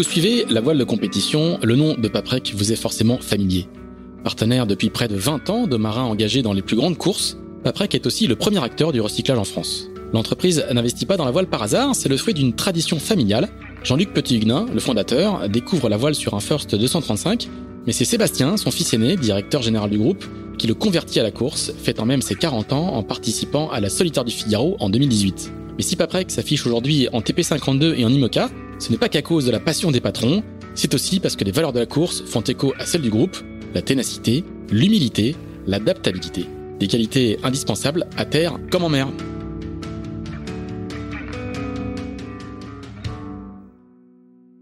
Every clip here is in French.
Vous suivez la voile de compétition, le nom de Paprec vous est forcément familier. Partenaire depuis près de 20 ans de marins engagés dans les plus grandes courses, Paprec est aussi le premier acteur du recyclage en France. L'entreprise n'investit pas dans la voile par hasard, c'est le fruit d'une tradition familiale. Jean-Luc Petit-Huguenin, le fondateur, découvre la voile sur un First 235, mais c'est Sébastien, son fils aîné, directeur général du groupe, qui le convertit à la course, fêtant même ses 40 ans en participant à la Solitaire du Figaro en 2018. Mais si Paprec s'affiche aujourd'hui en TP52 et en IMOCA, ce n'est pas qu'à cause de la passion des patrons, c'est aussi parce que les valeurs de la course font écho à celles du groupe, la ténacité, l'humilité, l'adaptabilité. Des qualités indispensables à terre comme en mer.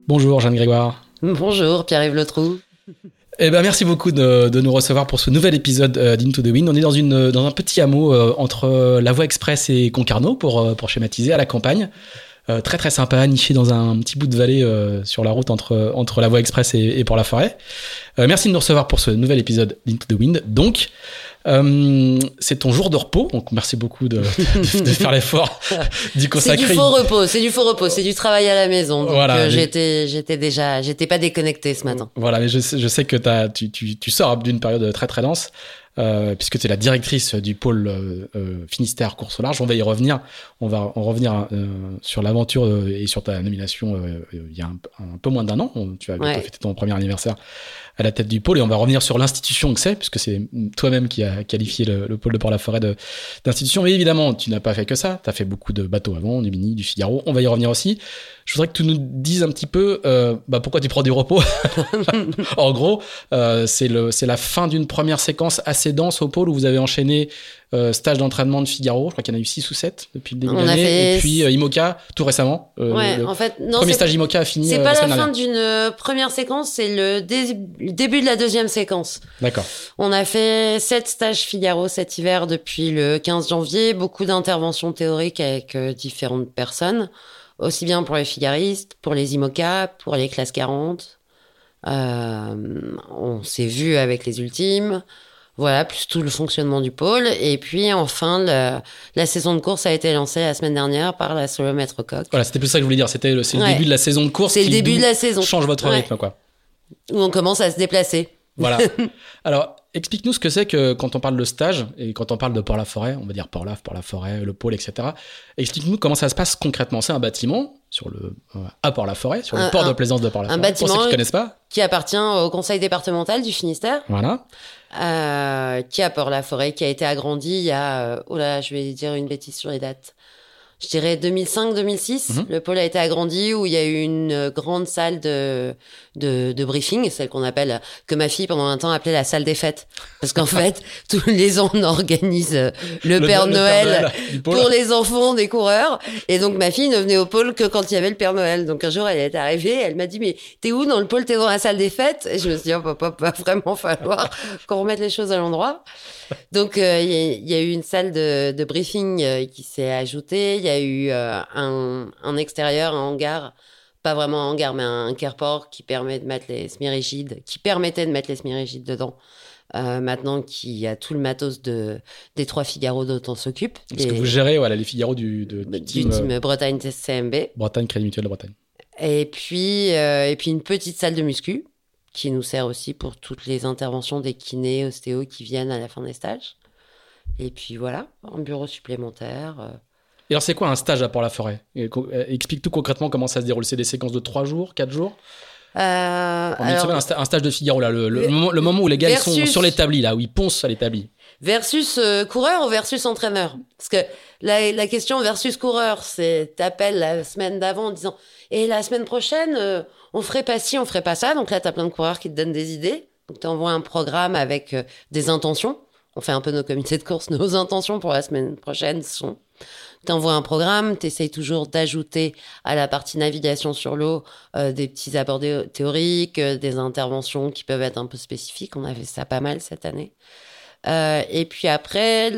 Bonjour Jeanne Grégoire. Bonjour Pierre-Yves Letrou. Eh ben, merci beaucoup de, nous recevoir pour ce nouvel épisode euh, d'Into the Wind. On est dans, une, dans un petit hameau euh, entre la voie express et Concarneau pour, euh, pour schématiser à la campagne. Très très sympa, niché dans un petit bout de vallée sur la route entre, entre la voie express et, et pour la forêt. merci de nous recevoir pour ce nouvel épisode d'Into the Wind. Donc, euh, c'est ton jour de repos, donc merci beaucoup de, faire l'effort d'y consacrer. C'est du faux repos, c'est du faux repos, c'est du travail à la maison. Donc voilà, euh, j'étais, j'étais déjà, j'étais pas déconnecté ce matin. Voilà, mais je, je sais que as, tu, tu, tu sors d'une période très très dense. Euh, puisque tu es la directrice du pôle euh, euh, Finistère course au large. On va y revenir. On va en revenir euh, sur l'aventure et sur ta nomination il y a un, un peu moins d'un an. Tu as ouais. fêté ton premier anniversaire à la tête du pôle et on va revenir sur l'institution que c'est, puisque c'est toi-même qui a qualifié le, le pôle de Port-la-Forêt d'institution. Mais évidemment, tu n'as pas fait que ça. Tu as fait beaucoup de bateaux avant, du Mini, du Figaro. On va y revenir aussi. Je voudrais que tu nous dises un petit peu euh, bah, pourquoi tu prends du repos. en gros, euh, c'est la fin d'une première séquence assez dense au pôle où vous avez enchaîné euh, stage d'entraînement de Figaro, je crois qu'il y en a eu 6 ou 7 depuis le début de l'année, et puis euh, IMOCA tout récemment. Euh, ouais, en fait, non, premier stage IMOCA a fini. C'est pas la, fin d'une première séquence, c'est le, début de la deuxième séquence. D'accord. On a fait 7 stages Figaro cet hiver depuis le 15 janvier, beaucoup d'interventions théoriques avec différentes personnes, aussi bien pour les figaristes, pour les IMOCA, pour les classes 40. on s'est vu avec les ultimes. Voilà, plus tout le fonctionnement du pôle. Et puis enfin, la saison de course a été lancée la semaine dernière par la solomètre coq. Voilà, c'était plus ça que je voulais dire. C'était le, le début de la saison de course. C'est le début de la saison. Change votre rythme, quoi. Où on commence à se déplacer. Voilà. Alors, explique-nous ce que c'est que quand on parle de stage et quand on parle de Port-la-Forêt, on va dire Port-la, Port-la-Forêt, le pôle, etc. Explique-nous comment ça se passe concrètement. C'est un bâtiment sur le, à Port-la-Forêt, sur le port de plaisance de Port-la-Forêt. Un bâtiment Pour ceux qui connaissent pas. qui appartient au conseil départemental du Finistère. Voilà. Euh, qui a Port-la-Forêt, qui a été agrandi il y a, euh, oh là, je vais dire une bêtise sur les dates je dirais 2005-2006. Mhm. Le pôle a été agrandi où il y a eu une euh, grande salle de, de, de briefing, celle qu'on appelle, que ma fille pendant un temps appelait la salle des fêtes. Parce qu'en fait, tous les ans, on organise euh, le, Père, Noël, pour les enfants des coureurs. Et donc, ma fille ne venait au pôle que quand il y avait le Père Noël. Donc, un jour, elle est arrivée, elle m'a dit, mais t'es où dans le pôle? T'es dans la salle des fêtes? Et je me suis dit, oh, papa, va vraiment falloir qu'on remette les choses à l'endroit. Donc, euh, il y, a eu une salle de, de briefing qui s'est ajoutée y a eu euh, un, un, extérieur, un hangar, pas vraiment un hangar, mais un carport qui permet de mettre les semi-rigides, qui permettait de mettre les semi-rigides dedans. Euh, maintenant qu'il y a tout le matos de, des trois Figaro dont on s'occupe. Parce que vous gérez voilà, les Figaro du, du, team, euh, Bretagne CMB. Bretagne Crédit Mutuel de Bretagne. Et puis, et puis une petite salle de muscu qui nous sert aussi pour toutes les interventions des kinés, ostéos qui viennent à la fin des stages. Et puis voilà, un bureau supplémentaire. Et alors, c'est quoi un stage à Port-la-Forêt? Euh, Explique tout concrètement comment ça se déroule. C'est des séquences de 3 jours, 4 jours? Euh, alors, un, stage de Figaro, là, le, moment, où les gars sont sur l'établi, là, où ils poncent à l'établi. Versus euh, coureur ou versus entraîneur? Parce que la, la question versus coureur, c'est t'appelles la semaine d'avant en disant et la semaine prochaine, euh, on ferait pas ci, on ferait pas ça. Donc là, t'as plein de coureurs qui te donnent des idées. Donc t'envoies un programme avec des intentions on fait un peu nos comités de course. Nos intentions pour la semaine prochaine sont t'envoies un programme, t'essayes toujours d'ajouter à la partie navigation sur l'eau euh, des petits abords théoriques, euh, des interventions qui peuvent être un peu spécifiques. On a fait ça pas mal cette année. Euh, et puis après,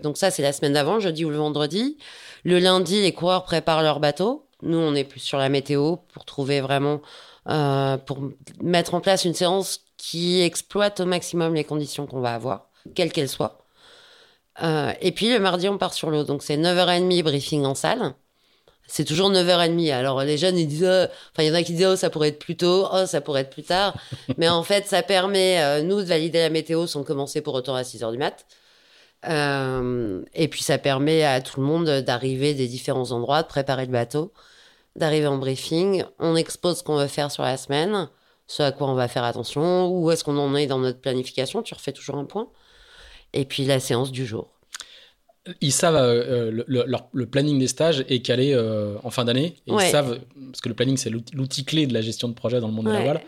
donc ça c'est la semaine d'avant, jeudi ou le vendredi. Le lundi, les coureurs préparent leur bateau. Nous, on est plus sur la météo pour trouver vraiment, pour mettre en place une séance qui exploite au maximum les conditions qu'on va avoir, quelles qu'elles soient. Euh, et puis le mardi, on part sur l'eau. Donc c'est 9h30 briefing en salle. C'est toujours 9h30. Alors les jeunes, ils disent, euh, enfin, il y en a qui disent, oh, ça pourrait être plus tôt, oh, ça pourrait être plus tard. Mais en fait, ça permet, euh, nous, de valider la météo sans commencer pour autant à 6h du mat. et puis ça permet à tout le monde d'arriver des différents endroits, de préparer le bateau, d'arriver en briefing. On expose ce qu'on veut faire sur la semaine, ce à quoi on va faire attention, où est-ce qu'on en est dans notre planification. Tu refais toujours un point et puis la séance du jour. Ils savent, euh, le, le, planning des stages est calé euh, en fin d'année. Ils savent, parce que le planning, c'est l'outil clé de la gestion de projet dans le monde de la voile.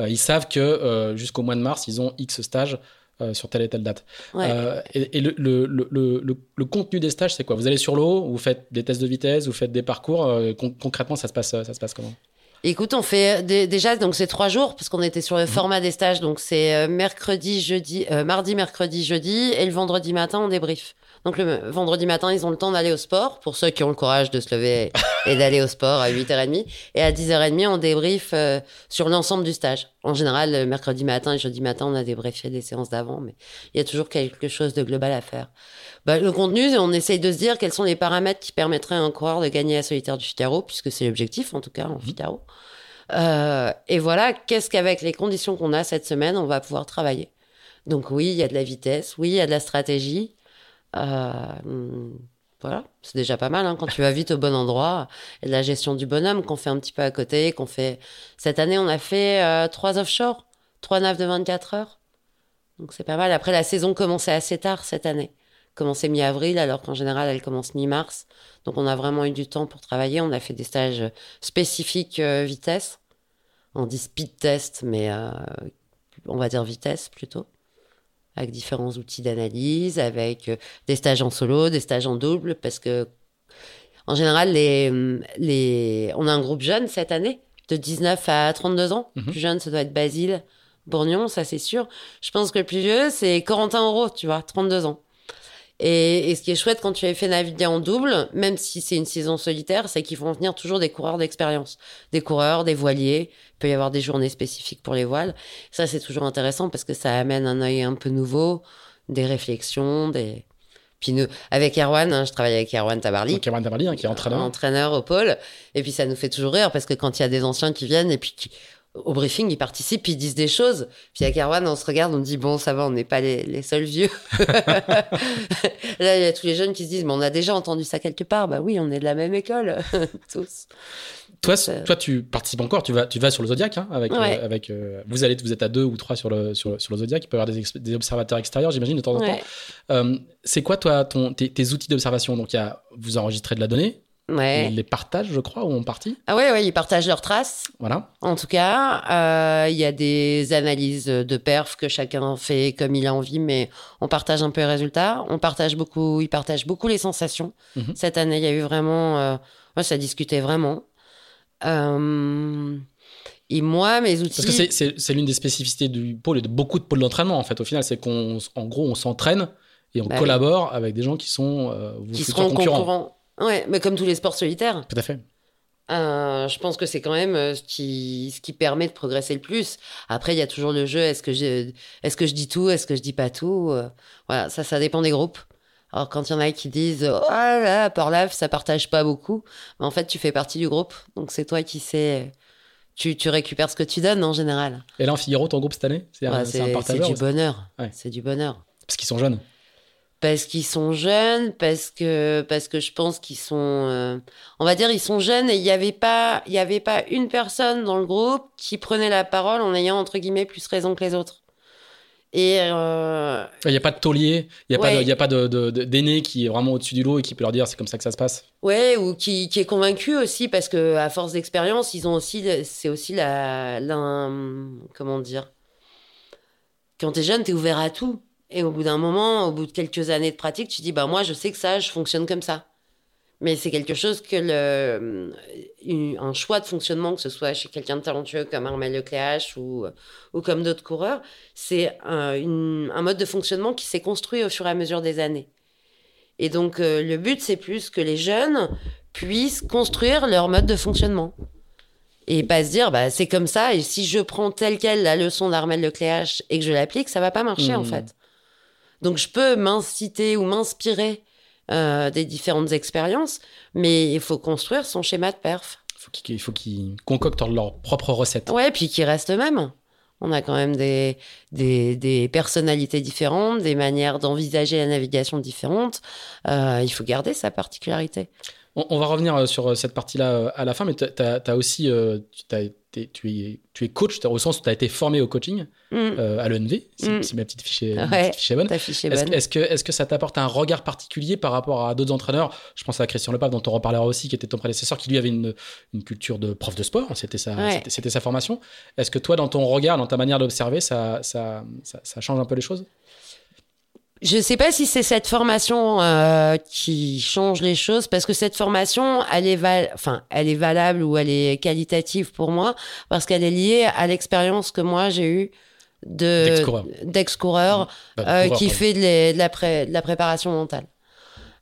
Euh, ils savent que jusqu'au mois de mars, ils ont X stages sur telle et telle date. et, le, le, contenu des stages, c'est quoi? Vous allez sur l'eau, vous faites des tests de vitesse, vous faites des parcours. concrètement, ça se passe, ça se passe comment? Écoute, on fait déjà donc c'est trois jours parce qu'on était sur le mhm. format des stages, donc c'est euh, mercredi, jeudi, euh, mardi, mercredi, jeudi, et le vendredi matin on débrief. Donc le vendredi matin, ils ont le temps d'aller au sport pour ceux qui ont le courage de se lever et d'aller au sport à 8h30. Et à 10h30, on débrief euh, sur l'ensemble du stage. En général, le mercredi matin et jeudi matin, on a débriefé des séances d'avant, mais il y a toujours quelque chose de global à faire. Bah, le contenu, on essaye de se dire quels sont les paramètres qui permettraient à un coureur de gagner la solitaire du Figaro, puisque c'est l'objectif, en tout cas, en mmh. Figaro. Euh, et voilà, qu'est-ce qu'avec les conditions qu'on a cette semaine, on va pouvoir travailler? Donc oui, il y a de la vitesse, oui, il y a de la stratégie. Euh, voilà, c'est déjà pas mal hein, quand tu vas vite au bon endroit. Et de la gestion du bonhomme qu'on fait un petit peu à côté, qu'on fait. Cette année, on a fait euh, trois offshore, trois naves de 24 heures. Donc c'est pas mal. Après, la saison commençait assez tard cette année. Commençait mi-avril, alors qu'en général, elle commence mi-mars. Donc on a vraiment eu du temps pour travailler. On a fait des stages spécifiques vitesse on dit speed test, mais euh, on va dire vitesse plutôt, avec différents outils d'analyse, avec euh, des stages en solo, des stages en double, parce que en général, les, les... on a un groupe jeune cette année, de 19 à 32 ans. Le mhm. Plus jeune, ça doit être Basile, Bourgnon, ça c'est sûr. Je pense que le plus vieux, c'est Corentin Euro, tu vois, 32 ans. Et, ce qui est chouette quand tu as fait naviguer en double, même si c'est une saison solitaire, c'est qu'ils font venir toujours des coureurs d'expérience. Des coureurs, des voiliers. Il peut y avoir des journées spécifiques pour les voiles. Ça, c'est toujours intéressant parce que ça amène un œil un peu nouveau, des réflexions, des... Puis nous, avec Erwan, hein, je travaille avec Erwan Tabarly. Erwan Tabarly, hein, qui est entraîneur. Entraîneur au pôle. Et puis ça nous fait toujours rire parce que quand il y a des anciens qui viennent et puis qui, au briefing, ils participent, ils disent des choses. Puis à Carwan, on se regarde, on dit bon, ça va, on n'est pas les, seuls vieux. Là, il y a tous les jeunes qui se disent mais on a déjà entendu ça quelque part. Bah oui, on est de la même école, tous. Toi, euh, toi, tu participes encore. Tu vas, tu vas sur le Zodiac hein, avec, euh, avec. Euh, vous allez, vous êtes à deux ou trois sur le sur, sur le Zodiac. Il peut y avoir des, des observateurs extérieurs, j'imagine, de temps en temps. c'est quoi toi, ton, tes, tes outils d'observation? Donc, il y a, vous enregistrez de la donnée. Ouais. Ils les partagent, je crois, ou en partie Ah ouais, ouais, ils partagent leurs traces. Voilà. En tout cas, euh, il y a des analyses de perf que chacun fait comme il a envie, mais on partage un peu les résultats. On partage beaucoup, ils partagent beaucoup les sensations. Mhm. Cette année, il y a eu vraiment, euh, ça discutait vraiment. Euh, et moi, mes outils. Parce que c'est l'une des spécificités du pôle et de beaucoup de pôles d'entraînement, en fait. Au final, c'est qu'en gros, on s'entraîne et on bah collabore avec des gens qui sont euh, qui seront concurrents. Ouais, mais comme tous les sports solitaires. Tout à fait. Euh, je pense que c'est quand même euh, ce qui, ce qui permet de progresser le plus. Après, il y a toujours le jeu. Est-ce que, je, est-ce que je dis tout Est-ce que je dis pas tout euh, Voilà, ça, ça dépend des groupes. Alors, quand il y en a qui disent Oh là, par là, ça partage pas beaucoup, en fait, tu fais partie du groupe. Donc, c'est toi qui sais. Tu, tu, récupères ce que tu donnes en général. Et là, en Figaro, ton groupe cette année C'est un, C'est du bonheur. C'est du bonheur. Parce qu'ils sont jeunes parce qu'ils sont jeunes, parce que parce que je pense qu'ils sont, euh, on va dire, ils sont jeunes et il n'y avait pas il y avait pas une personne dans le groupe qui prenait la parole en ayant entre guillemets plus raison que les autres. Et euh, il n'y a pas de taulier, il n'y a, pas il y a pas de, d'aîné qui est vraiment au-dessus du lot et qui peut leur dire c'est comme ça que ça se passe. Ouais, ou qui, qui est convaincu aussi parce que à force d'expérience, ils ont aussi c'est aussi la, la comment dire. Quand t'es jeune, t'es ouvert à tout. Et au bout d'un moment, au bout de quelques années de pratique, tu dis, bah, moi, je sais que ça, je fonctionne comme ça. Mais c'est quelque chose que le, un choix de fonctionnement, que ce soit chez quelqu'un de talentueux comme Armel Lecléache ou, ou comme d'autres coureurs, c'est un, un, mode de fonctionnement qui s'est construit au fur et à mesure des années. Et donc, euh, le but, c'est plus que les jeunes puissent construire leur mode de fonctionnement. Et pas se dire, bah, c'est comme ça, et si je prends telle quelle la leçon d'Armel Lecléache et que je l'applique, ça va pas marcher, en mmh. fait. Donc, je peux m'inciter ou m'inspirer euh, des différentes expériences, mais il faut construire son schéma de perf. Il faut qu'ils concoctent leur propre recette. Ouais, puis qu'ils restent eux-mêmes. On a quand même des, des, personnalités différentes, des manières d'envisager la navigation différentes. Euh, il faut garder sa particularité. On, va revenir euh, sur cette partie-là à la fin, mais tu as, aussi tu as tu, es, tu es coach, au sens où tu as été formé au coaching mm. euh, à l'ENV, si, mm. ma petite fiche est, bonne. Est-ce que, est que, ça t'apporte un regard particulier par rapport à d'autres entraîneurs? Je pense à Christian Lepave, dont on reparlera aussi, qui était ton prédécesseur, qui lui avait une, une culture de prof de sport, c'était sa, c'était sa formation. Est-ce que toi, dans ton regard, dans ta manière d'observer, ça, ça, ça change un peu les choses? Je ne sais pas si c'est cette formation euh, qui change les choses parce que cette formation, elle est, enfin, elle est valable ou elle est qualitative pour moi parce qu'elle est liée à l'expérience que moi j'ai eue de d'ex-coureur euh, qui fait de, la de la préparation mentale.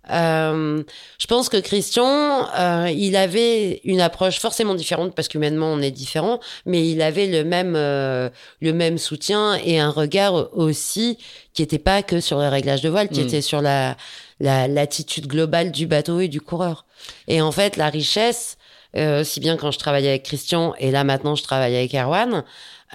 Euh, je pense que Christian, euh, il avait une approche forcément différente parce qu'humainement on est différent, mais il avait le même euh, le même soutien et un regard aussi qui n'était pas que sur les réglages de voile, qui mm. était sur la l'attitude globale du bateau et du coureur. Et en fait, la richesse, euh, si bien quand je travaillais avec Christian et là maintenant je travaille avec Erwan,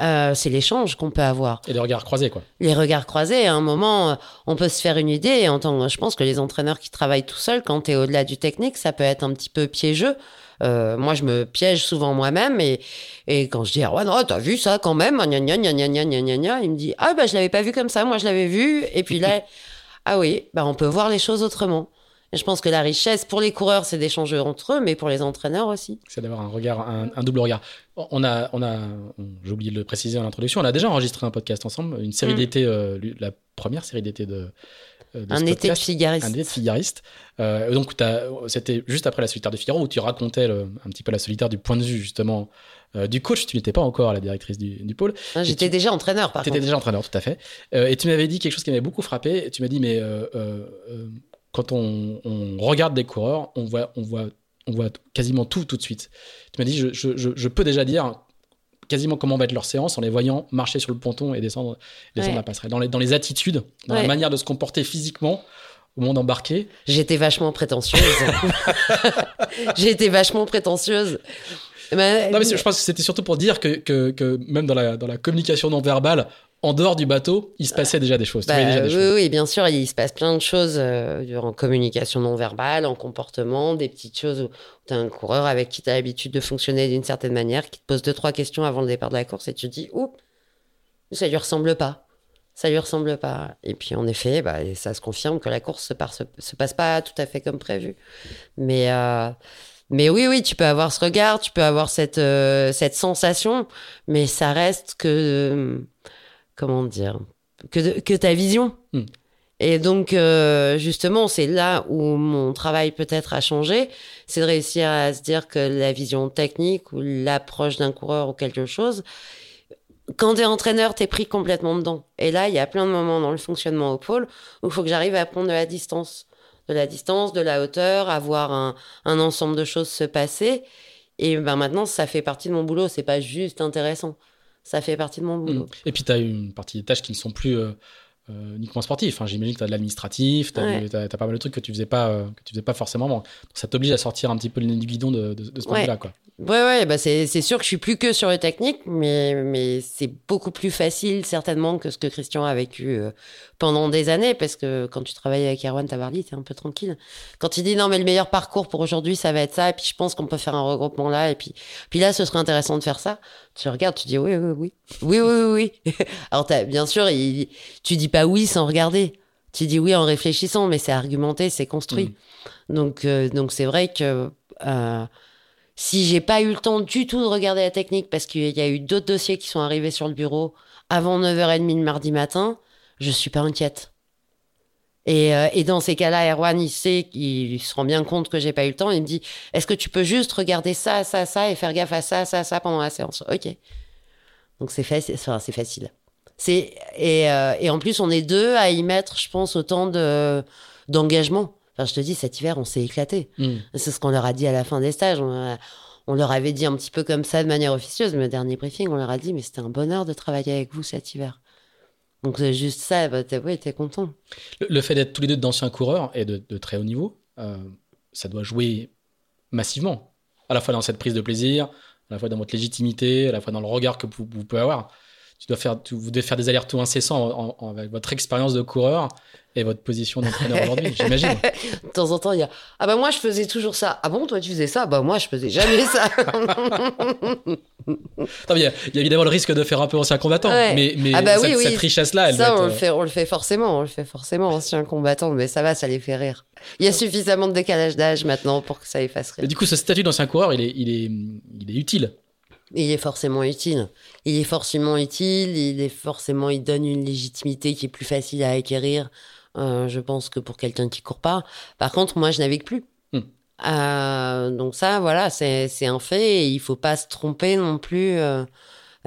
euh, c'est l'échange qu'on peut avoir. Et les regards croisés, quoi. Les regards croisés, à un moment, euh, on peut se faire une idée. En tant, je pense que les entraîneurs qui travaillent tout seuls, quand tu es au-delà du technique, ça peut être un petit peu piégeux. Euh, moi, je me piège souvent moi-même et, et quand je dis ah ouais non t'as vu ça quand même? Gna gna gna gna gna gna gna il me dit ah bah je l'avais pas vu comme ça moi je l'avais vu et puis là ah oui bah on peut voir les choses autrement je pense que la richesse pour les coureurs, c'est d'échanger entre eux, mais pour les entraîneurs aussi. C'est d'avoir un regard, un, double regard. On a, on a, j'ai oublié de le préciser en introduction, on a déjà enregistré un podcast ensemble, une série mm. d'été, euh, la première série d'été de, euh, un, été de figariste. un été de figariste. Euh, donc, c'était juste après la solitaire de Figaro où tu racontais un petit peu la solitaire du point de vue justement du coach. Tu n'étais pas encore la directrice du, pôle. Ah, j'étais déjà entraîneur, par contre. Tu étais déjà entraîneur, tout à fait. et tu m'avais dit quelque chose qui m'avait beaucoup frappé. Tu m'as dit, mais quand on, regarde des coureurs, on voit, on, voit, on voit quasiment tout tout de suite. Tu m'as dit, je, je, peux déjà dire quasiment comment va être leur séance en les voyant marcher sur le ponton et descendre, descendre la passerelle. Dans les, dans les attitudes, dans la manière de se comporter physiquement au monde embarqué. J'étais vachement prétentieuse. Été vachement prétentieuse. non, mais je pense que c'était surtout pour dire que, que, que, même dans la, dans la communication non verbale, en dehors du bateau, il se passait déjà des choses. Bah, oui, bien sûr, il se passe plein de choses euh, en communication non verbale, en comportement, des petites choses où tu as un coureur avec qui tu as l'habitude de fonctionner d'une certaine manière, qui te pose deux, trois questions avant le départ de la course et tu te dis, oups, ça lui ressemble pas. Ça lui ressemble pas. Et puis, en effet, bah, ça se confirme que la course se, se, passe pas tout à fait comme prévu. Mais, euh, mais oui, oui, tu peux avoir ce regard, tu peux avoir cette, euh, cette sensation, mais ça reste que comment dire, que, que ta vision. Hmm. Et donc, euh, justement, c'est là où mon travail peut-être a changé, c'est de réussir à se dire que la vision technique ou l'approche d'un coureur ou quelque chose, quand t'es entraîneur, t'es pris complètement dedans. Et là, il y a plein de moments dans le fonctionnement au pôle où il faut que j'arrive à prendre de la distance. De la distance, de la hauteur, à voir un, un ensemble de choses se passer. Et ben maintenant, ça fait partie de mon boulot. C'est pas juste intéressant ça fait partie de mon boulot. Mmh. Et puis, tu as une partie des tâches qui ne sont plus euh, euh, uniquement sportives. Enfin, J'imagine que tu as de l'administratif, tu as, pas mal de trucs que tu faisais pas, euh, que tu faisais pas forcément. ça t'oblige à sortir un petit peu le nez du guidon de, de, ce point là Quoi. Ouais, ouais, bah c'est, c'est sûr que je suis plus que sur les techniques, mais, mais c'est beaucoup plus facile certainement que ce que Christian a vécu euh, pendant des années, parce que quand tu travailles avec Erwan Tavarly, t'es un peu tranquille. Quand il dit non, mais le meilleur parcours pour aujourd'hui, ça va être ça, et puis je pense qu'on peut faire un regroupement là, et puis, puis là, ce serait intéressant de faire ça. Tu regardes, tu dis oui, oui, oui, oui, oui, oui. oui. Alors, bien sûr, il, tu dis pas oui sans regarder. Tu dis oui en réfléchissant, mais c'est argumenté, c'est construit. Mm. Donc, euh, donc c'est vrai que euh, si j'ai pas eu le temps du tout de regarder la technique parce qu'il y a eu d'autres dossiers qui sont arrivés sur le bureau avant 9h30 le mardi matin, je suis pas inquiète. Et, euh, dans ces cas-là, Erwan, il sait, se rend bien compte que j'ai pas eu le temps. Il me dit, est-ce que tu peux juste regarder ça, ça, ça et faire gaffe à ça, ça, ça pendant la séance? Ok. Donc c'est facile. Facile. Et, euh, et en plus on est deux à y mettre, je pense, autant de d'engagement. Enfin, je te dis, cet hiver, on s'est éclaté. Mm. C'est ce qu'on leur a dit à la fin des stages. On, a- on leur avait dit un petit peu comme ça de manière officieuse. mais Le dernier briefing, on leur a dit, mais c'était un bonheur de travailler avec vous cet hiver. Donc c'est juste ça. Bah, t'es, content. Le, le fait d'être tous les deux d'anciens coureurs et de, de très haut niveau, euh, ça doit jouer massivement. À la fois dans cette prise de plaisir, à la fois dans votre légitimité, à la fois dans le regard que vous, vous pouvez avoir. Tu dois faire, tu- vous devez faire des allers-retours incessants en- en- avec votre expérience de coureur et votre position d'entraîneur aujourd'hui, j'imagine. De temps en temps, il y a ah bah moi je faisais toujours ça. Ah bon, toi tu faisais ça? Bah moi je faisais jamais ça. Il y, a- il y a évidemment le risque de faire un peu ancien combattant, Ouais. mais, mais Ah bah oui, cette, oui. cette richesse-là, elle ça, doit on être, le, fait, on le fait forcément, on le fait forcément, ancien combattant, mais ça va, ça les fait rire. Il y a suffisamment de décalage d'âge maintenant pour que ça les fasse Et rire. du coup, ce statut d'ancien coureur, il est, il est, il est utile. Il est forcément utile. Il est forcément utile, il est forcément, il donne une légitimité qui est plus facile à acquérir, euh, je pense, que pour quelqu'un qui court pas. Par contre, moi, je navigue plus. Hmm. Euh, donc ça, voilà, c'est un fait. Et il faut pas se tromper non plus. Euh,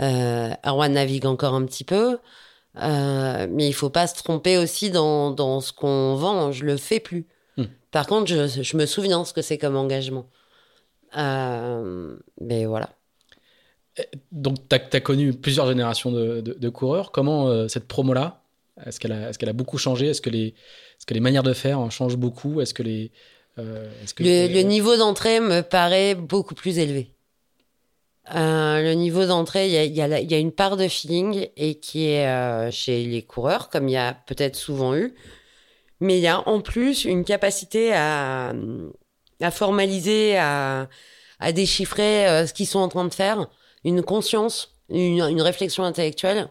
euh, Erwan navigue encore un petit peu, euh, mais il faut pas se tromper aussi dans, dans ce qu'on vend. Je le fais plus. Hmm. Par contre, je, je me souviens ce que c'est comme engagement. Euh, mais voilà. Donc, tu as, connu plusieurs générations de, de- de coureurs. Comment euh, cette promo-là, est-ce qu'elle a, est qu'elle a beaucoup changé? Est-ce que, les, est-ce que les manières de faire en changent beaucoup? Est-ce que les. euh, que Le, le niveau d'entrée me paraît beaucoup plus élevé. Euh, le niveau d'entrée, il y a, y, y une part de feeling et qui est euh, chez les coureurs, comme il y a peut-être souvent eu. Mais il y a en plus une capacité à, à formaliser, à, à déchiffrer ce qu'ils sont en train de faire, une conscience, une, une réflexion intellectuelle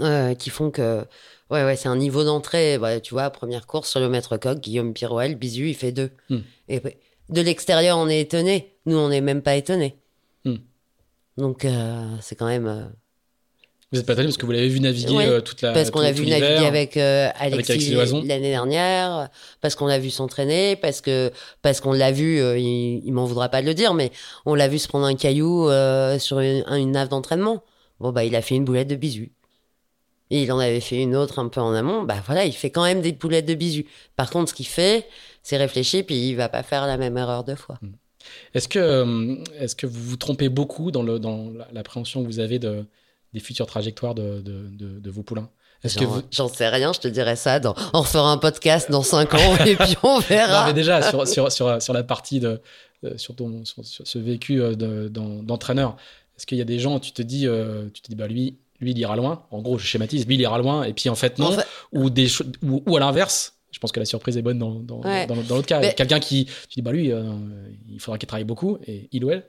euh, qui font que ouais ouais c'est un niveau d'entrée. Ouais, tu vois, première course sur le maître coq, Guillaume Pirouel, bisu, il fait deux. Hmm. Et de l'extérieur, on est étonné. Nous, on n'est même pas étonné. Hmm. Donc euh, c'est quand même euh, Vous n'êtes pas étonné parce que vous l'avez vu naviguer Ouais, euh, toute la. parce qu'on tout- a tout vu naviguer avec Alexis, Alexis Loison. l'année dernière, parce qu'on l'a vu s'entraîner, parce que parce qu'on l'a vu, il, il m'en voudra pas de le dire, mais on l'a vu se prendre un caillou sur une, un- une nave d'entraînement. Bon bah il a fait une boulette de bisu. Et il en avait fait une autre un peu en amont. Bah voilà, il fait quand même des boulettes de bisu. Par contre, ce qu'il fait, c'est réfléchir, puis il va pas faire la même erreur deux fois. Est-ce que, euh, est-ce que vous vous trompez beaucoup dans, le, dans la- l'appréhension que vous avez de, des futures trajectoires de, de, de, de vos poulains? Est-ce que J'en vous. j'en sais rien, je te dirais ça. Dans... On refera un podcast dans 5 ans et puis on Non, verra. mais déjà, sur, sur, sur, sur la partie de. euh, Sur, ton, sur, ce vécu euh, de- d'en- d'entraîneur, est-ce qu'il y a des gens, tu te dis, euh, tu te dis bah, lui, lui, il ira loin. En gros, je schématise, lui, il ira loin, et puis en fait, non. En fait- Ou, des, ou, ou à l'inverse, je pense que la surprise est bonne dans, dans, Ouais. dans, dans l'autre cas. Mais- Quelqu'un qui, tu dis, bah lui, euh, il faudra qu'il travaille beaucoup, et il ou elle.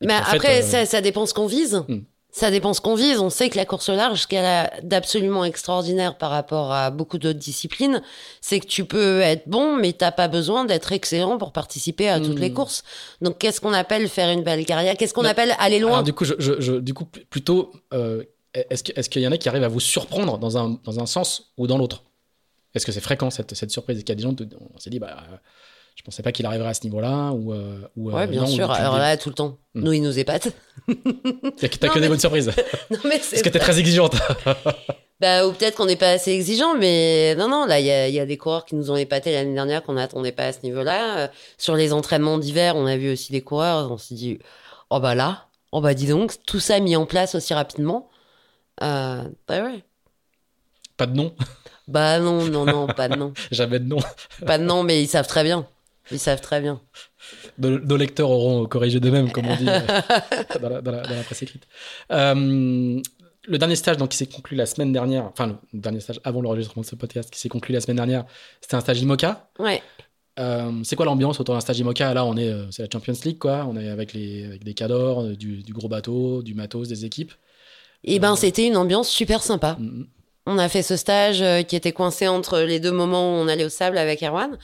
Mais fait, après, euh, ça, ça dépend ce qu'on vise. Hmm. Ça dépend ce qu'on vise. On sait que la course au large, ce qu'elle a d'absolument extraordinaire par rapport à beaucoup d'autres disciplines, c'est que tu peux être bon, mais t'as pas besoin d'être excellent pour participer à toutes Hmm. les courses. Donc, qu'est-ce qu'on appelle faire une belle carrière? Qu'est-ce qu'on appelle aller loin? Alors, du coup, je, je- je- du coup, pl- plutôt, euh, est-ce que- est-ce qu'il y en a qui arrivent à vous surprendre dans un, dans un sens ou dans l'autre? Est-ce que c'est fréquent cette, cette surprise? Qu'il y a des gens, on s'est dit, bah, je pensais pas qu'il arriverait à ce niveau-là ou, euh, ou euh, bien non, sûr. Alors là, tout le temps. Hmm. Nous, ils nous épatent. T'as que des mais- bonnes surprises. non, mais Est-ce c'est que t'es très exigeante Bah, ou peut-être qu'on n'est pas assez exigeant, mais non, non, là, il y y a des coureurs qui nous ont épatés l'année dernière qu'on n'attendait pas à ce niveau-là. Euh, sur les entraînements d'hiver, on a vu aussi des coureurs, on s'est dit, oh bah là, oh bah dis donc, tout ça mis en place aussi rapidement. Euh, bah ouais. Pas de nom Bah non, non, non, pas de nom. Jamais de nom. Pas de nom, mais ils savent très bien. Ils savent très bien. Nos, nos lecteurs auront corrigé d'eux-mêmes, comme on dit euh, dans, la, dans la- dans la presse écrite. Euh, le dernier stage donc, qui s'est conclu la semaine dernière, enfin le dernier stage avant l'enregistrement de ce podcast qui s'est conclu la semaine dernière, c'était un stage IMOCA. Ouais. Euh, c'est quoi l'ambiance autour d'un stage IMOCA? Là, on est, c'est la Champions League, quoi. On est avec, les, avec des cadors, du, du gros bateau, du matos, des équipes. Et ben, c'était une ambiance super sympa. Mhm. On a fait ce stage euh, qui était coincé entre les deux moments où on allait au sable avec Erwan.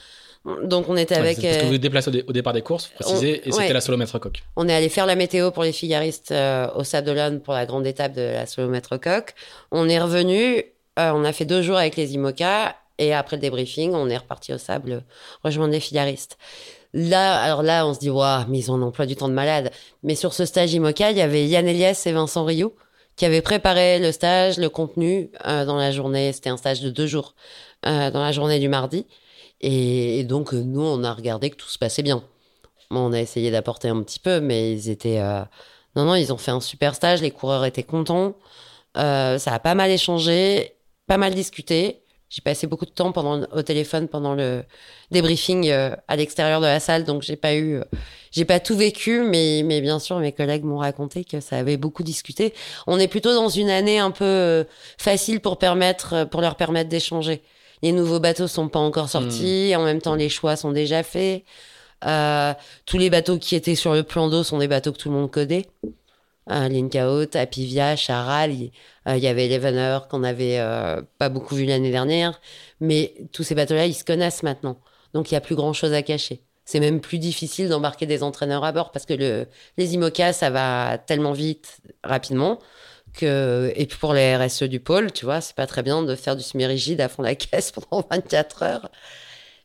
Donc on était Ouais, avec. parce que euh, vous vous déplacez au, dé- au départ des courses, faut préciser, et c'était ouais. la solomètre coq. On est allé faire la météo pour les figaristes euh, au Sable d'Olonne pour la grande étape de la solomètre coq. On est revenu. on a fait deux jours avec les IMOCA. Et après le débriefing, on est reparti au sable rejoindre les filiaristes. Là, alors là, on se dit, waouh, mais ils ont un emploi du temps de malade. Mais sur ce stage IMOCA, il y avait Yann Elias et Vincent Rioux qui avaient préparé le stage, le contenu dans la journée. C'était un stage de deux jours dans la journée du mardi. Et, donc, nous, on a regardé que tout se passait bien. on a essayé d'apporter un petit peu, mais ils étaient. Non, non, ils ont fait un super stage. Les coureurs étaient contents. ça a pas mal échangé, pas mal discuté. J'ai passé beaucoup de temps pendant, au téléphone pendant le débriefing euh, à l'extérieur de la salle, donc j'ai pas eu, j'ai pas tout vécu, mais, mais bien sûr mes collègues m'ont raconté que ça avait beaucoup discuté. On est plutôt dans une année un peu euh, facile pour permettre, pour leur permettre d'échanger. Les nouveaux bateaux sont pas encore sortis, hmm. en même temps les choix sont déjà faits. Euh, tous les bateaux qui étaient sur le plan d'eau sont des bateaux que tout le monde connaît. Euh, Linkaout, Apivia, Charal, euh, il y avait Elevener qu'on n'avait euh, pas beaucoup vu l'année dernière. Mais tous ces bateaux-là, ils se connaissent maintenant. Donc il n'y a plus grand-chose à cacher. C'est même plus difficile d'embarquer des entraîneurs à bord parce que le, les IMOCA, ça va tellement vite, rapidement. Que, et pour les RSE du pôle, tu vois, c'est pas très bien de faire du semi-rigide à fond la caisse pendant 24 heures.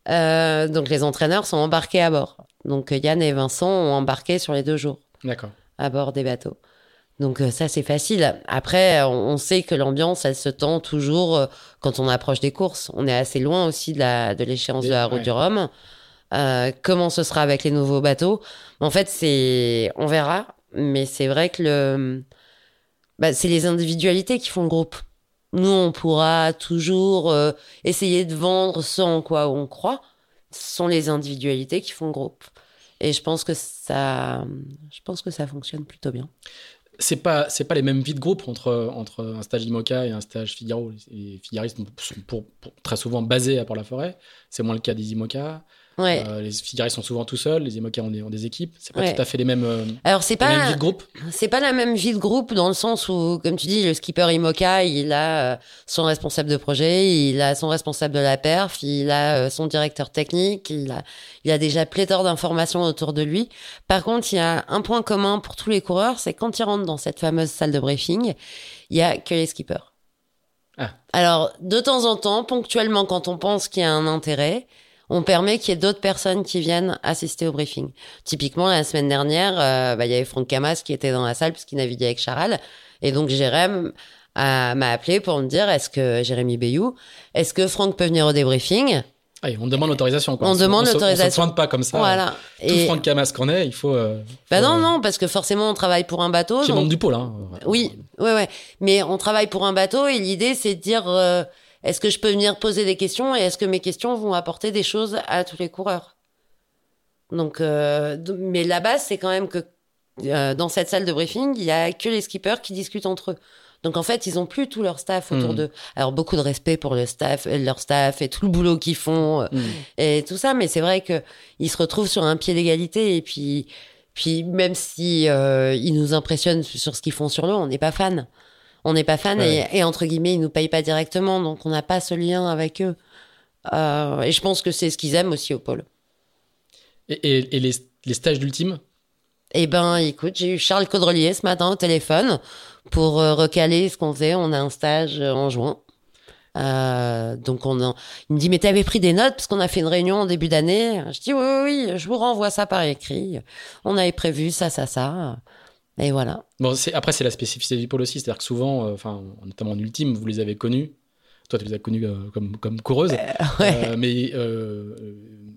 Euh, donc les entraîneurs sont embarqués à bord. Donc Yann et Vincent ont embarqué sur les deux jours. D'accord. À bord des bateaux. Donc euh, ça c'est facile. Après, on sait que l'ambiance, elle se tend toujours euh, quand on approche des courses. On est assez loin aussi de la de l'échéance de la route du Rhum. Euh, comment ce sera avec les nouveaux bateaux? En fait, c'est on verra, mais c'est vrai que le bah, c'est les individualités qui font le groupe. Nous, on pourra toujours essayer de vendre ce en quoi on croit. Ce sont les individualités qui font le groupe. Et je pense que ça, je pense que ça fonctionne plutôt bien c'est pas c'est pas les mêmes vies de groupe entre entre un stage IMOCA et un stage Figaro. Les Figaristes sont très souvent basés à Port-la-Forêt. C'est moins le cas des IMOCA. Euh, les Figaristes sont souvent tout seuls, les IMOCA ont des, ont des équipes. C'est pas tout à fait les mêmes. Euh, Alors c'est pas vie de groupe. C'est pas la même vie de groupe dans le sens où, comme tu dis, le skipper IMOCA, il a euh, son responsable de projet, il a son responsable de la perf, il a son directeur technique, il a il a déjà pléthore d'informations autour de lui. Par contre, il y a un point commun pour tous les coureurs, c'est quand ils rentrent dans cette fameuse salle de briefing, il y a que les skippers. Ah. Alors, de temps en temps, ponctuellement, quand on pense qu'il y a un intérêt, on permet qu'il y ait d'autres personnes qui viennent assister au briefing. Typiquement, la semaine dernière, euh, bah, il y avait Franck Camas qui était dans la salle puisqu'il naviguait avec Charal. Et donc, Jérém m'a appelé pour me dire, est-ce que Jérémy Bayou, est-ce que Franck peut venir au débriefing? Ah, on demande l'autorisation. On, demande l'autorisation. On ne se pas comme ça. Voilà. Tout et... Franck Camas qu'on est, il faut. Euh, bah non, euh, non, parce que forcément, on travaille pour un bateau. Qui donc... du pôle, hein. Oui, ouais, ouais. Mais on travaille pour un bateau et l'idée, c'est de dire est-ce que je peux venir poser des questions et est-ce que mes questions vont apporter des choses à tous les coureurs? Donc, euh, mais la base, c'est quand même que euh, dans cette salle de briefing, il y a que les skippers qui discutent entre eux. Donc en fait, ils ont plus tout leur staff autour hmm. d'eux. Alors beaucoup de respect pour le staff, leur staff et tout le boulot qu'ils font euh, hmm. et tout ça, mais c'est vrai que ils se retrouvent sur un pied d'égalité et puis puis même si ils nous impressionnent sur ce qu'ils font sur l'eau, on n'est pas fan on n'est pas fan et, entre guillemets ils nous payent pas directement donc on n'a pas ce lien avec eux. Euh, et je pense que c'est ce qu'ils aiment aussi au pôle. Et, les, stages d'ultime? Eh ben écoute j'ai eu Charles Caudrelier ce matin au téléphone pour euh, recaler ce qu'on faisait. On a un stage euh, en juin. Donc on il me dit mais t'avais pris des notes parce qu'on a fait une réunion en début d'année. Je dis oui, oui oui je vous renvoie ça par écrit. On avait prévu ça ça ça et voilà. Bon, après, c'est la spécificité du pôle aussi. C'est-à-dire que souvent, euh, notamment en ultime, vous les avez connus. Toi, tu les as connus euh, comme, comme coureuse. Euh, mais il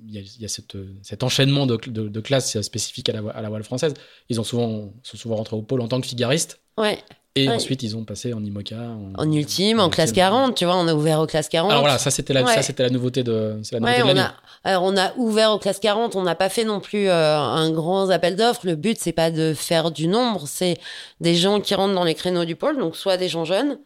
y a, cet enchaînement de, de, classes spécifiques à la, à la voile française. Ils ont souvent, sont souvent rentrés au pôle en tant que figaristes. Ouais. Et ensuite, ils ont passé en IMOCA. En, ultime, en, classe 40, tu vois, on a ouvert aux classes 40. Alors voilà, ça c'était la, ça, la nouveauté de, la nouveauté on a, alors on a ouvert aux classes 40, on n'a pas fait non plus euh, un grand appel d'offres. Le but, c'est pas de faire du nombre, c'est des gens qui rentrent dans les créneaux du pôle, donc soit des gens jeunes,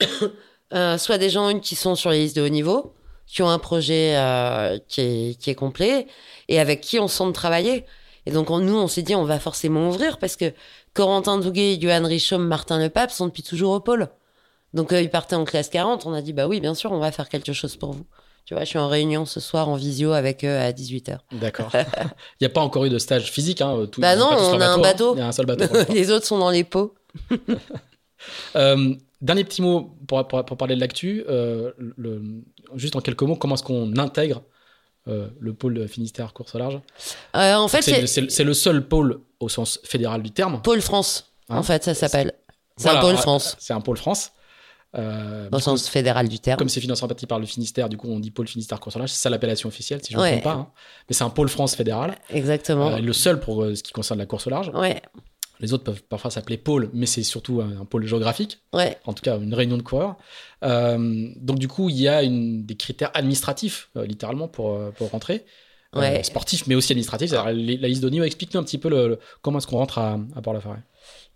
euh, soit des gens qui sont sur les listes de haut niveau, qui ont un projet euh, qui, est, qui est complet et avec qui on sent de travailler. Et donc, nous, on s'est dit, on va forcément ouvrir parce que Corentin Douguet, Johan Richaume, Martin Lepape sont depuis toujours au pôle. Donc, euh, ils partaient en classe 40. On a dit, bah oui, bien sûr, on va faire quelque chose pour vous. Tu vois, je suis en réunion ce soir en visio avec eux à 18h. D'accord. Il n'y a pas encore eu de stage physique. Hein, bah non, on a un bateau. Hein. Il y a un seul bateau. les autres sont dans les pots. Euh, dernier petit mot pour, pour, pour parler de l'actu. Euh, le- juste en quelques mots, comment est-ce qu'on intègre euh, le pôle Finistère course au large Euh, en fait, C'est le- seul pôle au sens fédéral du terme. Pôle France. Hein en fait, ça s'appelle. C'est Voilà, un pôle euh, France, C'est un pôle France. Euh, au sens fédéral du terme. comme c'est financé en partie par le Finistère, du coup on dit pôle Finistère course au large. C'est ça l'appellation officielle, si je ne me trompe pas. hein. Mais c'est un pôle France fédéral. Exactement. Le seul pour ce qui concerne la course au large. Ouais, Les autres peuvent parfois s'appeler pôle, mais c'est surtout un, un pôle géographique. ouais. en tout cas une réunion de coureurs. Euh, donc du coup, il y a une, des critères administratifs, euh, littéralement, pour, euh, pour rentrer. Euh, Ouais. sportifs, mais aussi administratifs. Les- la liste de niveau, explique-nous un petit peu le, le- comment est-ce qu'on rentre à, à Port-la-Forêt.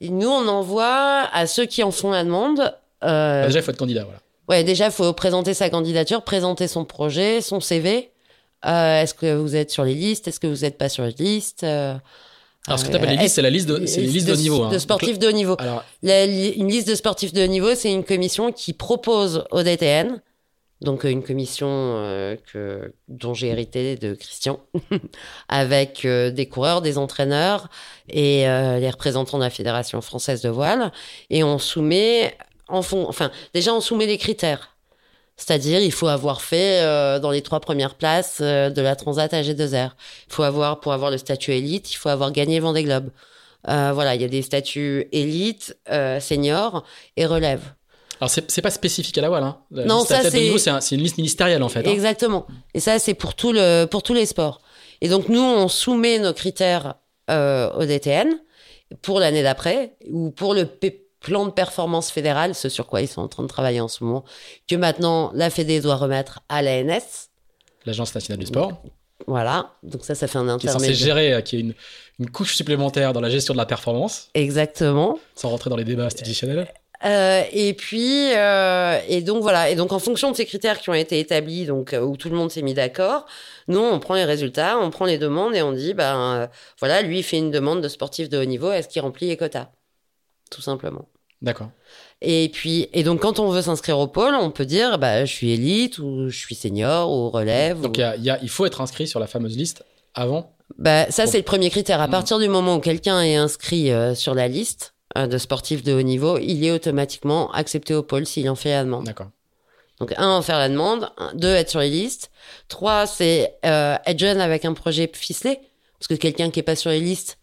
Et nous, on envoie à ceux qui en font la demande. Bah, déjà, il faut être candidat, voilà. Ouais, déjà, il faut présenter sa candidature, présenter son projet, son CV. Est-ce que vous êtes sur les listes? Est-ce que vous n'êtes pas sur les listes? Alors, ce que euh, tu appelles les listes, c'est la liste de, c'est les listes de, niveau. hein. De sportifs de haut niveau. Alors, La une liste de sportifs de haut niveau, c'est une commission qui propose au DTN, donc euh, une commission euh, que, dont j'ai hérité de Christian, avec euh, des coureurs, des entraîneurs et euh, les représentants de la Fédération française de voile. Et on soumet, en fond, enfin, déjà on soumet les critères. C'est-à-dire, il faut avoir fait euh, dans les trois premières places euh, de la Transat à G2R. Il faut avoir, pour avoir le statut élite, il faut avoir gagné le Vendée Globe. Euh, voilà, il y a des statuts élite, senior et relève. alors, c'est c'est pas spécifique à la voile. Hein. La Non, ça, c'est- niveau, c'est un- c'est une liste ministérielle, en fait. hein. Exactement. Et ça, c'est pour, tout le, pour tous les sports. Et donc, nous, on soumet nos critères au DTN pour l'année d'après ou pour le P- plan de performance fédéral, ce sur quoi ils sont en train de travailler en ce moment, que maintenant la Fédé doit remettre à l'ANS. L'Agence nationale du sport, Voilà. Donc, ça, ça fait un qui est intermédiaire. gérer, euh, qui est une, une couche supplémentaire dans la gestion de la performance, Exactement. sans rentrer dans les débats institutionnels. Euh, et puis, euh, et donc voilà. Et donc, en fonction de ces critères qui ont été établis, donc où tout le monde s'est mis d'accord, nous, on prend les résultats, on prend les demandes et on dit, ben euh, voilà, lui, il fait une demande de sportif de haut niveau, est-ce qu'il remplit les quotas? Tout simplement. D'accord. Et puis, et donc, quand on veut s'inscrire au pôle, on peut dire, bah, je suis élite ou je suis senior ou relève. Donc, ou- il y a- il y a- il faut être inscrit sur la fameuse liste avant. Bah, ça, c'est le premier critère. À Mm. partir du moment où quelqu'un est inscrit euh, sur la liste euh, de sportifs de haut niveau, il est automatiquement accepté au pôle s'il en fait la demande. D'accord. Donc, un, en faire la demande. Un, deux, être sur les listes. Trois, c'est euh, être jeune avec un projet ficelé. Parce que quelqu'un qui est pas sur les listes,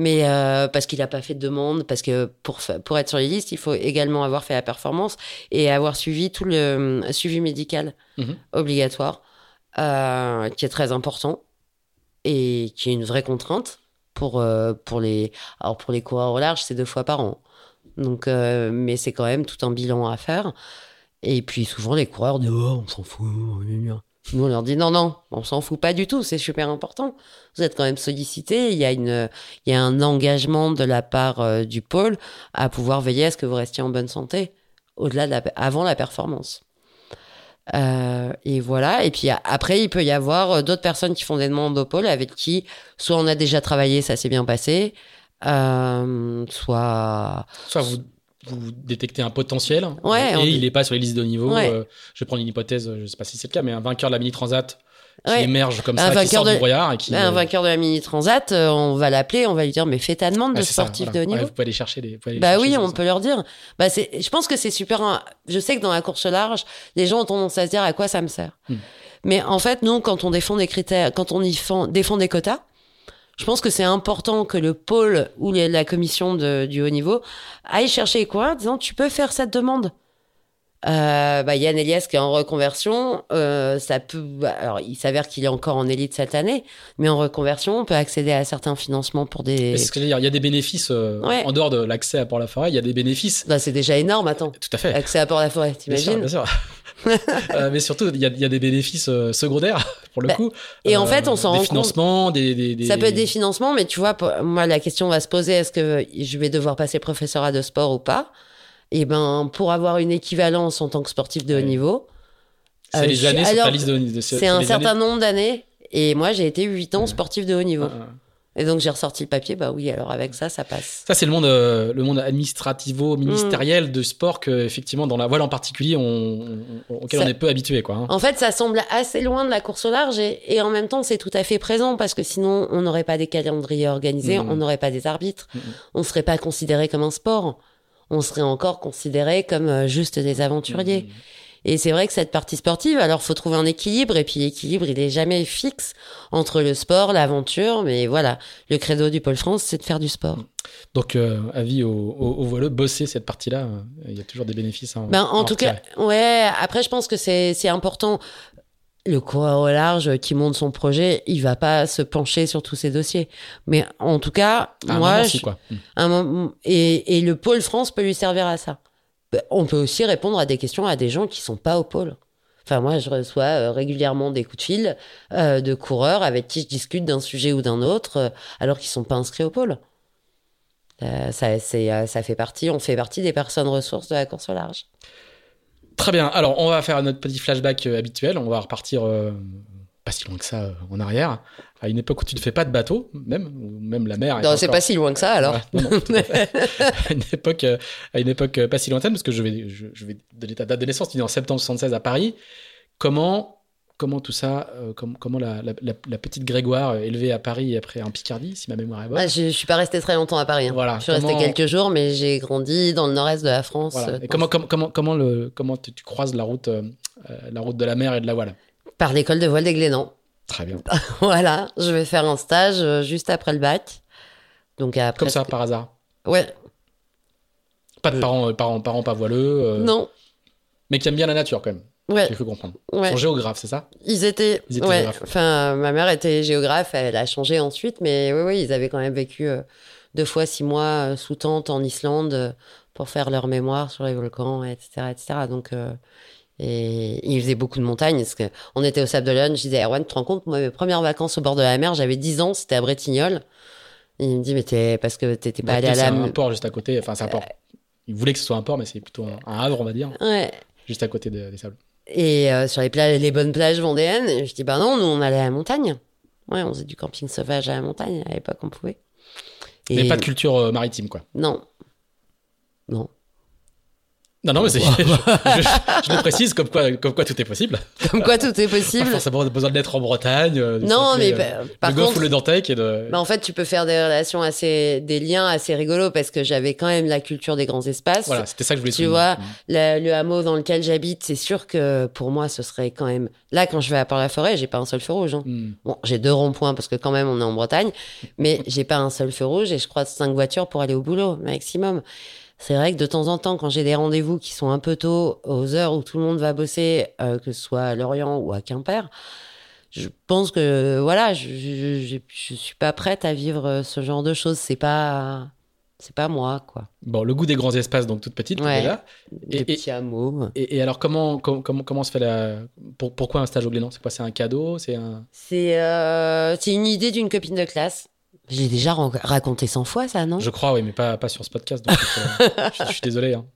mais euh, parce qu'il n'a pas fait de demande, parce que pour, pour être sur les listes, il faut également avoir fait la performance et avoir suivi tout le euh, suivi médical Mhm. obligatoire, euh, qui est très important et qui est une vraie contrainte pour, euh, pour, les, alors pour les coureurs au large, c'est deux fois par an. Donc, mais c'est quand même tout un bilan à faire. Et puis souvent, les coureurs disent Oh, on s'en fout. Nous, on leur dit Non, non, on s'en fout pas du tout, c'est super important. Vous êtes quand même sollicité. Il y a, il y a un engagement de la part euh, du pôle à pouvoir veiller à ce que vous restiez en bonne santé au-delà de la, avant la performance. Euh, et voilà. Et puis après, il peut y avoir euh, d'autres personnes qui font des demandes au pôle avec qui, soit on a déjà travaillé, ça s'est bien passé, soit. Soit vous, vous détectez un potentiel Ouais, et on il n'est pas sur les listes de niveau. Ouais. Euh, je vais prendre une hypothèse, je ne sais pas si c'est le cas, mais un vainqueur de la mini transat qui Ouais. émerge comme Un ça, qui vainqueur sort de- du brouillard et qui. un euh, vainqueur de la mini transat, euh, on va l'appeler, on va lui dire mais fais ta demande de ça, sportif voilà. de haut Ouais, niveau. vous pouvez aller chercher des. aller Bah chercher oui, on ça. peut leur dire. Bah c'est, je pense que c'est super. un- Je sais que dans la course large, les gens ont tendance à se dire à quoi ça me sert? Hmm. Mais en fait, nous, quand on défend des critères, quand on y fend- défend des quotas, je pense que c'est important que le pôle ou la commission de- du haut niveau aille chercher les coureurs en disant tu peux faire cette demande. Euh, bah, Yann Elias qui est en reconversion, euh, ça peut. bah, alors, il s'avère qu'il est encore en élite cette année, mais en reconversion, on peut accéder à certains financements pour des. C'est ce que je veux dire, il y a des bénéfices euh, Ouais. en dehors de l'accès à Port-la-Forêt, il y a des bénéfices. Bah, c'est déjà énorme, attends. Tout à fait. Accès à Port-la-Forêt, Bien sûr, t'imagines bien sûr. Euh, mais surtout, il y a, il y a des bénéfices euh, secondaires, pour le Bah, coup. et en Euh, fait, on s'en rend compte. financements, des, des, des- Ça peut être des financements, mais tu vois, pour- moi, la question va se poser est-ce que je vais devoir passer professorat de sport ou pas? Et ben, pour avoir une équivalence en tant que sportif de haut niveau, C'est les années liste de. de- c'est un certain années- nombre d'années. Et moi, j'ai été 8 ans sportif de haut niveau. Ah, ah. Et donc, j'ai ressorti le papier. Bah oui, alors avec ça, ça passe. Ça, c'est le monde, euh, le monde administrativo-ministériel Mm. de sport que, effectivement, dans la voile en particulier, on, on- auquel Ça- on est peu habitué, quoi. hein. En fait, ça semble assez loin de la course au large et, et en même temps, c'est tout à fait présent parce que sinon, on n'aurait pas des calendriers organisés, Mhm. on n'aurait pas des arbitres, Mhm. on serait pas considéré comme un sport. on serait encore considérés comme euh, juste des aventuriers. Et c'est vrai que cette partie sportive, alors faut trouver un équilibre, et puis l'équilibre, il est jamais fixe entre le sport, l'aventure, mais voilà, le credo du Pôle France, c'est de faire du sport. Donc, euh, avis aux, aux voileux, bosser cette partie-là, euh, il y a toujours des bénéfices. À en, Ben, en tout retirer. cas, ouais, après, je pense que c'est important. Le coureur au large qui monte son projet, il va pas se pencher sur tous ces dossiers. Mais en tout cas, À un moi, moment, je- si, quoi. Un moment- et, et le pôle France peut lui servir à ça. Ben, On peut aussi répondre à des questions à des gens qui sont pas au pôle. Enfin, moi, je reçois euh, régulièrement des coups de fil euh, de coureurs avec qui je discute d'un sujet ou d'un autre, euh, alors qu'ils sont pas inscrits au pôle. Ça, ça fait partie, on fait partie des personnes ressources de la course au large. Très bien. Alors, on va faire notre petit flashback habituel. On va repartir pas si loin que ça euh, en arrière, à une époque où tu ne fais pas de bateau, même, ou même la mer. Non, c'est encore- pas si loin que ça, alors. Ouais, non, non, tout à une époque, euh, à une époque euh, pas si lointaine, parce que je vais, je, je vais donner ta date de naissance. Tu es en septembre 76 à Paris. Comment, comment tout ça, euh, com- comment la, la- la- la petite Grégoire euh, élevée à Paris et après en Picardie, si ma mémoire est bonne. Ah, je, je suis pas restée très longtemps à Paris. hein. Voilà, Je suis restée comment- quelques jours, mais j'ai grandi dans le nord-est de la France. Voilà. euh, Et comment, comment, comment, comment, le, comment tu, tu croises la route, la route de la mer et de la voile? Par l'école de voile des Glénans. Très bien. voilà, je vais faire un stage euh, juste après le bac. Donc à Comme ça, par hasard. Ouais, Pas de Euh. parents, euh, parents, parents pas voileux, euh, non, mais qui aiment bien la nature quand même. ouais, J'ai cru comprendre. ouais. Ils sont géographes, c'est ça? Ils étaient, Ils étaient ouais. géographes. Enfin, ma mère était géographe, elle a changé ensuite, mais oui, oui, ils avaient quand même vécu euh, deux fois six mois euh, sous tente en Islande euh, pour faire leur mémoire sur les volcans, etc., etc. Donc, euh, et ils faisaient beaucoup de montagnes. Parce que on était au Sable d'Olonne, je disais, Erwan, tu te rends compte, moi, mes premières vacances au bord de la mer, j'avais 10 ans, c'était à Bretignolles. Et il me dit, mais t'es, parce que t'étais pas allé à c'est la... un port juste à côté. Enfin, c'est un port. Ils voulaient que ce soit un port, mais c'est plutôt un, un havre, on va dire, Ouais. juste à côté de- des sables. Et euh, sur les, plages, les bonnes plages vendéennes, et je dis bah non, nous on allait à la montagne. Ouais, on faisait du camping sauvage à la montagne à l'époque, on pouvait. Et Mais pas de culture euh, maritime, quoi. non, non. Non, non, mais c'est, je, je- je le précise comme quoi, comme quoi tout est possible. Comme quoi tout est Pas possible. forcément besoin d'être en Bretagne. euh, Non, mais euh, par le golf contre, ou le Dantec et de. bah, en fait, tu peux faire des relations assez, des liens assez rigolos parce que j'avais quand même la culture des grands espaces. Voilà, c'était ça que je voulais Tu souligner. vois, Mm. Le, le hameau dans lequel j'habite, c'est sûr que pour moi, ce serait quand même. Là, quand je vais à Port-la-Forêt, j'ai pas un seul feu rouge. hein. Mm. Bon, j'ai deux ronds-points parce que quand même on est en Bretagne, mais j'ai pas un seul feu rouge et je croise cinq voitures pour aller au boulot maximum. C'est vrai que de temps en temps, quand j'ai des rendez-vous qui sont un peu tôt, aux heures où tout le monde va bosser, euh, que ce soit à Lorient ou à Quimper, je pense que voilà, je, je, je, je suis pas prête à vivre euh, ce genre de choses. C'est pas, c'est pas moi quoi. Bon, le goût des grands espaces, donc toute petite, Ouais. là. Des Et- et- petits hameaux. Et, et alors, comment, com- comment, comment se fait la. Pour, pourquoi un stage au Glénan? C'est quoi? C'est un cadeau? C'est un. C'est, euh, c'est une idée d'une copine de classe. J'ai déjà raconté 100 fois ça, non? Je crois, oui, mais pas, pas sur ce podcast. Donc, euh, je, je suis désolé. hein.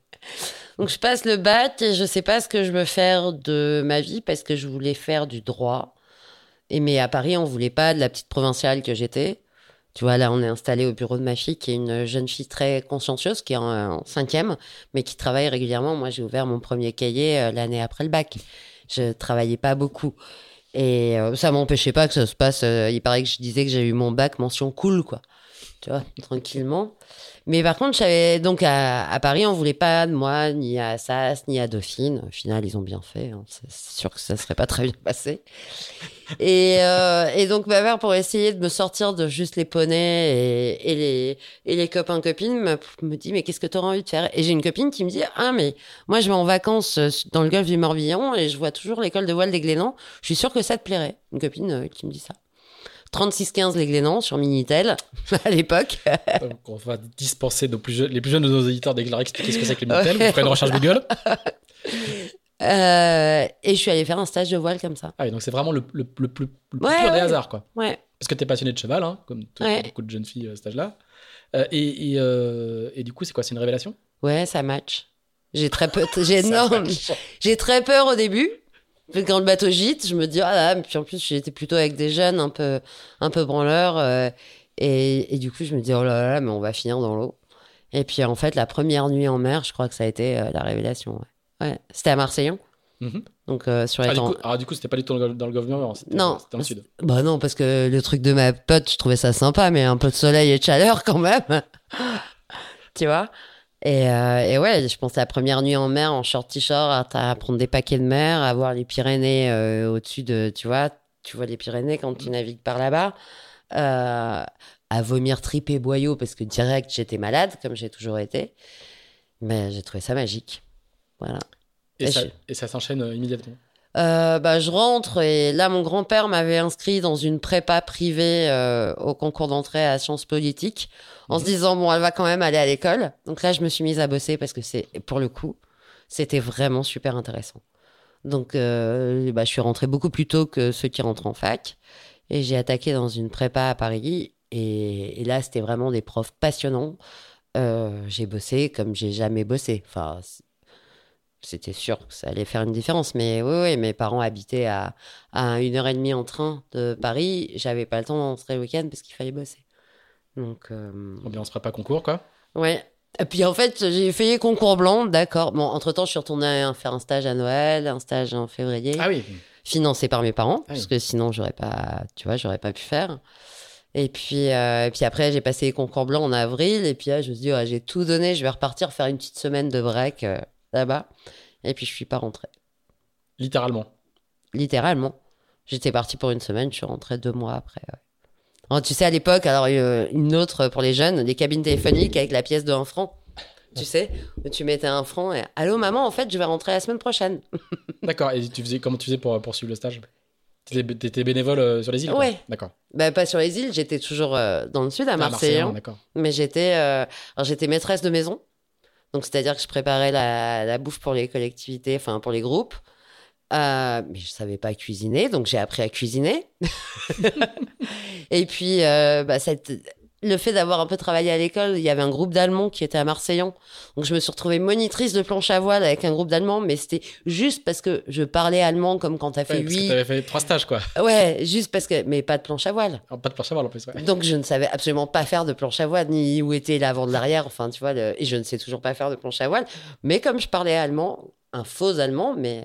Donc je passe le bac et je sais pas ce que je veux faire de ma vie parce que je voulais faire du droit. Et mais à Paris, on voulait pas de la petite provinciale que j'étais. Tu vois, là, on est installé au bureau de ma fille, qui est une jeune fille très consciencieuse, qui est en, en cinquième, mais qui travaille régulièrement. Moi, j'ai ouvert mon premier cahier euh, l'année après le bac. Je travaillais pas beaucoup. Et euh, ça m'empêchait pas que ça se passe. euh, il paraît que je disais que j'ai eu mon bac mention cool, quoi. Tu vois, tranquillement. Mais par contre, j'avais donc à, Paris, on voulait pas de moi, ni à Assas, ni à Dauphine. Au final, ils ont bien fait. hein. C'est sûr que ça serait pas très bien passé. Et, euh, et donc, ma mère, pour essayer de me sortir de juste les poneys et, les, et les copains copines, me, me dit mais qu'est-ce que tu auras envie de faire? Et j'ai une copine qui me dit ah mais moi je vais en vacances euh, dans le golfe du Morbihan et je vois toujours l'école de voile des Glénans. Je suis sûre que ça te plairait. Une copine euh, qui me dit ça. 3615 les Glénans sur Minitel à l'époque. Donc, on va dispenser nos plus jeunes- les plus jeunes de nos auditeurs dès que je leur explique ce que c'est que le Minitel. Vous ferez une recherche Google. Euh, et je suis allée faire un stage de voile comme ça. Ah, oui, donc c'est vraiment le, le, le plus, le Ouais, pur des ouais. hasards, quoi. Ouais. Parce que tu es passionné de cheval, hein, comme tout- Ouais. beaucoup de jeunes filles à cet âge-là. Euh, et, et, euh, et du coup, c'est quoi C'est une révélation? Ouais, ça match. J'ai très j'ai très peur au début. Quand le bateau gîte, je me dis ah là, puis en plus j'étais plutôt avec des jeunes un peu, un peu branleurs, euh, et, et du coup je me dis oh là là, mais on va finir dans l'eau. Et puis en fait la première nuit en mer, je crois que ça a été euh, la révélation. Ouais, Ouais. c'était à Marseillon, Mhm. donc euh, sur les ah, du temps. coup, alors, du coup, c'était pas du tout dans le, Nord, c'était Non. c'était dans le sud. Bah non, parce que le truc de ma pote, je trouvais ça sympa, mais un peu de soleil et de chaleur quand même. tu vois? Et, euh, et, ouais, je pense la première nuit en mer, en short t-shirt, à, prendre des paquets de mer, à voir les Pyrénées euh, au-dessus de, tu vois, tu vois les Pyrénées quand tu navigues par là-bas, euh, à vomir tripes et boyaux parce que direct j'étais malade, comme j'ai toujours été. Mais j'ai trouvé ça magique. Voilà. Et, ça, et ça s'enchaîne immédiatement euh, bah, je rentre et là, mon grand-père m'avait inscrit dans une prépa privée euh, au concours d'entrée à sciences politiques en se mhm. disant, bon, elle va quand même aller à l'école. Donc là, je me suis mise à bosser parce que c'est, pour le coup, c'était vraiment super intéressant. Donc, euh, bah, je suis rentrée beaucoup plus tôt que ceux qui rentrent en fac et j'ai attaqué dans une prépa à Paris. Et, et là, c'était vraiment des profs passionnants. j'ai bossé comme j'ai jamais bossé. Enfin, c'était sûr que ça allait faire une différence. Mais oui, mes parents habitaient à, à une heure et demie en train de Paris. J'avais pas le temps d'entrer le week-end parce qu'il fallait bosser. Donc. Euh... Fera pas concours, quoi. Ouais. Et puis en fait, j'ai fait concours blanc, d'accord. Bon, entre temps, je suis retournée faire un stage à Noël, un stage en février. Ah oui. Financé par mes parents, ah parce que sinon, j'aurais pas, tu vois, j'aurais pas pu faire. Et puis, euh, et puis après, j'ai passé les concours blancs en avril. Et puis là, je me suis dit, j'ai tout donné, je vais repartir faire une petite semaine de break. Euh, là-bas. Et puis je suis pas rentrée. Littéralement. Littéralement. J'étais partie pour une semaine, je suis rentrée deux mois après. tu sais, à l'époque, alors une autre pour les jeunes, des cabines téléphoniques avec la pièce de 1 franc. Tu sais, où tu mettais un franc et allô maman, en fait, je vais rentrer la semaine prochaine. D'accord. Et tu faisais comment tu faisais pour poursuivre le stage? Tu étais bénévole euh, sur les îles Ouais. D'accord. Bah, pas sur les îles, j'étais toujours euh, dans le sud, à Marseille. Ah, mais j'étais, euh, j'étais maîtresse de maison. Donc, c'est-à-dire que je préparais la, bouffe pour les collectivités, enfin pour les groupes. Euh, mais je savais pas cuisiner, donc j'ai appris à cuisiner. et puis, euh, bah, cette, le fait d'avoir un peu travaillé à l'école, il y avait un groupe d'Allemands qui était à Marseillan. Donc je me suis retrouvée monitrice de planche à voile avec un groupe d'Allemands, mais c'était juste parce que je parlais allemand comme quand t'as fait huit. T'avais fait trois stages, quoi. Ouais, juste parce que, mais pas de planche à voile. pas de planche à voile en plus. Ouais. Donc je ne savais absolument pas faire de planche à voile, ni où était l'avant de l'arrière. Enfin, tu vois, et je ne sais toujours pas faire de planche à voile. Mais comme je parlais allemand, un faux allemand, mais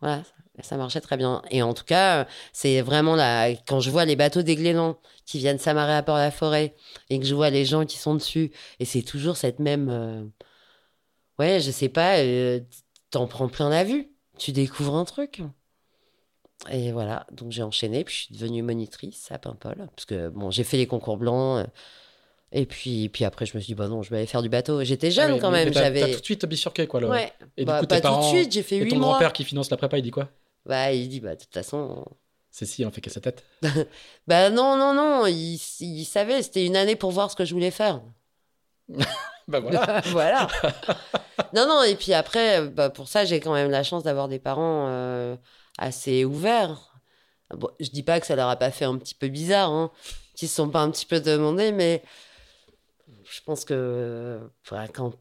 voilà, ça marchait très bien. Et en tout cas, c'est vraiment là, quand je vois les bateaux des Glénans qui viennent s'amarrer à Port-la-Forêt et que je vois les gens qui sont dessus, et c'est toujours cette même. Euh, ouais, je sais pas, euh, t'en prends plein la vue. Tu découvres un truc. Et voilà, donc j'ai enchaîné, puis je suis devenue monitrice à Paimpol, parce que bon, j'ai fait les concours blancs. Euh, et puis, puis après, je me suis dit, bah non, je vais aller faire du bateau. J'étais jeune ah quand même. J'avais tout de suite bifurqué, quoi. Ouais. Et bah, du coup, pas tout de suite, j'ai fait 8 mois. Et ton grand-père qui finance la prépa, il dit quoi? Bah, il dit, bah, de toute façon. C'est si, on fait qu'à sa tête. bah, non, non, non, il, il savait, c'était une année pour voir ce que je voulais faire. bah, voilà. voilà. non, non, et puis après, bah, pour ça, j'ai quand même la chance d'avoir des parents euh, assez ouverts. Bon, je dis pas que ça leur a pas fait un petit peu bizarre, hein, qu'ils se sont pas un petit peu demandés, mais je pense que quand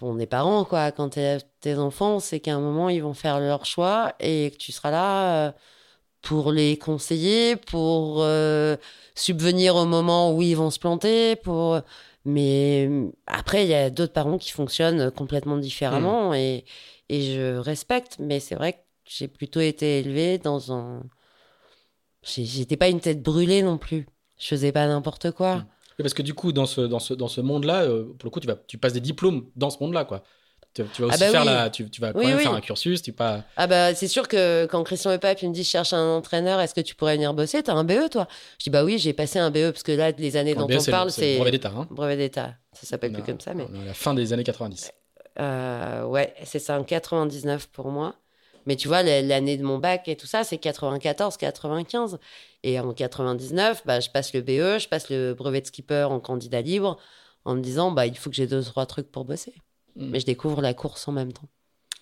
on est parents, quoi. Quand t'es tes enfants, c'est qu'à un moment, ils vont faire leur choix et que tu seras là euh, pour les conseiller, pour euh, subvenir au moment où ils vont se planter, pour... Mais après, il y a d'autres parents qui fonctionnent complètement différemment mmh. et, et je respecte, mais c'est vrai que j'ai plutôt été élevée dans un... J'étais pas une tête brûlée non plus. Je faisais pas n'importe quoi. Mmh parce que du coup, dans ce, dans ce, dans ce monde-là, euh, pour le coup, tu, vas, tu passes des diplômes dans ce monde-là, quoi. Tu, vas ah aussi bah faire la, tu, tu, vas quand même faire un cursus, tu pas. Ah bah c'est sûr que quand Christian Epap me dit je cherche un entraîneur, est-ce que tu pourrais venir bosser? T'as un BE toi Je dis bah oui, j'ai passé un BE parce que là les années dont e, on parle c'est brevet d'état. Hein. brevet d'état, ça s'appelle plus comme ça mais. la fin des années 90. Euh, ouais, c'est ça en 99 pour moi. Mais tu vois, l'année de mon bac et tout ça, c'est 94, 95. Et en 99, bah, je passe le BE, je passe le brevet de skipper en candidat libre en me disant, bah, il faut que j'ai deux, trois trucs pour bosser. Hmm. Mais je découvre la course en même temps.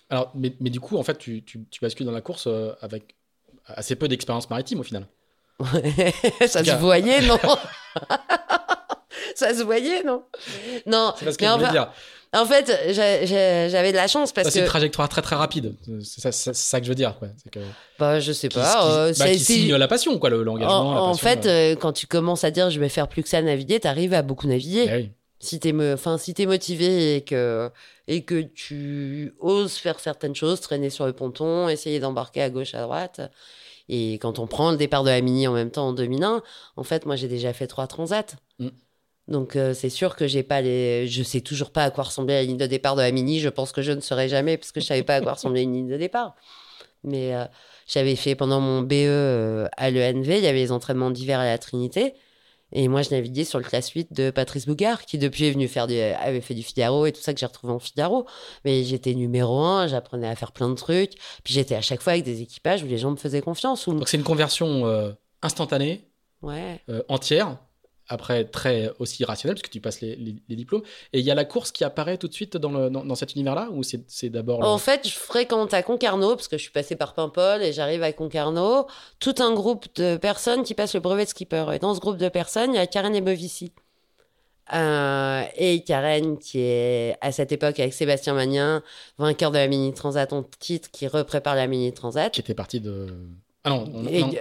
Alors, mais, mais du coup, en fait, tu, tu, tu bascules dans la course euh, avec assez peu d'expérience maritime au final. ça se voyait, non? Ça se voyait, non? Non. C'est parce que je veux dire. En fait, j'avais de la chance parce que. C'est une trajectoire très très rapide. C'est ça, que je veux dire. Quoi. Que... Bah, je sais pas. Qui, euh, bah, signe la passion, quoi, l'engagement. En, fait, euh. Euh, quand tu commences à dire je vais faire plus que ça naviguer, tu arrives à beaucoup naviguer. Eh si t'es enfin, si es motivé et que, et que tu oses faire certaines choses, traîner sur le ponton, essayer d'embarquer à gauche, à droite. Et quand on prend le départ de la Mini en même temps en 2001, en fait, moi j'ai déjà fait trois transats. Donc euh, c'est sûr que j'ai pas les, je sais toujours pas à quoi ressemblait la ligne de départ de la mini. Je pense que je ne saurais jamais parce que je savais pas à quoi ressemblait une ligne de départ. Mais euh, j'avais fait pendant mon BE euh, à l'ENV, il y avait les entraînements d'hiver à la Trinité. Et moi, je naviguais sur le classe 8 de Patrice Bougard, qui depuis est venu faire du, avait fait du Figaro et tout ça que j'ai retrouvé en Figaro. Mais j'étais numéro un, j'apprenais à faire plein de trucs. Puis j'étais à chaque fois avec des équipages où les gens me faisaient confiance. Donc c'est une conversion instantanée, ouais. entière après très aussi rationnel, parce que tu passes les, diplômes. Et il y a la course qui apparaît tout de suite dans, le, dans, cet univers-là, ou c'est d'abord... En fait, je fréquente à Concarneau, parce que je suis passée par Paimpol, et j'arrive à Concarneau, tout un groupe de personnes qui passent le brevet de skipper. Et dans ce groupe de personnes, il y a Karen Ebovici. Euh, et Karen, qui est à cette époque avec Sébastien Magnin, vainqueur de la Mini Transat en titre, qui reprépare la Mini Transat. Qui était partie de... Ah non, on, non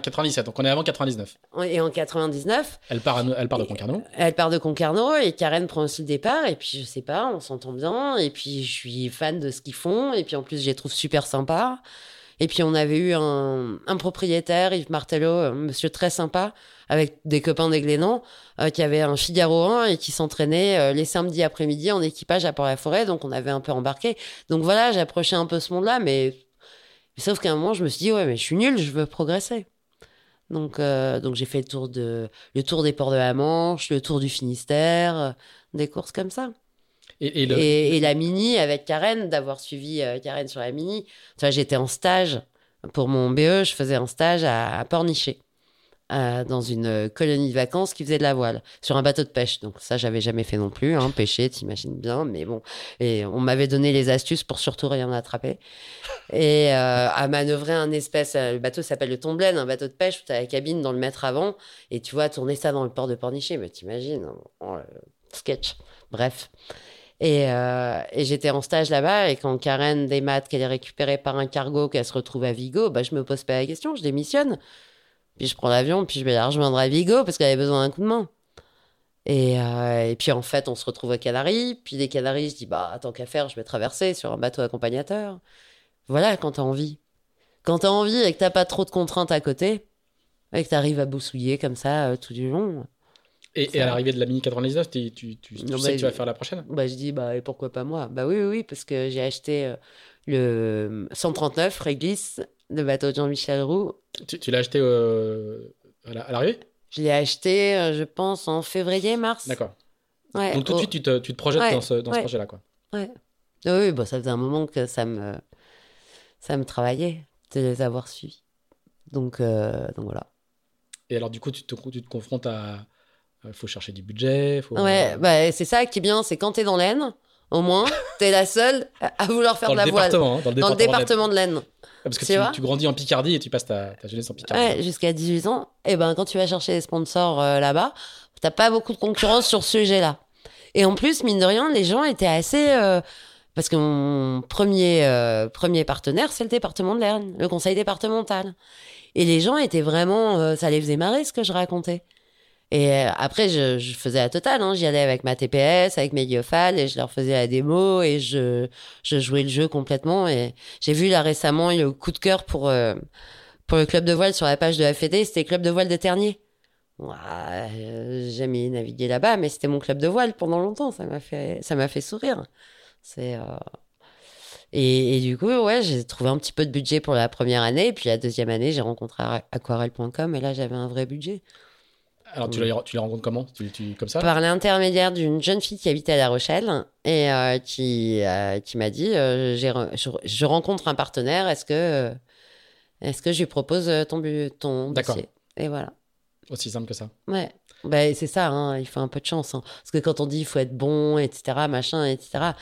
97, donc on est avant 99. Et en 99. Elle part, elle part de Concarneau. Elle part de Concarneau et Karen prend aussi le départ. Et puis je sais pas, on s'entend bien. Et puis je suis fan de ce qu'ils font. Et puis en plus, je les trouve super sympas. Et puis on avait eu un, un propriétaire, Yves Martello, un monsieur très sympa, avec des copains des Glénans, euh, qui avait un Figaro 1 et qui s'entraînait euh, les samedis après-midi en équipage à Port-la-Forêt. Donc on avait un peu embarqué. Donc voilà, j'approchais un peu ce monde-là, mais Sauf qu'à un moment, je me suis dit, ouais, mais je suis nul, je veux progresser. Donc, euh, donc j'ai fait le tour, de, le tour des ports de la Manche, le tour du Finistère, euh, des courses comme ça. Et, et, la mini avec Karen, d'avoir suivi euh, Karen sur la mini. Tu vois, j'étais en stage pour mon BE, je faisais un stage à, à Pornichet. Euh, dans une colonie de vacances qui faisait de la voile sur un bateau de pêche. Donc ça, j'avais jamais fait non plus, hein, pêcher, t'imagines bien. Mais bon, et on m'avait donné les astuces pour surtout rien attraper et euh, à manœuvrer un espèce. Euh, le bateau s'appelle le Tomblaine, un bateau de pêche où t'as la cabine dans le mètre avant et tu vois tourner ça dans le port de Pornichet. Mais t'imagines, oh, sketch. Bref. Et, et j'étais en stage là-bas, et quand Karen des maths qu'elle est récupérée par un cargo, qu'elle se retrouve à Vigo, bah, je me pose pas la question, je démissionne. Puis je prends l'avion, puis je vais la rejoindre à Vigo parce qu'elle avait besoin d'un coup de main. Et, euh, et, puis en fait, on se retrouve aux Canaries. Puis les Canaries, je dis, bah, tant qu'à faire, je vais traverser sur un bateau accompagnateur. Voilà, quand t'as envie. Quand t'as envie et que t'as pas trop de contraintes à côté, et que t'arrives à boussouiller comme ça euh, tout du long. Et, à l'arrivée de la Mini 99, tu, tu, tu, sais bah, que tu vas faire la prochaine? Bah, je dis, bah, et pourquoi pas moi? Bah oui, oui, oui, parce que j'ai acheté euh, le 139 Réglisse de bateau de Jean-Michel Roux. Tu, l'as acheté euh, à l'arrivée? Je l'ai acheté, euh, je pense, en février, mars. D'accord. Donc tout de suite, tu te, tu te projettes dans ce, dans ce projet-là, quoi. Ouais. Oui, bah, ça faisait un moment que ça me, ça me travaillait de les avoir suivis. Donc, euh, donc voilà. Et alors, du coup, tu te, tu te confrontes à. Il faut chercher du budget. Faut... Ouais, bah, c'est ça qui est bien, c'est quand tu es dans l'Aisne, au moins, tu es la seule à vouloir faire de la voile. Hein, dans le département, dans le département de l'Aisne. Parce que tu, grandis en Picardie et tu passes ta, jeunesse en Picardie. Ouais, jusqu'à 18 ans. Et eh ben, quand tu vas chercher des sponsors euh, là-bas, t'as pas beaucoup de concurrence sur ce sujet-là. Et en plus, mine de rien, les gens étaient assez. Euh, parce que mon premier, euh, premier partenaire, c'est le département de l'Aisne, le conseil départemental. Et les gens étaient vraiment. ça les faisait marrer ce que je racontais. Et euh, après, je, faisais la totale. Hein. J'y allais avec ma TPS, avec mes guiophiles, et je leur faisais la démo, et je, je jouais le jeu complètement. Et j'ai vu là récemment le coup de cœur pour, euh, pour le club de voile sur la page de la FED, c'était club de voile de Ternier. j'ai jamais navigué là-bas, mais c'était mon club de voile pendant longtemps. Ça m'a fait, ça m'a fait sourire. C'est, euh, et, du coup, ouais, j'ai trouvé un petit peu de budget pour la première année. Puis la deuxième année, j'ai rencontré aquarelle.com et là, j'avais un vrai budget. Alors, tu, les, tu les rencontres comment? Comme ça? Par l'intermédiaire d'une jeune fille qui habitait à La Rochelle et euh, qui, euh, qui m'a dit euh, je, je, rencontre un partenaire, est-ce que, est-ce que je lui propose ton, ton dossier? Et voilà. Aussi simple que ça. Ouais. Bah, c'est ça, hein, il faut un peu de chance. Hein. Parce que quand on dit il faut être bon, etc., machin, etc.,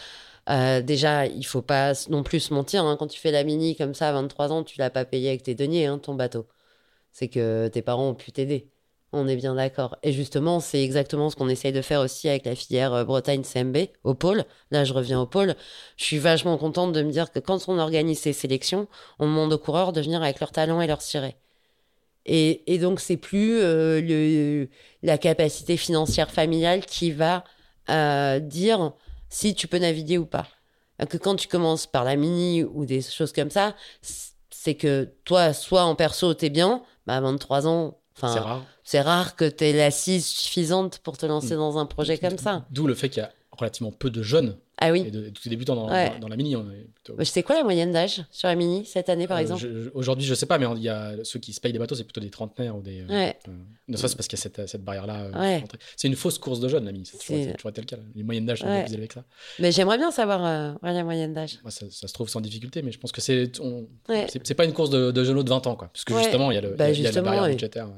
déjà, il faut pas non plus se mentir. Hein. quand tu fais la mini comme ça à 23 ans, tu l'as pas payé avec tes deniers, hein, ton bateau. C'est que tes parents ont pu t'aider. On est bien d'accord. Et justement, c'est exactement ce qu'on essaye de faire aussi avec la filière euh, Bretagne CMB au pôle. Là, je reviens au pôle. Je suis vachement contente de me dire que quand on organise ces sélections, on demande aux coureurs de venir avec leurs talents et leurs cirés. Et, donc, c'est plus euh, le, la capacité financière familiale qui va euh, dire si tu peux naviguer ou pas. Que quand tu commences par la mini ou des choses comme ça, c'est que toi, soit en perso, t'es bien, bah, à 23 ans, c'est rare. C'est rare que tu aies l'assise suffisante pour te lancer mm. dans un projet comme ça. D'où le fait qu'il y a relativement peu de jeunes ah oui. Et de, tous les débutants dans, dans, la mini. Je sais quoi la moyenne d'âge sur la mini cette année par euh, exemple Aujourd'hui, je sais pas, mais il y a ceux qui se payent des bateaux, c'est plutôt des trentenaires ou des. Euh, ouais. Euh, ça, c'est parce qu'il y a cette, cette barrière-là. c'est une fausse course de jeunes, la mini. C'est toujours été le cas. Les moyennes d'âge sont ouais. plus élevées que ça. Mais j'aimerais bien savoir la moyenne d'âge. Ça, ça, se trouve sans difficulté, mais je pense que c'est c'est pas une course de, de jeunes de 20 ans, quoi. Parce que justement, il y a, le, bah, y a, la barrière budgétaire.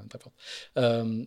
Euh,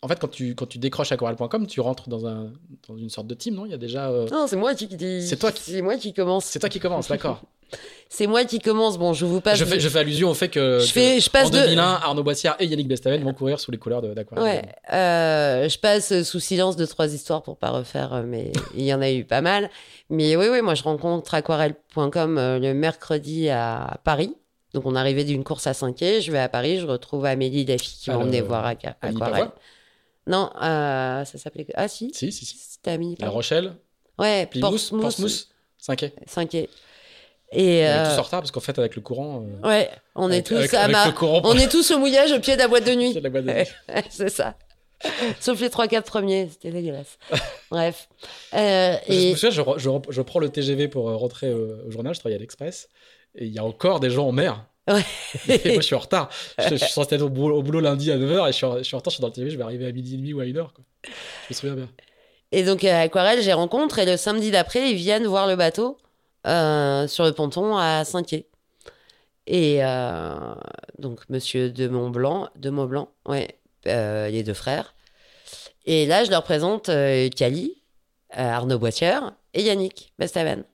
en fait, quand tu, quand tu décroches aquarelle.com, tu rentres dans, un, dans une sorte de team, non? Il y a déjà. Euh, non, c'est moi qui. C'est toi qui. C'est moi qui commence. C'est toi qui commence, d'accord. c'est moi qui commence. Bon, je vous passe. Je fais, je fais allusion au fait que. Je fais, je passe en 2001, Arnaud Boissière et Yannick Bestaven vont courir sous les couleurs d'Aquarelle. Ouais. Euh, je passe sous silence de trois histoires pour pas refaire, euh, mais il y en a eu pas mal. Mais oui, oui, moi je rencontre aquarelle.com le mercredi à Paris. Donc on arrivait d'une course à 5 je vais à Paris, je retrouve Amélie Daffy qui m'a emmené voir Aquarelle. Non, euh, ça s'appelait. Ah, si Si, si, si. C'était à La Rochelle Ouais, Portsmouth. Portsmouth 5 quai. 5 quai. Et on est tous euh, en retard parce qu'en fait, avec le courant. Euh, ouais, on est tous on est tous au mouillage au pied de la boîte de nuit. C'est ça. Sauf les 3-4 premiers, c'était dégueulasse. Bref. Euh, et... Je, je, je, je, prends le TGV pour rentrer au journal, je travaille à l'Express, et il y a encore des gens en mer. Ouais. moi, je suis en retard. Je, suis censé être au boulot, lundi à 9h et je suis, en, retard, je suis dans le TV, je vais arriver à midi et demi ou à 1h. Quoi. Je me souviens bien. Et donc, à Aquarelle, j'ai rencontre et le samedi d'après, ils viennent voir le bateau euh, sur le ponton à Saint-Quay. Et euh, donc, monsieur de Montblanc, de Montblanc, ouais, euh, les deux frères. Et là, je leur présente Cali, Arnaud Boissière et Yannick Bestaven.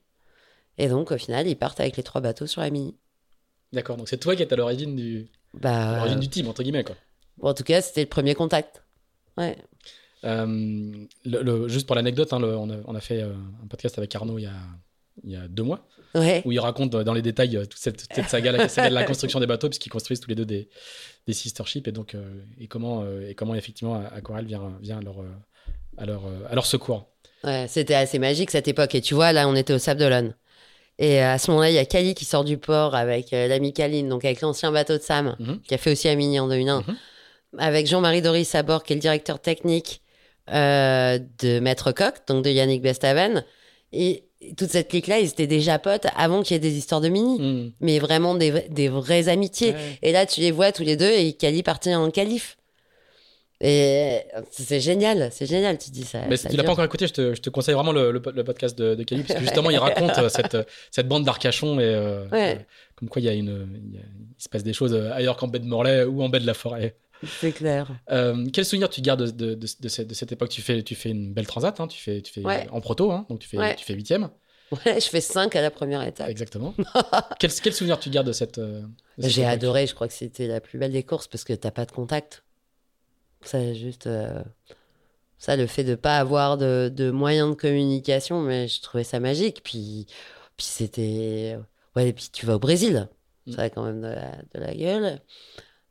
Et donc, au final, ils partent avec les trois bateaux sur la mini. D'accord, donc c'est toi qui es à l'origine du, bah, l'origine du team, entre guillemets. Quoi. Bon, en tout cas, c'était le premier contact. Ouais. Euh, le, juste pour l'anecdote, hein, on, a, on, a, fait euh, un podcast avec Arnaud il y a, il y a deux mois, ouais. où il raconte dans les détails euh, toute cette, cette saga, la, saga de la construction des bateaux, puisqu'ils construisent tous les deux des, des sister ships, et donc et comment, et comment effectivement Aquarelle vient, vient à, leur, à, leur, à leur secours. Ouais, c'était assez magique cette époque, et tu vois, là, on était au Sable d'Olonne. Et euh, à ce moment-là, il y a Kali qui sort du port avec euh, l'ami Kaline, donc avec l'ancien bateau de Sam, mhm. qui a fait aussi Amini en 2001, mhm. avec Jean-Marie Doris à bord, qui est le directeur technique euh, de Maître Coq, donc de Yannick Bestaven. Et toute cette clique-là, ils étaient déjà potes avant qu'il y ait des histoires de mini, mhm. mais vraiment des, des vraies amitiés. Et là, tu les vois tous les deux et Kali partit en calife. Et c'est génial, c'est génial, tu dis ça. Mais si tu l'as pas encore écouté, je te, je te conseille vraiment le, le, podcast de, de parce que justement, il raconte euh, cette, cette bande d'Arcachon et euh, euh, comme quoi il, y a une, il, se passe des choses ailleurs qu'en baie de Morlaix ou en baie de la Forêt. C'est clair. quel souvenir tu gardes de, de, de, cette, cette, époque? Tu fais, tu fais une belle transat, hein, tu fais, tu fais en proto, hein, donc tu fais, tu fais huitième. Ouais, je fais 5 à la première étape. Exactement. quel, quel, souvenir tu gardes de cette. J'ai adoré, je crois que c'était la plus belle des courses parce que t'as pas de contact. Ça, juste. Euh, ça, le fait de pas avoir de, de, moyens de communication, mais je trouvais ça magique. Puis, puis c'était. Ouais, et puis tu vas au Brésil. Mm. Ça a quand même de la, de la gueule.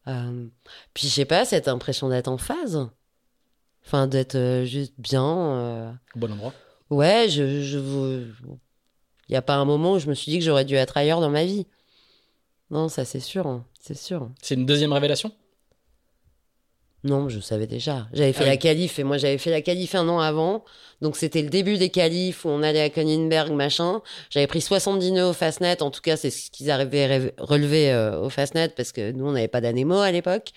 Euh, puis, je sais pas, cette impression d'être en phase. Enfin, d'être euh, juste bien. Au bon endroit. Ouais, je. je il n'y a pas un moment où je me suis dit que j'aurais dû être ailleurs dans ma vie. Non, ça c'est sûr, hein, c'est sûr. C'est une deuxième révélation? Non, je savais déjà. J'avais fait ah la qualif et moi j'avais fait la qualif un an avant. Donc c'était le début des qualifs où on allait à Königsberg, machin. J'avais pris 70 nœuds au Fastnet. En tout cas, c'est ce qu'ils arrivaient à relever euh, au Fastnet parce que nous, on n'avait pas d'anémo à l'époque.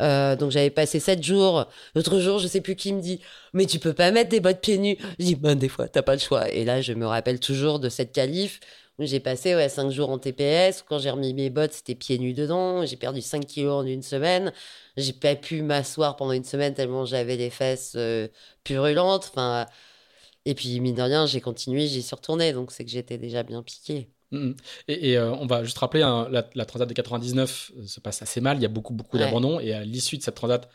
Euh, donc j'avais passé sept jours. L'autre jour, je sais plus qui me dit, mais tu peux pas mettre des bottes pieds nus? Je dis, ben des fois, t'as pas le choix. Et là, je me rappelle toujours de cette qualif où j'ai passé ouais, cinq jours en TPS. Quand j'ai remis mes bottes, c'était pieds nus dedans. J'ai perdu 5 kilos en une semaine j'ai pas pu m'asseoir pendant une semaine tellement j'avais les fesses euh, purulentes. Enfin, et puis, mine de rien, j'ai continué, j'y suis retourné. Donc, c'est que j'étais déjà bien piqué. Mm, mm. Et, euh, on va juste rappeler, hein, la, Transat de 99 euh, se passe assez mal. Il y a beaucoup, beaucoup d'abandons. Et à l'issue de cette Transat,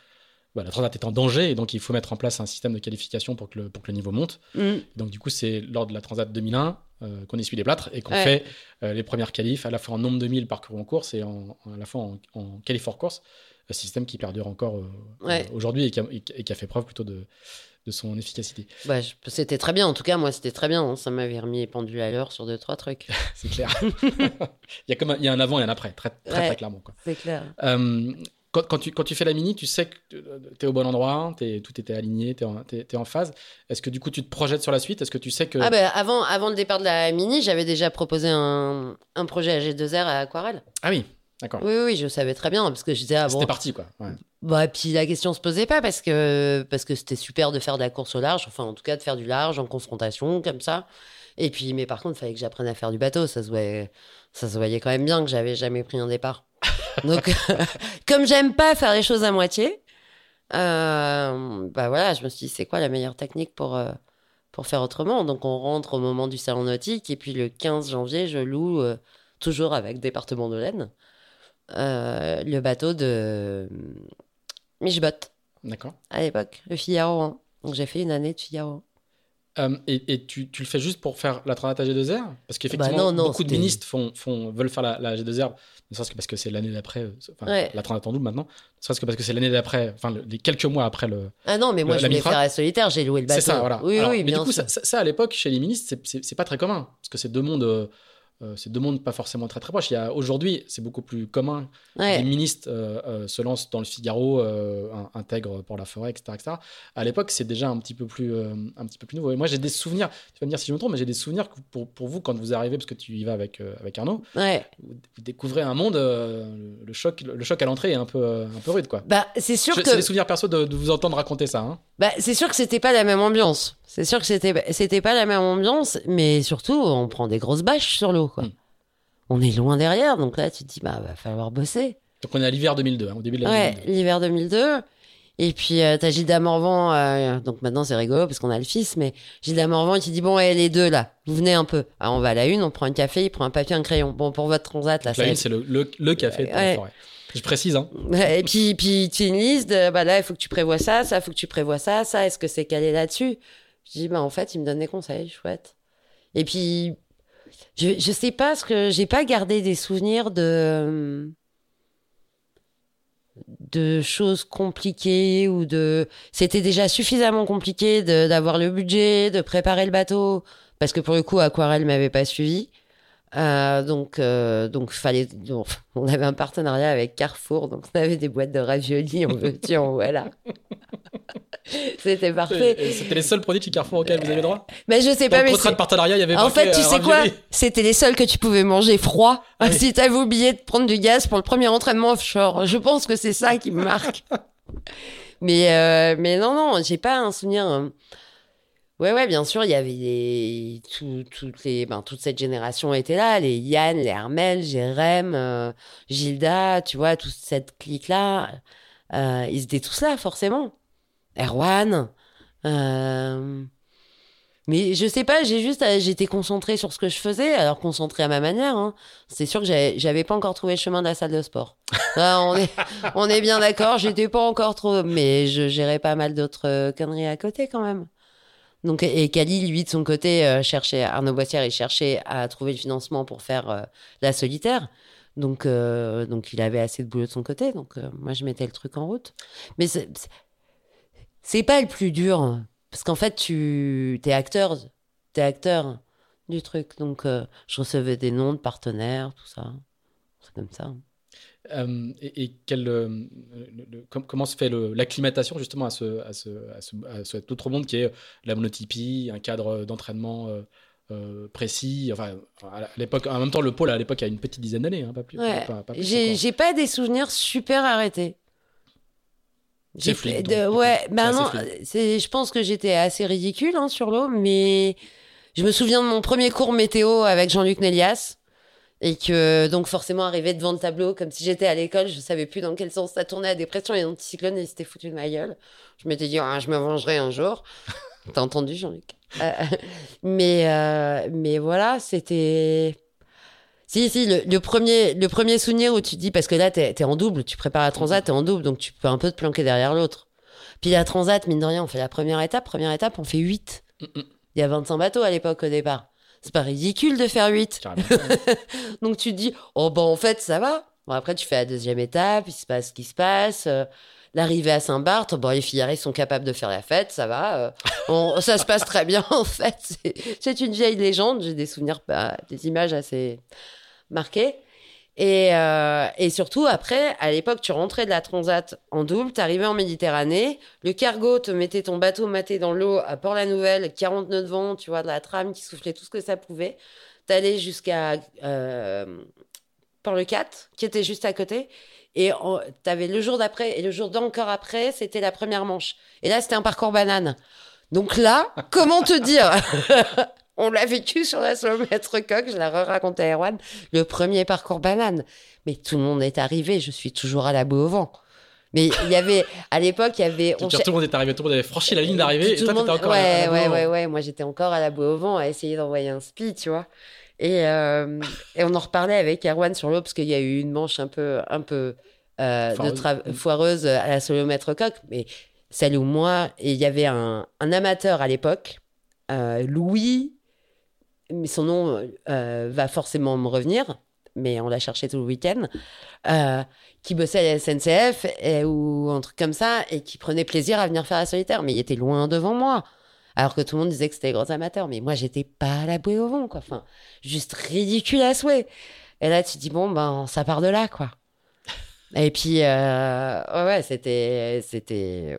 bah, la Transat est en danger. Et donc, il faut mettre en place un système de qualification pour que le, pour que le niveau monte. Mm. Donc, du coup, c'est lors de la Transat 2001 qu'on essuie les plâtres et qu'on fait les premières qualifs à la fois en nombre de milles parcourus en course et en, à la fois en, en qualif course un système qui perdure encore euh, aujourd'hui et, qui a fait preuve plutôt de, de son efficacité. Bah, c'était très bien, en tout cas, moi, c'était très bien. Hein. Ça m'avait remis pendules à l'heure sur deux, trois trucs. c'est clair. il, y a comme un, il y a un avant et un après, très, très, très clairement. C'est clair. Euh, quand, tu, quand tu fais la mini, tu sais que tu es au bon endroit, es, tout était aligné, tu es, en phase. Est-ce que du coup tu te projettes sur la suite? Est-ce que tu sais que. Ah ben avant, avant le départ de la mini, j'avais déjà proposé un, un projet à G2R à Aquarelle. Ah oui, d'accord. Oui, oui, je savais très bien parce que je disais. Ah, C'était parti quoi. Bah, puis la question se posait pas parce que parce que c'était super de faire de la course au large, enfin en tout cas de faire du large en confrontation comme ça. Et puis, mais par contre, il fallait que j'apprenne à faire du bateau. Ça se voyait, ça se voyait quand même bien que j'avais jamais pris un départ. Donc, comme j'aime pas faire les choses à moitié, euh, bah voilà, je me suis dit, c'est quoi la meilleure technique pour, euh, pour faire autrement? Donc, on rentre au moment du salon nautique, et puis le 15 janvier, je loue, euh, toujours avec Département de l'Aisne, le bateau de Michbot. D'accord. À l'époque, le Figaro 1. Donc, j'ai fait une année de Figaro et, tu, tu, le fais juste pour faire la Transat à G2R Parce qu'effectivement, bah beaucoup de ministres font, font, veulent faire la, la G2R ne serait-ce que parce que c'est l'année d'après, euh, enfin, la train en double maintenant, ne serait-ce que parce que c'est l'année d'après, enfin, les quelques mois après le. Ah non, mais moi, je voulais faire à solitaire, j'ai loué le bateau. C'est ça, voilà. Oui, oui, mais du coup, ça, ça, à l'époque, chez les ministres, c'est pas très commun, parce que c'est deux mondes. Euh, euh, c'est deux mondes pas forcément très très proches. Il y a aujourd'hui, c'est beaucoup plus commun. Les ministres euh, euh, se lancent dans le Figaro, intègrent pour la forêt, etc., etc. À l'époque, c'est déjà un petit peu plus un petit peu plus nouveau. Et moi, j'ai des souvenirs. Tu vas me dire si je me trompe, mais j'ai des souvenirs pour, pour vous quand vous arrivez, parce que tu y vas avec avec Arnaud. Vous, découvrez un monde. le choc le choc à l'entrée est un peu un peu rude, quoi. Bah, c'est sûr que c'est des souvenirs perso de, vous entendre raconter ça. Hein. Bah, c'est sûr que c'était pas la même ambiance. C'est sûr que c'était c'était pas la même ambiance, mais surtout on prend des grosses bâches sur l'eau quoi. Hmm. On est loin derrière, donc là tu te dis bah va falloir bosser. Donc on est à l'hiver 2002, hein, au début de l'année. Ouais, l'hiver 2002. Et puis euh, t'as Gilda Morvan, euh, donc maintenant c'est rigolo parce qu'on a le fils, mais Gilda Morvan il te dit bon, elle les deux là, vous venez un peu. Alors on va à la une, on prend un café, il prend un papier, un crayon. Bon pour votre transat là. la une c'est le, le, café de la forêt. Je précise, hein. Et puis, puis tu une liste de, bah là, il faut que tu prévois ça, ça, il faut que tu prévois ça, ça, est-ce que c'est calé là-dessus? Je dis, bah, en fait, il me donne des conseils, chouette. Et puis, je, sais pas ce que. J'ai pas gardé des souvenirs de. de choses compliquées ou de. C'était déjà suffisamment compliqué d'avoir le budget, de préparer le bateau. Parce que pour le coup, Aquarelle m'avait pas suivi. Euh, donc, euh, donc fallait. on avait un partenariat avec Carrefour, donc on avait des boîtes de raviolis, on veut en voilà. C'était parfait. C'était les seuls produits chez Carrefour auxquels vous avez droit? Mais je sais pas. mais contrat de partenariat, il y avait. En fait, tu euh, sais quoi? C'était les seuls que tu pouvais manger froid. Ah si t'avais oublié de prendre du gaz pour le premier entraînement offshore, je pense que c'est ça qui me marque. mais euh, mais non non, j'ai pas un souvenir. Hein. Ouais, ouais, bien sûr, il y avait des... toutes les... ben, toute cette génération était là, les Yann, les Hermel, Jérém, euh, Gilda, tu vois, toute cette clique-là, euh, ils étaient tous là, forcément. Erwan. Euh... Mais je sais pas, j'ai juste, j'étais concentrée sur ce que je faisais, alors concentrée à ma manière. Hein. C'est sûr que j'avais pas encore trouvé le chemin de la salle de sport. on est, on est bien d'accord, j'étais pas encore trop, mais je gérais pas mal d'autres conneries à côté quand même. Donc, et Kali, lui, de son côté, euh, cherchait, Arnaud Boissière, il cherchait à trouver le financement pour faire euh, la solitaire. Donc, euh, donc, il avait assez de boulot de son côté. Donc, moi, je mettais le truc en route. Mais c'est pas le plus dur. Parce qu'en fait, tu es acteur, es acteur du truc. Donc, je recevais des noms de partenaires, tout ça. C'est comme ça. Euh, et, quel, euh, comment se fait l'acclimatation justement à, ce, à, ce, à, cet autre monde qui est la monotypie, un cadre d'entraînement euh, précis. Enfin, à l'époque, en même temps, le pôle à l'époque a une petite dizaine d'années, hein, pas plus. J'ai pas des souvenirs super arrêtés. C'est fluide. ouais, non, je pense que j'étais assez ridicule hein, sur l'eau, mais je me souviens de mon premier cours météo avec Jean-Luc Nélias. Et que donc forcément arrivé devant le tableau comme si j'étais à l'école, je savais plus dans quel sens ça tournait à dépression et anticyclone et c'était foutu de ma gueule. Je m'étais dit ah, je me vengerai un jour. T'as entendu Jean-Luc? Euh, Mais euh, mais voilà, c'était si si le, premier le premier souvenir où tu dis parce que là t'es es en double, tu prépares la transat, t'es en double donc tu peux un peu te planquer derrière l'autre. Puis la transat mine de rien, on fait la première étape, première étape, on fait 8. Mm, mm. Il y a 25 bateaux à l'époque au départ c'est pas ridicule de faire 8. Donc tu te dis, oh ben en fait, ça va. Bon, après, tu fais la deuxième étape, il se passe ce qui se passe. Euh, l'arrivée à Saint-Barth, bon, les filles sont capables de faire la fête, ça va. Euh, ça se passe très bien, en fait. C'est une vieille légende, j'ai des souvenirs, bah, des images assez marquées. Et, euh, et surtout, après, à l'époque, tu rentrais de la Transat en double, tu arrivais en Méditerranée, le cargo te mettait ton bateau maté dans l'eau à Port-la-Nouvelle, 40 nœuds de vent, tu vois, de la trame qui soufflait tout ce que ça pouvait. T'allais jusqu'à euh, Port-le-Cat, qui était juste à côté. Et tu avais le jour d'après et le jour d'encore après, c'était la première manche. Et là, c'était un parcours banane. Donc là, comment te dire? On l'a vécu sur la maître coq, je l'ai raconté à Erwan, le premier parcours banane. Mais tout le monde est arrivé, je suis toujours à la boue au vent. Mais il y avait, à l'époque, il y avait. On... Tout le monde est arrivé, tout le monde avait franchi la ligne d'arrivée, et toi, monde... encore ouais, à ouais, ouais, ouais, moi j'étais encore à la boue au vent à essayer d'envoyer un speed, tu vois. Et, euh, et on en reparlait avec Erwan sur l'eau, parce qu'il y a eu une manche un peu, un peu euh, foireuse. de foireuse à la solomètre coq, mais celle où moi, et il y avait un, un amateur à l'époque, euh, Louis mais son nom euh, va forcément me revenir, mais on l'a cherché tout le week-end, euh, qui bossait à la SNCF et, ou un truc comme ça, et qui prenait plaisir à venir faire la solitaire. Mais il était loin devant moi. Alors que tout le monde disait que c'était des grands amateurs. Mais moi, j'étais pas à la bouée au vent, quoi. Enfin, juste ridicule à souhait. Et là, tu te dis, bon, ben, ça part de là, quoi. Et puis, euh, ouais, c'était, c'était,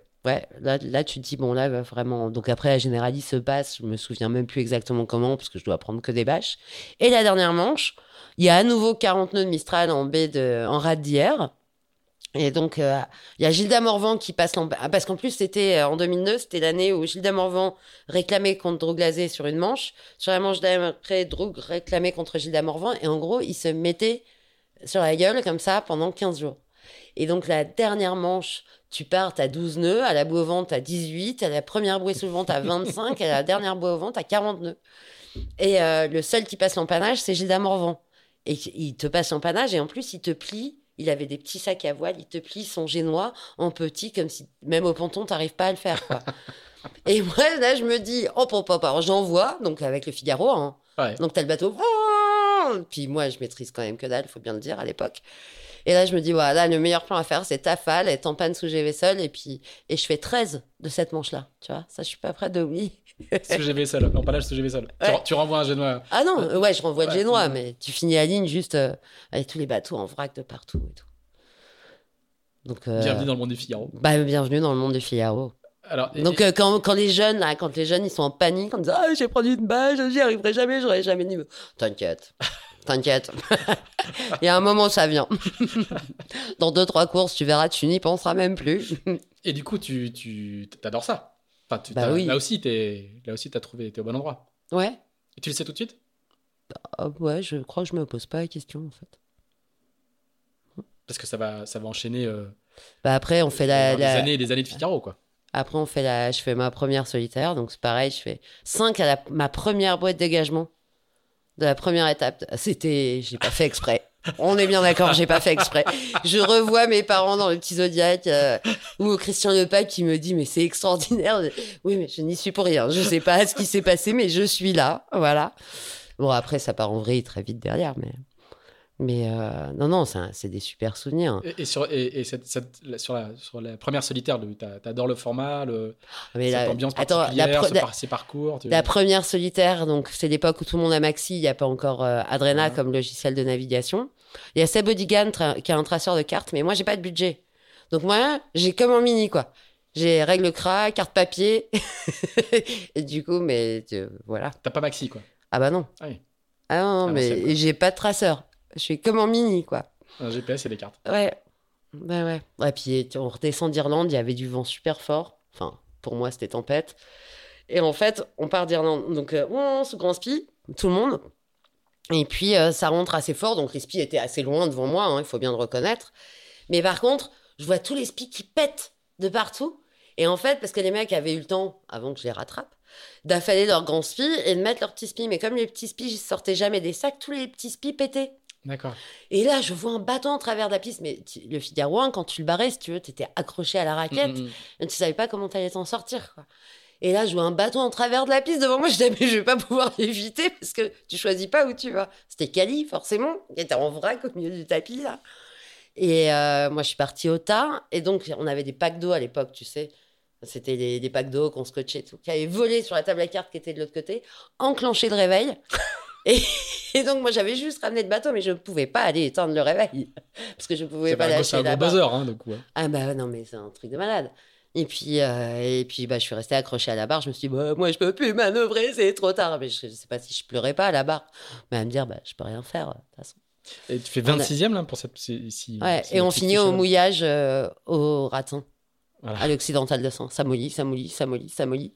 Là, tu te dis, bon, là, vraiment. Donc après, la généralie se passe, je me souviens même plus exactement comment, parce que je dois prendre que des bâches. Et la dernière manche, il y a à nouveau 40 nœuds de Mistral en baie de, en rade d'hier. Et donc, euh, il y a Gilda Morvan qui passe en... Parce qu'en plus, c'était euh, en 2009, c'était l'année où Gilda Morvan réclamait contre Droug sur une manche. Sur la manche d'après, Droug réclamait contre Gilda Morvan. Et en gros, il se mettait sur la gueule comme ça pendant 15 jours. Et donc, la dernière manche, tu pars, à 12 nœuds, à la boue au vent, à 18, à la première bouée sous le vent, à 25, à la dernière bouée au vent, à 40 nœuds. Et euh, le seul qui passe l'empannage, c'est Gilda Morvan. Et il te passe l'empannage et en plus, il te plie. Il avait des petits sacs à voile, il te plie son génois en petit, comme si même au ponton, t'arrives pas à le faire. Quoi. et moi, là, je me dis, oh, papa, alors j'envoie, donc avec le Figaro. Hein. Donc, t'as le bateau. Puis moi, je maîtrise quand même que dalle, faut bien le dire, à l'époque. Et là, je me dis, voilà, le meilleur plan à faire, c'est Tafal, être en panne sous GV seul, et puis, et je fais 13 de cette manche-là, tu vois. Ça, je suis pas prêt de oui. sous GV seul, en panage sous GV seul. Tu, renvoies un génois. Ah non, ouais, je renvoie le génois, mais tu finis la ligne juste euh, avec tous les bateaux en vrac de partout et tout. Donc, euh, bienvenue dans le monde du Figaro. Bah, bienvenue dans le monde du Figaro. Alors, Donc euh, quand, quand, les jeunes là, quand les jeunes ils sont en panique en disant ah j'ai pris une bâche j'y arriverai jamais j'aurai jamais niveau t'inquiète T'inquiète. Il y a un moment, ça vient. Dans deux, trois courses, tu verras, tu n'y penseras même plus. Et du coup, tu, tu adores ça. Enfin, bah oui. Là aussi, tu là aussi, t'as trouvé, t'es au bon endroit. Ouais. Et tu le sais tout de suite? Bah, Ouais, je crois que je me pose pas la question en fait. Parce que ça va, ça va enchaîner. Euh, bah après, on fait la, Des années, des années de Figaro, quoi. Après, on fait la, je fais ma première solitaire, donc c'est pareil, je fais 5 à la, ma première boîte dégagement de la première étape. C'était, j'ai pas fait exprès. On est bien d'accord, j'ai pas fait exprès. Je revois mes parents dans le petit Zodiac euh, ou Christian Lepac qui me dit mais c'est extraordinaire. Oui mais je n'y suis pour rien. Je sais pas ce qui s'est passé mais je suis là. Voilà. Bon après ça part en vrille très vite derrière mais. Mais euh, non, non, c'est des super souvenirs. Et, sur, et, cette, sur, la, sur, la, première solitaire, t'adores le format, le, cette la, ambiance particulière, attends, ces parcours La première solitaire, donc c'est l'époque où tout le monde a Maxi, il n'y a pas encore euh, Adrena comme logiciel de navigation. Il y a Seb Odigan qui a un traceur de cartes, mais moi, j'ai pas de budget. Donc moi, j'ai comme un mini, quoi. J'ai règle CRA, carte papier. et du coup, mais voilà. T'as pas Maxi, quoi. Ah bah non. Ah, oui. ah non, ah, mais j'ai pas de traceur. Je suis comme en mini, quoi. Un GPS et des cartes. Ouais. Ouais, ouais. Et puis, on redescend d'Irlande, il y avait du vent super fort. Enfin, pour moi, c'était tempête. Et en fait, on part d'Irlande. Donc, euh, on se grand spi, tout le monde. Et puis, euh, ça rentre assez fort. Donc, les spies étaient assez loin devant moi, hein, il faut bien le reconnaître. Mais par contre, je vois tous les spies qui pètent de partout. Et en fait, parce que les mecs avaient eu le temps, avant que je les rattrape, d'affaler leurs grands spies et de mettre leurs petits spies. Mais comme les petits spies sortaient jamais des sacs, tous les petits spies pétaient. D'accord. Et là, je vois un bâton à travers de la piste. Mais le Figaro quand tu le barrais, si tu veux, tu étais accroché à la raquette. Mm, mm, mm. Et tu savais pas comment tu allais t'en sortir. Quoi. Et là, je vois un bâton en travers de la piste devant moi. Je disais, mais je vais pas pouvoir l'éviter parce que tu choisis pas où tu vas. C'était Cali, forcément. Il était en vrac au milieu du tapis, là. Et euh, moi, je suis partie au tas. Et donc, on avait des packs d'eau à l'époque, tu sais. C'était des, packs d'eau qu'on scotchait, tout, qui avaient volé sur la table à cartes qui était de l'autre côté, enclenché le réveil. Et, donc, moi, j'avais juste ramené le bateau, mais je ne pouvais pas aller éteindre le réveil. Parce que je ne pouvais pas lâcher la buzzer, hein, du coup. Ah bah non, mais c'est un truc de malade. Et puis, euh, et puis bah, je suis restée accrochée à la barre. Je me suis dit, bah, moi, je peux plus manœuvrer, c'est trop tard. Mais je ne sais pas si je pleurais pas à la barre. Mais à me dire, bah, je peux rien faire, de toute façon. Et tu fais 26e là pour cette. Si, ouais, et on finit au mouillage euh, au raton, à l'occidental de sang. Ça mollit, ça mollit, ça mollit, ça mollit.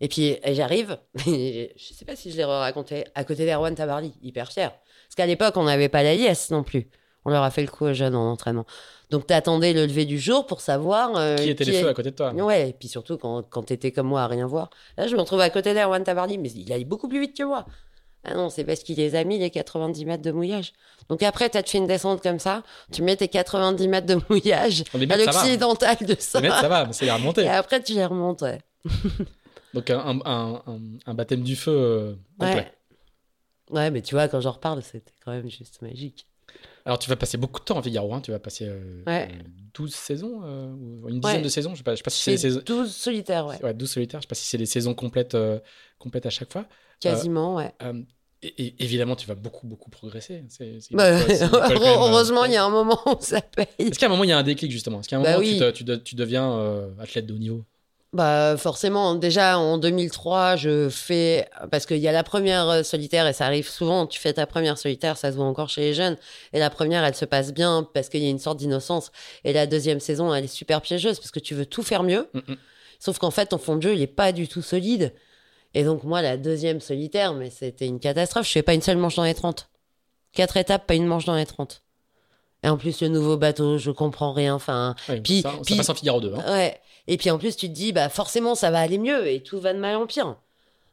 Et puis j'arrive, je sais pas si je l'ai raconté, à côté d'Erwan Tabarly, hyper fier. Parce qu'à l'époque, on n'avait pas la liesse non plus. On leur a fait le coup aux jeunes en entraînement. Donc, tu attendais le lever du jour pour savoir. Euh, qui était les feux à côté de toi. Ouais, et puis surtout quand, quand tu étais comme moi à rien voir. Là, je me retrouve à côté d'Erwan Tabarly, mais il allait beaucoup plus vite que moi. Ah non, c'est parce qu'il les a mis les 90 mètres de mouillage. Donc après, tu as fait une descente comme ça, tu mets tes 90 mètres de mouillage à l'occidental de ça. Les ça va, mais c'est les remonter. Et après, tu les remontes, Donc un, un, un, baptême du feu euh, complet. Ouais. ouais. mais tu vois, quand j'en reparle, c'était quand même juste magique. Alors, tu vas passer beaucoup de temps en Figaro, hein. tu vas passer 12 euh, saisons, euh, une dizaine de saisons, je ne sais pas, si c'est les saisons. 12 solitaires, ouais. ouais 12 solitaires, je ne sais pas si c'est les saisons complètes, complètes à chaque fois. Quasiment, ouais. Et, évidemment, tu vas beaucoup, beaucoup progresser. Bah, heureusement, il y a un moment où ça paye. Est-ce qu'à un moment, il y a un déclic, justement? Est-ce qu'à un bah moment, tu, tu, tu, deviens athlète de haut niveau? Bah forcément, déjà en 2003, je fais parce qu'il y a la première euh, solitaire et ça arrive souvent. Tu fais ta première solitaire, ça se voit encore chez les jeunes. Et la première, elle se passe bien parce qu'il y a une sorte d'innocence. Et la deuxième saison, elle est super piégeuse parce que tu veux tout faire mieux. Mm, mm. Sauf qu'en fait, ton fond de jeu, il est pas du tout solide. Et donc moi, la deuxième solitaire, mais c'était une catastrophe. Je fais pas une seule manche dans les 30. Quatre étapes, pas une manche dans les 30. Et en plus, le nouveau bateau, je comprends rien. Enfin, puis, ça, passe en Figaro 2. Hein. Ouais. Et puis en plus, tu te dis, bah forcément, ça va aller mieux et tout va de mal en pire.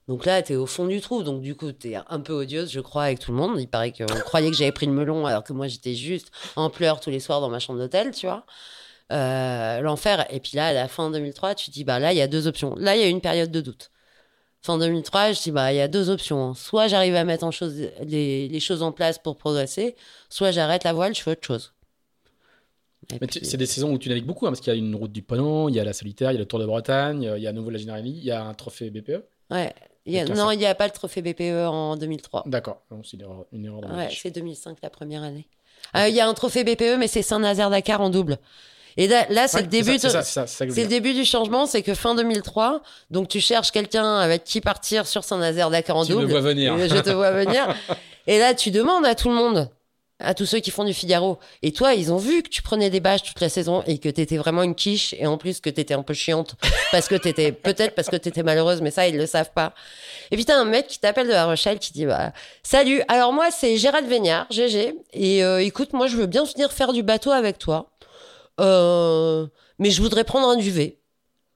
Donc là, tu es au fond du trou. Donc du coup, tu es un peu odieuse, je crois, avec tout le monde. Il paraît qu'on croyait que j'avais pris le melon alors que moi, j'étais juste en pleurs tous les soirs dans ma chambre d'hôtel, tu vois. Euh, l'enfer. Et puis là, à la fin 2003, tu te dis, bah là, il y a deux options. Là, il y a une période de doute. Fin 2003, je dis, bah, il y a deux options. Hein. Soit j'arrive à mettre en chose, les, les, choses en place pour progresser, soit j'arrête la voile, je fais autre chose. C'est des saisons où tu navigues beaucoup, hein, parce qu'il y a une route du Ponant, il y a la solitaire, il y a le Tour de Bretagne, il y a à nouveau la Generali, il y a un trophée BPE. Ouais. non, il n'y a pas le trophée BPE en 2003. D'accord, c'est une erreur, Ouais, c'est 2005 la première année. Euh, il y a un trophée BPE, mais c'est Saint-Nazaire-Dakar en double. Et là, c'est le début. C'est le début du changement, c'est que fin 2003, donc tu cherches quelqu'un avec qui partir sur Saint-Nazaire-Dakar en double. Je te vois venir. Je te vois venir. et là, tu demandes à tout le monde à tous ceux qui font du Figaro. Et toi, ils ont vu que tu prenais des bâches toute la saison et que t'étais vraiment une quiche et en plus que t'étais un peu chiante parce que t'étais, peut-être parce que t'étais malheureuse, mais ça, ils le savent pas. Et puis t'as un mec qui t'appelle de La Rochelle qui dit, bah, salut. Alors moi, c'est Gérald Végnard, GG. Et euh, écoute, moi, je veux bien venir faire du bateau avec toi. Euh, mais je voudrais prendre un duvet.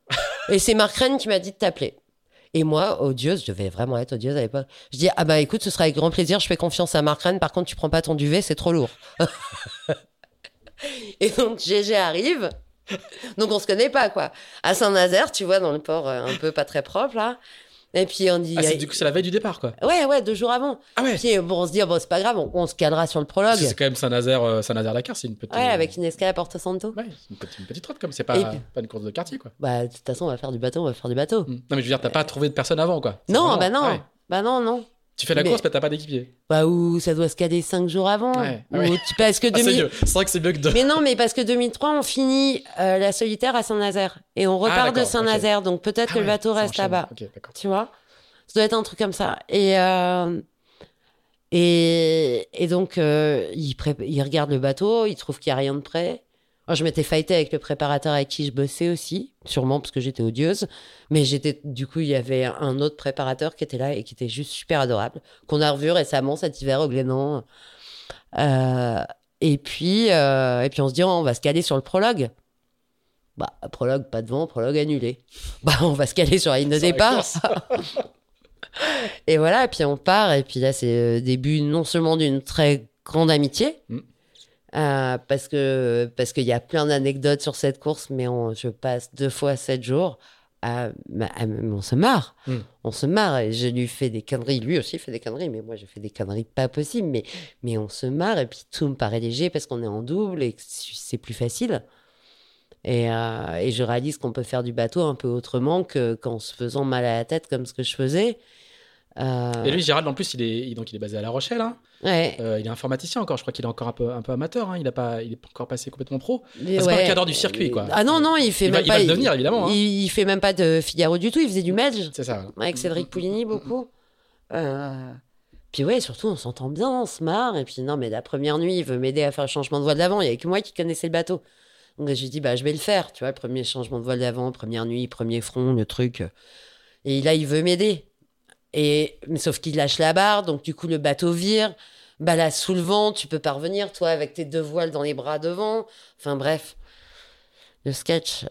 et c'est Marc Rennes qui m'a dit de t'appeler. Et moi, odieuse, je devais vraiment être odieuse à l'époque. Je dis, ah bah écoute, ce sera avec grand plaisir, je fais confiance à Marc Rennes, par contre, tu prends pas ton duvet, c'est trop lourd. et donc, GG arrive. Donc, on se connaît pas, quoi. À Saint-Nazaire, tu vois, dans le port euh, un peu pas très propre, là. Et puis on dit. Ah, du coup, c'est la veille du départ, quoi. Ouais, ouais, deux jours avant. Ah ouais. Puis bon, on se dit, bon, c'est pas grave, on, se calera sur le prologue. C'est quand même Saint-Nazaire, euh, Saint-Nazaire-Dakar, c'est une petite. Ouais, avec une escale à Porto Santo. Ouais, c'est une petite, une petite route, comme c'est pas, pas une course de quartier, quoi. Bah, de toute façon, on va faire du bateau, on va faire du bateau. Hmm. Non, mais je veux dire, t'as pas trouvé de personne avant, quoi. Non, bah non. Bah non, non. Tu fais la course, mais t'as pas d'équipier. Bah, ou ça doit se caler 5 jours avant. Ouais. Ou parce que ah, c'est vrai que c'est mieux que deux. Mais non, mais parce que 2003, on finit euh, la solitaire à Saint-Nazaire. Et on repart ah, de Saint-Nazaire. Donc peut-être ah que le bateau reste là-bas. tu vois? Ça doit être un truc comme ça. Et, euh, et, et, donc, euh, il, il, regarde le bateau, il trouve qu'il n'y a rien de prêt je m'étais fighté avec le préparateur avec qui je bossais aussi, sûrement parce que j'étais odieuse. Mais j'étais, du coup, il y avait un autre préparateur qui était là et qui était juste super adorable, qu'on a revu récemment cet hiver au Glénan. Euh, et puis, euh, et puis on se dit, oh, on va se caler sur le prologue. Bah, prologue, pas de vent, prologue annulé. Bah, on va se caler sur la ligne de départ. et voilà, et puis on part. Et puis là, c'est le début non seulement d'une très grande amitié, mm. Euh, parce que parce qu'il y a plein d'anecdotes sur cette course, mais on, je passe deux fois sept jours. À, on se marre, hmm. on se marre. Et je lui fais des conneries, lui aussi fait des conneries, mais moi je fais des conneries pas possibles. Mais mais on se marre et puis tout me paraît léger parce qu'on est en double et c'est plus facile. Et, euh, et je réalise qu'on peut faire du bateau un peu autrement que qu'en se faisant mal à la tête comme ce que je faisais. Euh, Et lui, Gérald, en plus, il est, donc, il est basé à La Rochelle. hein. Ouais. Euh, il est informaticien encore. Je crois qu'il est encore un peu, un peu amateur. hein. Il n'a pas, il est pas encore passé complètement pro. Mais c'est pas ouais. un cadre du circuit, quoi. Ah non, non, il fait Il va- même il va pas. le devenir, évidemment, hein. Il, il fait même pas de Figaro du tout. Il faisait du Medge C'est ça. avec Cédric Pouligny beaucoup. Euh, Puis ouais, surtout, on s'entend bien, on se marre. Et puis non, mais la première nuit, il veut m'aider à faire le changement de voile d'avant. Il y avait que moi qui connaissais le bateau. Donc j'ai dit, bah, je vais le faire. Tu vois, premier changement de voile d'avant, première nuit, premier front, le truc. Et là, il veut m'aider. Et sauf qu'il lâche la barre, donc du coup, le bateau vire. Bah là, sous le vent, tu peux pas revenir, toi, avec tes deux voiles dans les bras devant. Enfin bref, le sketch,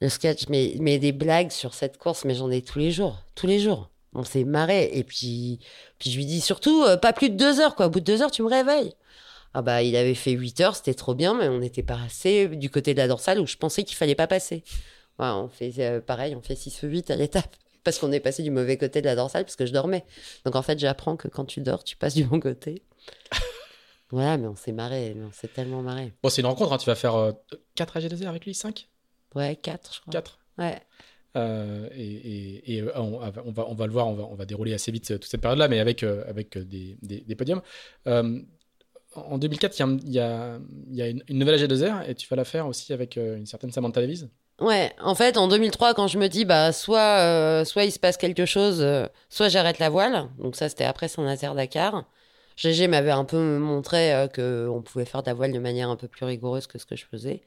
le sketch, mais, des blagues sur cette course, mais j'en ai tous les jours, tous les jours. On s'est marré. Et puis, puis je lui dis surtout, euh, pas plus de deux heures, quoi. Au bout de deux heures, tu me réveilles. Ah bah, il avait fait 8 heures, c'était trop bien, mais on n'était pas assez du côté de la dorsale où je pensais qu'il fallait pas passer. On fait euh, pareil, on fait 6 ou 8 à l'étape. Parce qu'on est passé du mauvais côté de la dorsale, parce que je dormais. Donc en fait, j'apprends que quand tu dors, tu passes du bon côté. voilà, mais on s'est marré, on s'est tellement marré. Bon, c'est une rencontre. hein. Tu vas faire 4 AG2R avec lui 5 Ouais, 4, je crois. 4 Ouais. Euh, et et- et, euh, on, on va, on va le voir, on va, on va dérouler assez vite euh, toute cette période-là, mais avec, euh, avec euh, des, des, des podiums. Euh, en 2004, il y a, un- il y a, il y a une, une nouvelle AG2R et tu vas la faire aussi avec euh, une certaine Samantha Davies. Ouais, en fait, en 2003, quand je me dis, bah, soit, euh, soit il se passe quelque chose, euh, soit j'arrête la voile. Donc ça, c'était après Saint-Nazaire Dakar. GG m'avait un peu montré euh, que on pouvait faire de la voile de manière un peu plus rigoureuse que ce que je faisais.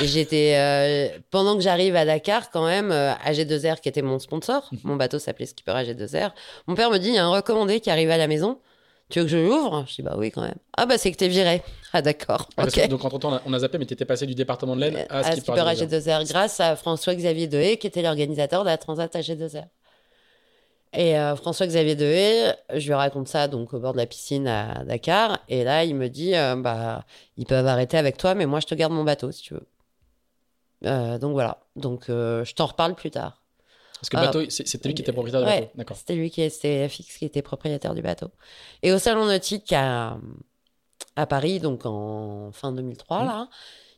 Et j'étais, euh, pendant que j'arrive à Dakar, quand même, euh, AG2R qui était mon sponsor, mon bateau s'appelait Skipper AG2R. Mon père me dit, il y a un recommandé qui arrive à la maison. Tu veux que je l'ouvre? Je dis, bah oui, quand même. Ah, bah c'est que t'es viré. Ah, d'accord. Ah, donc, entre-temps, on a, on a zappé, mais tu étais passé du département de l'Aisne à à Skipper Skipper AG2R. AG2R grâce à François-Xavier Dehé qui était l'organisateur de la Transat AG2R. Et euh, François-Xavier Dehé, je lui raconte ça donc au bord de la piscine à Dakar et là il me dit euh, bah ils peuvent arrêter avec toi mais moi je te garde mon bateau si tu veux. Euh, donc voilà donc je t'en reparle plus tard. Parce que bateau, c'est- c'était lui qui était propriétaire du Ouais, bateau. D'accord. C'était lui qui était fixe qui était propriétaire du bateau. Et au salon nautique à, à Paris, donc en fin 2003, Mhm. là,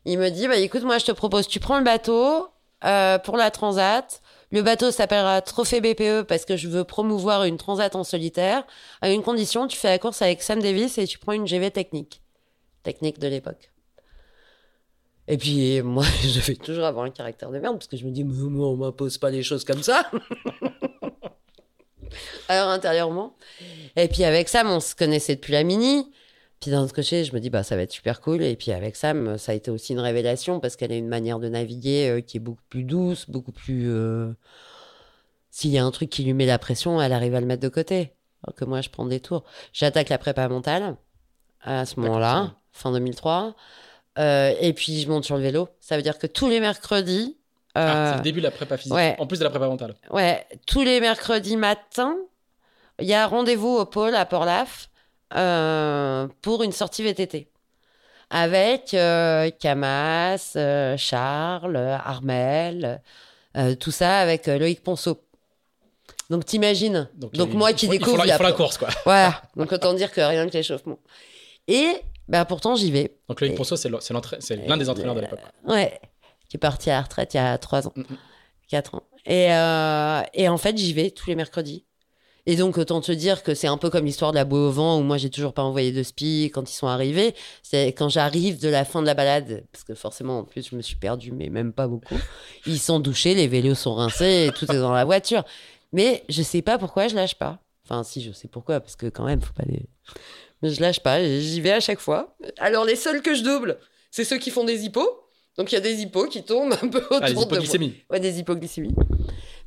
il me dit bah, écoute, moi je te propose, tu prends le bateau euh, pour la transat. Le bateau s'appellera Trophée BPE parce que je veux promouvoir une transat en solitaire. À une condition, tu fais la course avec Sam Davis et tu prends une GV technique. Technique de l'époque. Et puis, moi, je vais toujours avoir un caractère de merde parce que je me dis, mais moi, on m'impose pas les choses comme ça. Alors, intérieurement. Et puis, avec Sam, on se connaissait depuis la mini. Puis, d'un autre côté, je me dis, bah, ça va être super cool. Et puis, avec Sam, ça a été aussi une révélation parce qu'elle a une manière de naviguer euh, qui est beaucoup plus douce, beaucoup plus. euh, S'il y a un truc qui lui met la pression, elle arrive à le mettre de côté. Alors que moi, je prends des tours. J'attaque la prépa mentale à ce moment-là, fin 2003. Euh, et puis, je monte sur le vélo. Ça veut dire que tous les mercredis. Ah, euh, c'est le début de la prépa physique, ouais. en plus de la prépa mentale. Ouais, tous les mercredis matins, il y a rendez-vous au pôle à Port-Laf euh, pour une sortie VTT. Avec euh, Camas, Charles, Armel, tout ça avec Loïc Ponceau. Donc t'imagines. Donc, moi il qui il découvre la- il faut la la- course, quoi. Voilà. Donc autant dire que rien que l'échauffement. Et bah pourtant j'y vais. Donc Loïc Et- Ponceau, c'est l'un des entraîneurs de l'époque. Ouais, qui est parti à la retraite il y a trois ans, Mm, mm. quatre ans. Et, euh, et en fait, j'y vais tous les mercredis. Et donc, autant te dire que c'est un peu comme l'histoire de la boue au vent où moi, j'ai toujours pas envoyé de spi quand ils sont arrivés. C'est quand j'arrive de la fin de la balade, parce que forcément, en plus, je me suis perdue, mais même pas beaucoup. Ils sont douchés, les vélos sont rincés, et tout est dans la voiture. Mais je sais pas pourquoi je lâche pas. Enfin, si, je sais pourquoi, parce que quand même, faut pas les. Mais je lâche pas, et j'y vais à chaque fois. Alors, les seuls que je double, c'est ceux qui font des hippos. Donc, il y a des hippos qui tombent un peu autour Ah, les de moi. hypoglycémies. Ouais, des hypoglycémies.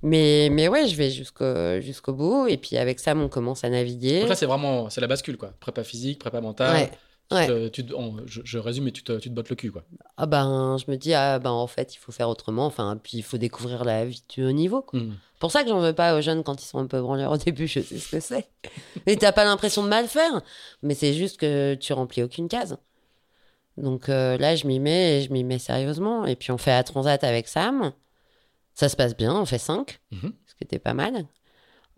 Mais, mais ouais, je vais jusqu'au jusqu'au bout. Et puis avec ça, on commence à naviguer. Donc là, c'est vraiment c'est la bascule, quoi. Prépa physique, prépa mentale. Ouais, ouais. te- tu te- on- je, je résume, mais tu te, tu te bottes le cul, quoi. Ah ben, je me dis, ah ben, en fait, il faut faire autrement. Enfin, puis il faut découvrir la vie du haut niveau. quoi. Hmm. Pour ça que j'en veux pas aux jeunes quand ils sont un peu branleurs au début, je sais ce que c'est. Et t'as pas l'impression de mal faire. Mais c'est juste que tu remplis aucune case. Donc euh, là, je m'y mets et je m'y mets sérieusement. Et puis on fait la transat avec Sam. Ça se passe bien, on fait 5, Mhm. ce qui était pas mal.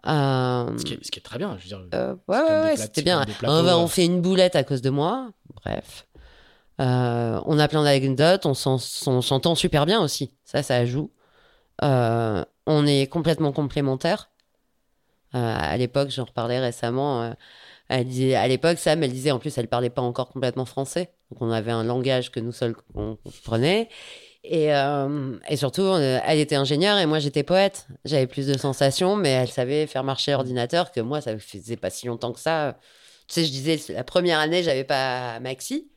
Euh, Ce, qui est, ce qui est très bien, je veux dire. Euh, ouais, ouais, c'était bien. on, va- on fait une boulette à cause de moi. Bref. On a plein d'anecdotes. On s'entend super bien aussi. Ça, ça joue. Euh, on est complètement complémentaires. à l'époque, j'en reparlais récemment. elle disait, à l'époque, Sam, elle disait, en plus, elle parlait pas encore complètement français. Donc, on avait un langage que nous seuls comprenait. Et, et surtout, elle était ingénieure et moi, j'étais poète. J'avais plus de sensations, mais elle savait faire marcher l'ordinateur que moi, ça faisait pas si longtemps que ça. Tu sais, je disais, la première année, j'avais pas Maxi.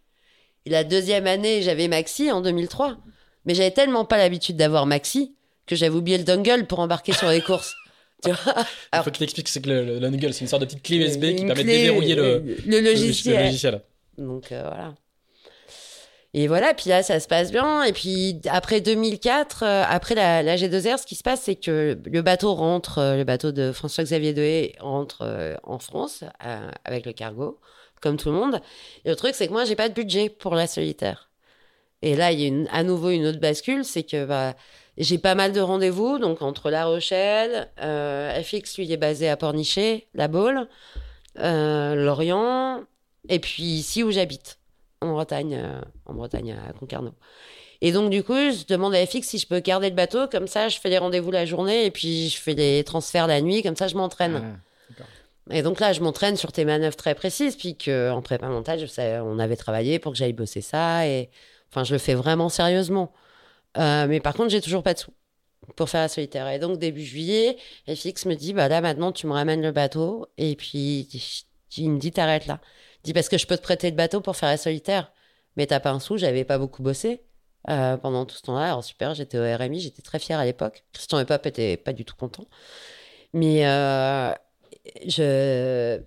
Et la deuxième année, j'avais Maxi en 2003. Mais j'avais tellement pas l'habitude d'avoir Maxi que j'avais oublié le dongle pour embarquer sur les courses. Tu vois Il faut que tu expliques c'est que le, dongle, c'est une sorte de petite clé USB qui permet de déverrouiller le, le, logiciel. Donc euh, voilà. Et voilà, puis là, ça se passe bien. Et puis après 2004, euh, après la, la, G2R, ce qui se passe, c'est que le bateau rentre, euh, le bateau de François-Xavier Dehé rentre en France avec le cargo, comme tout le monde. Et le truc, c'est que moi, j'ai pas de budget pour la solitaire. Et là, il y a une, à nouveau une autre bascule, c'est que bah, j'ai pas mal de rendez-vous, donc entre La Rochelle, euh, FX, lui, est basé à Pornichet, La Baule, euh, Lorient, et puis ici où j'habite, en Bretagne, euh, en Bretagne à Concarneau. Et donc, du coup, je demande à FX si je peux garder le bateau, comme ça, je fais les rendez-vous la journée, et puis je fais les transferts la nuit, comme ça, je m'entraîne. Ah, et donc là, je m'entraîne sur tes manœuvres très précises, puis qu'en prépa montage, on avait travaillé pour que j'aille bosser ça, et enfin, je le fais vraiment sérieusement. Euh, mais par contre, j'ai toujours pas de sous pour faire la solitaire. Et donc, début juillet, FX me dit, bah là, maintenant, tu me ramènes le bateau. Et puis, il me dit, t'arrêtes là. Il dit, parce que je peux te prêter le bateau pour faire la solitaire. Mais t'as pas un sou, j'avais pas beaucoup bossé euh, pendant tout ce temps-là. Alors, super, j'étais au RMI, j'étais très fière à l'époque. Christian et Pop étaient pas du tout contents. Mais euh, je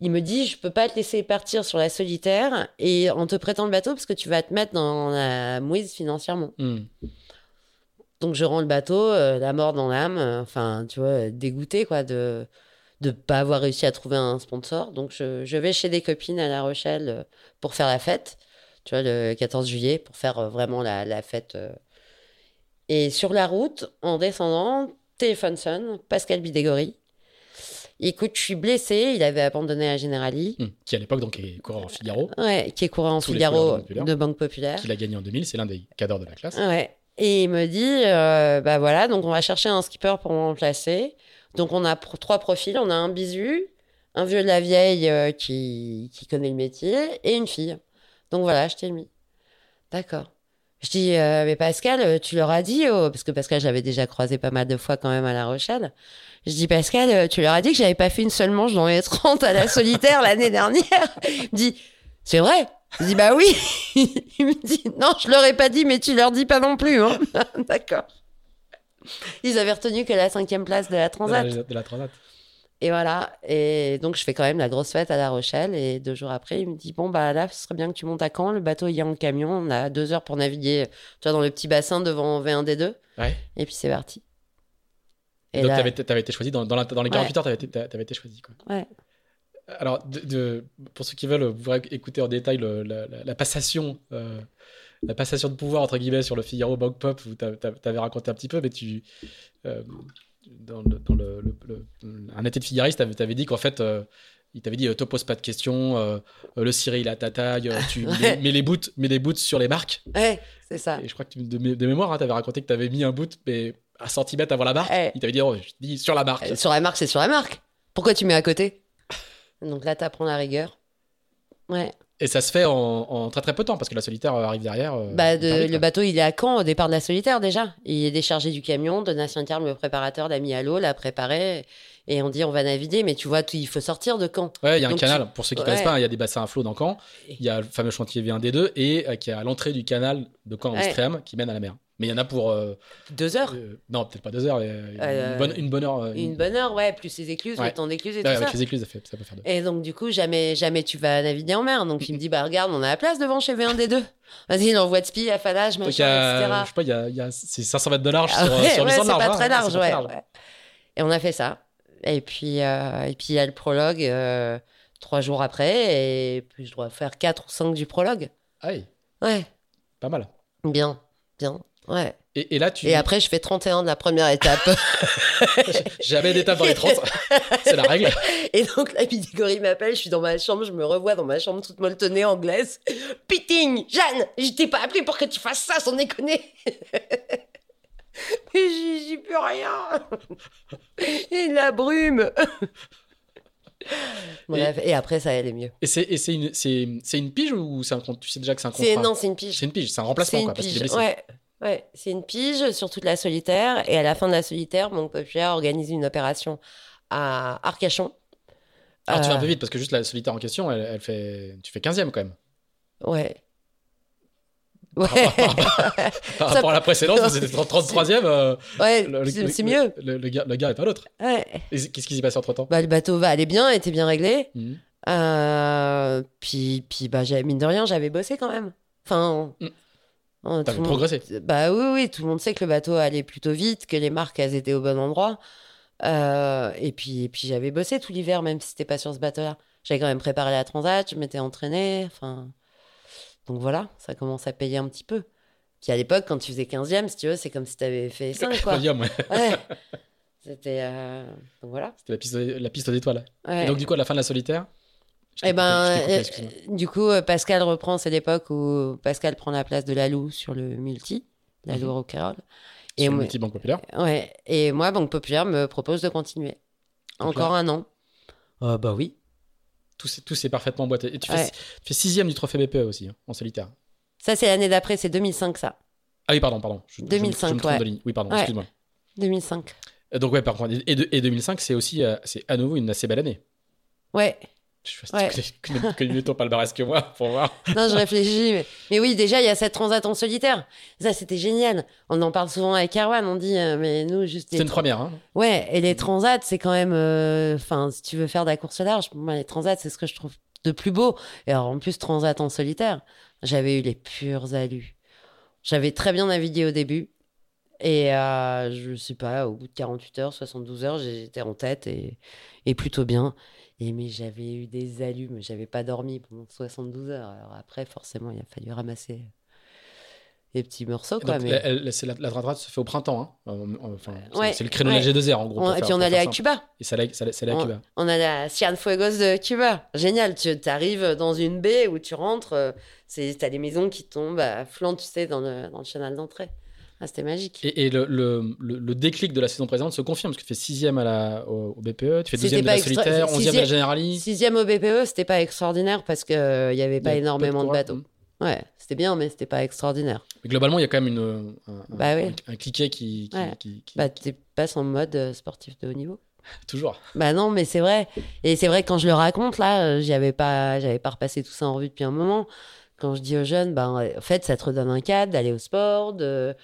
il me dit je peux pas te laisser partir sur la solitaire et en te prêtant le bateau parce que tu vas te mettre dans la mouise financièrement. Hmm. Donc je rends le bateau, euh, la mort dans l'âme, euh, enfin tu vois, dégoûté quoi de de pas avoir réussi à trouver un sponsor. Donc je, je, vais chez des copines à La Rochelle euh, pour faire la fête, tu vois le 14 juillet pour faire vraiment la, la fête. Et sur la route, en descendant, téléphone sonne, Pascal Bidégory Écoute, je suis blessé. Il avait abandonné à Generali. Hmm. Qui à l'époque donc est coureur en Figaro. Ouais, qui est coureur en Figaro de Banque Populaire. Qui l'a gagné en 2000. C'est l'un des cadres de la classe. Ouais. Et il me dit, euh, bah voilà, donc on va chercher un skipper pour me remplacer. Donc on a trois profils. On a un bisu, un vieux de la vieille euh, qui, qui connaît le métier et une fille. Donc voilà, je t'ai mis. D'accord. Je dis, euh, mais Pascal, tu leur as dit, oh, parce que Pascal, j'avais déjà croisé pas mal de fois quand même à La Rochelle. Je dis, Pascal, euh, tu leur as dit que j'avais pas fait une seule manche dans les 30 à la solitaire l'année dernière. Il me dit, c'est vrai. Je dis, bah oui. Il me dit, non, je leur ai pas dit, mais tu leur dis pas non plus. Hein. D'accord. Ils avaient retenu que la cinquième place de la Transat. De la, Transat. Et voilà. Et donc, je fais quand même la grosse fête à La Rochelle. Et deux jours après, il me dit Bon, bah là, ce serait bien que tu montes à Caen. Le bateau, il est en camion. On a deux heures pour naviguer, tu vois, dans le petit bassin devant V1D2. Ouais. Et puis, c'est parti. Et Donc, tu avais, été choisi dans, dans, dans les 48 heures, tu avais, été choisi. Quoi. Ouais. Alors, de, pour ceux qui veulent, vous écouter en détail la, passation. Euh, la passation de pouvoir entre guillemets sur le Figaro Bank Pop, où tu avais raconté un petit peu, mais tu, euh, dans, le, dans le, un été de Figariste, tu avais, dit qu'en fait, euh, il t'avait dit, te pose pas de questions, le ciré il a ta taille, tu mets, les boots, mets les boots sur les marques. Ouais, c'est ça. Et je crois que de, de mémoire, hein, tu avais raconté que tu avais mis un boot, mais un centimètre avant la marque. Eh. Il t'avait dit, oh, je dis sur la marque. Euh, sur la marque, c'est sur la marque. Pourquoi tu mets à côté? Donc là, t'apprends la rigueur. Ouais. Et ça se fait en, très très peu de temps parce que la solitaire euh, arrive derrière. Euh, bah le bateau, il est à Caen au départ de la solitaire déjà. Il est déchargé du camion. Donatien Terme, le préparateur, l'a mis à l'eau, l'a préparé. Et on dit on va naviguer, mais tu vois, il faut sortir de Caen. Ouais, il y a un canal. Pour ceux qui ne connaissent pas, il y a des bassins à flot dans Caen. Il y a le fameux chantier V1D2 et qui est à l'entrée du canal de Caen en qui mène à la mer. Mais il y en a pour. Euh, deux heures euh, Non, peut-être pas deux heures. une, bonne, une, bonne, heure. Une... bonne heure, ouais, plus les écluses, le temps d'écluses et tout avec ça. les écluses, ça, fait, ça peut faire deux. Et donc, du coup, jamais, jamais tu vas naviguer en mer. Donc, il me dit, bah, regarde, on a la place devant chez V1D2. Vas-y, on envoie de spi, affalage, machin, etc. Je sais pas, il y a, y a c'est 500 mètres de large ah, sur, ouais, sur ouais, 800 de large. C'est pas très large, ouais, ouais. Et on a fait ça. Et puis, euh, et puis il y a le prologue euh, trois jours après. Et puis, je dois faire quatre ou cinq du prologue. Aïe. Ouais. Pas mal. Bien, bien. Ouais. Et, là, tu... et après, je fais 31 de la première étape. Jamais d'étape dans les 30. C'est la règle. Et donc, la Pidigori m'appelle, je suis dans ma chambre, je me revois dans ma chambre toute molletonnée anglaise. Pitting, Jeanne, je t'ai pas appelé pour que tu fasses ça, sans déconner. Et j'y peux rien. et la brume. Bref, et, après, ça allait mieux. Et c'est une, une pige ou un, tu sais déjà que c'est un contrat Non, c'est une pige. C'est une pige, c'est un remplacement, quoi, parce qu'il est blessé. Ouais. Ouais, c'est une pige sur toute la solitaire. Et à la fin de la solitaire, mon populaire organise une opération à Arcachon. Alors, tu vas un peu euh, vite parce que juste la solitaire en question, elle, fait, tu fais 15e quand même. Ouais. Ouais. Par, rapport à la précédente, c'était 33e. Euh, ouais, c'est mieux. Le, gars, le gars est pas l'autre. Ouais. Qu'est-ce qui s'est passé entre temps bah, Le bateau va aller bien, était bien réglé. Mhm. Euh, puis, puis bah, mine de rien, j'avais bossé quand même. Enfin. Mm. T'avais progressé. Bah oui, oui, tout le monde sait que le bateau allait plutôt vite, que les marques, elles étaient au bon endroit. Euh, et puis, et puis j'avais bossé tout l'hiver, même si c'était pas sur ce bateau-là. J'avais quand même préparé la transat, je m'étais entraîné. Enfin, donc voilà, ça commence à payer un petit peu. Puis à l'époque, quand tu faisais 15e, si tu veux, c'est comme si tu avais fait 5, quoi. ouais. ouais. C'était. Euh... Donc voilà. C'était la piste, la piste d'étoiles. Et donc, du coup, à la fin de la solitaire eh ben, euh, du coup, euh, Pascal reprend, c'est l'époque où Pascal prend la place de Lalou sur le multi, Lalou mmh. Rock'n'Roll. Et moi, Banque Populaire. Ouais. Et moi, Banque Populaire me propose de continuer. Encore un an. Euh, bah oui. Tout s'est parfaitement boité. Et tu fais, sixième du trophée BPE aussi, hein, en solitaire. Ça, c'est l'année d'après, c'est 2005, ça. Ah oui, pardon, pardon. 2005, ouais. Oui, pardon, excuse-moi. 2005. Donc, ouais, par contre, et, et 2005, c'est aussi, c'est à nouveau une assez belle année. Ouais. Je sais tu connais, mieux ton palmarès que moi pour voir. non, je réfléchis. Mais, mais oui, déjà, il y a cette transat en solitaire. Ça, c'était génial. On en parle souvent avec Erwan. On dit, euh, mais nous, juste. C'est une première, hein Ouais, et les transats, c'est quand même. Euh, enfin, si tu veux faire de la course large, moi, les transats, c'est ce que je trouve de plus beau. Et alors, en plus, transat en solitaire, j'avais eu les purs alus. J'avais très bien navigué au début. Et euh, je sais pas, au bout de 48 heures, 72 heures, j'étais en tête et, et plutôt bien. Et mais j'avais eu des allumes, j'avais pas dormi pendant 72 heures. Alors après, forcément, il a fallu ramasser les petits morceaux. Quoi, mais... la, la, se fait au printemps. Hein. Enfin, c'est le créneau de la G2R en gros. et puis on allait à Cuba. Et ça allait, ça, à Cuba. On allait à Cienfuegos de Cuba. Génial. Tu arrives dans une baie où tu rentres. Euh, tu as des maisons qui tombent à flanc, tu sais, dans le, dans le canal d'entrée. Ah, c'était magique. Et, le, le, le, déclic de la saison précédente se confirme, parce que tu fais sixième à la, au, BPE, tu fais deuxième de la solitaire, onzième de la Generali. Sixième au BPE, c'était pas extraordinaire parce qu'il euh, n'y avait pas énormément de, bateaux. Ouais, c'était bien, mais c'était pas extraordinaire. Mais globalement, il y a quand même une, un, bah un, cliquet qui. qui, qui, Bah, t'es pas en mode euh, sportif de haut niveau. Toujours. Bah non, mais c'est vrai. Et c'est vrai que quand je le raconte, là, euh, j'y avais pas, j'avais pas repassé tout ça en revue depuis un moment. Quand je dis aux jeunes, bah, en fait, ça te redonne un cadre d'aller au sport, de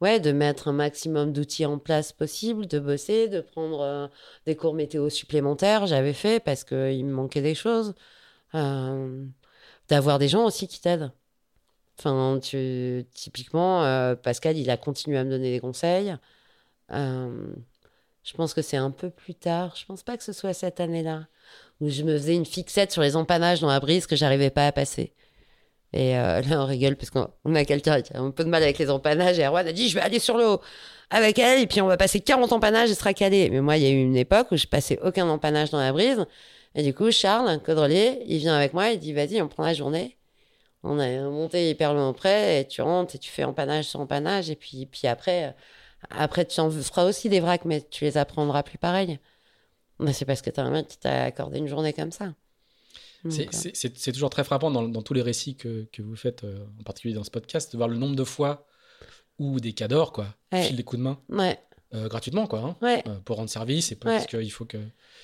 ouais, de mettre un maximum d'outils en place possible, de bosser, de prendre euh, des cours météo supplémentaires. J'avais fait parce qu'il me manquait des choses. Euh, d'avoir des gens aussi qui t'aident. Enfin, typiquement, euh, Pascal, il a continué à me donner des conseils. je pense que c'est un peu plus tard. Je pense pas que ce soit cette année-là où je me faisais une fixette sur les empannages dans la brise que j'arrivais pas à passer. Et euh, là, on rigole parce qu'on a quelqu'un qui a un peu de mal avec les empannages. Et Erwan a dit Je vais aller sur l'eau avec elle, et puis on va passer 40 empannages et sera calé. Mais moi, il y a eu une époque où je passais aucun empannage dans la brise. Et du coup, Charles, un codrelier, il vient avec moi, il dit Vas-y, on prend la journée. On a monté hyper loin près, et tu rentres et tu fais empannage sur empannage. Et puis, puis après, après, tu en feras aussi des vracs, mais tu les apprendras plus pareil. Mais c'est parce que tu as un mec qui t'a accordé une journée comme ça. C'est toujours très frappant dans, tous les récits que, que vous faites, euh, en particulier dans ce podcast, de voir le nombre de fois où des cadors, quoi, filent des coups de main. Ouais. Euh, gratuitement, quoi, hein, ouais. euh, pour rendre service et parce qu'il faut que.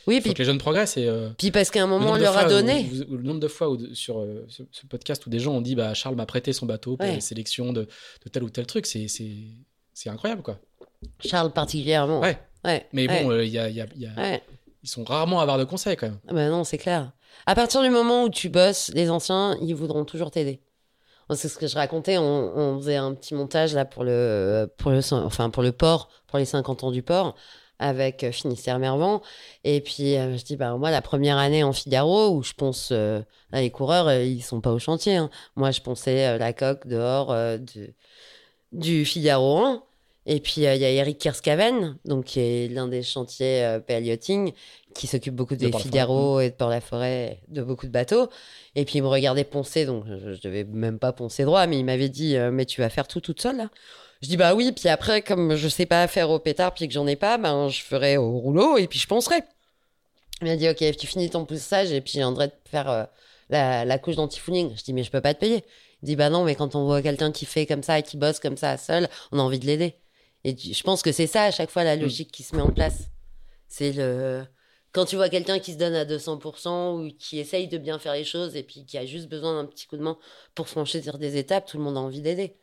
Oui, faut que les jeunes progressent. Et, puis parce qu'à un moment, on leur a donné. le nombre de fois sur ce, podcast où des gens ont dit bah, Charles m'a prêté son bateau pour les sélections de, de, tel ou tel truc, c'est incroyable, quoi. Charles particulièrement. Ouais. Mais bon, il y a, y a, y a ils sont rarement à avoir de conseils quand même. Ah bah non, c'est clair. À partir du moment où tu bosses, les anciens, ils voudront toujours t'aider. C'est ce que je racontais. On, faisait un petit montage là pour le, pour le, enfin pour le port, pour les 50 ans du port, avec euh, Finistère Mervant. Et puis euh, je dis bah moi la première année en Figaro où je pense euh, les coureurs ils sont pas au chantier. Hein. Moi je pensais la coque dehors du Figaro 1. Et puis, euh, il y a Eric Kirskaven, donc, qui est l'un des chantiers euh, Yachting, qui s'occupe beaucoup des Figaro et de Port-la-Forêt, de beaucoup de bateaux. Et puis, il me regardait poncer, donc je, ne devais même pas poncer droit, mais il m'avait dit euh, Mais tu vas faire tout toute seule, là? Je dis bah oui, puis après, comme je sais pas faire au pétard, puis que j'en ai pas, ben je ferai au rouleau et puis je poncerai. Il m'a dit ok, tu finis ton poussage et puis j'aimerais te faire euh, la, la couche d'antifouling. Je dis mais je peux pas te payer. Il dit bah non, mais quand on voit quelqu'un qui fait comme ça et qui bosse comme ça seul, on a envie de l'aider. Et je pense que c'est ça à chaque fois la logique qui se met en place. C'est le quand tu vois quelqu'un qui se donne à 200% ou qui essaye de bien faire les choses et puis qui a juste besoin d'un petit coup de main pour franchir des étapes, tout le monde a envie d'aider.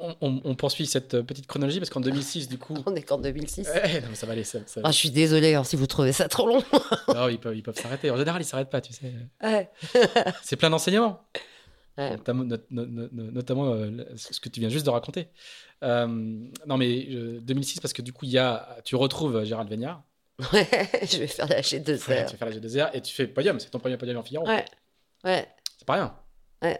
On, on- on poursuit cette euh, petite chronologie parce qu'en 2006, du coup. On est qu'en 2006. Ouais, non, mais ça va aller. Ça, ça- Ah, je suis désolée hein, si vous trouvez ça trop long. Non, ils peuvent ils peuvent s'arrêter. En général, ils s'arrêtent pas, tu sais. Ouais. C'est plein d'enseignements. Ouais. Notamment, not- not- not- notamment, euh, ce que tu viens juste de raconter. Euh, non, mais euh, 2006, parce que du coup, y a, tu retrouves Gérald Vignard. Ouais, je vais faire Ouais, heures. tu fais la G2R et tu fais podium. C'est ton premier podium en Figaro. Ouais, ouais. C'est pas rien. Ouais,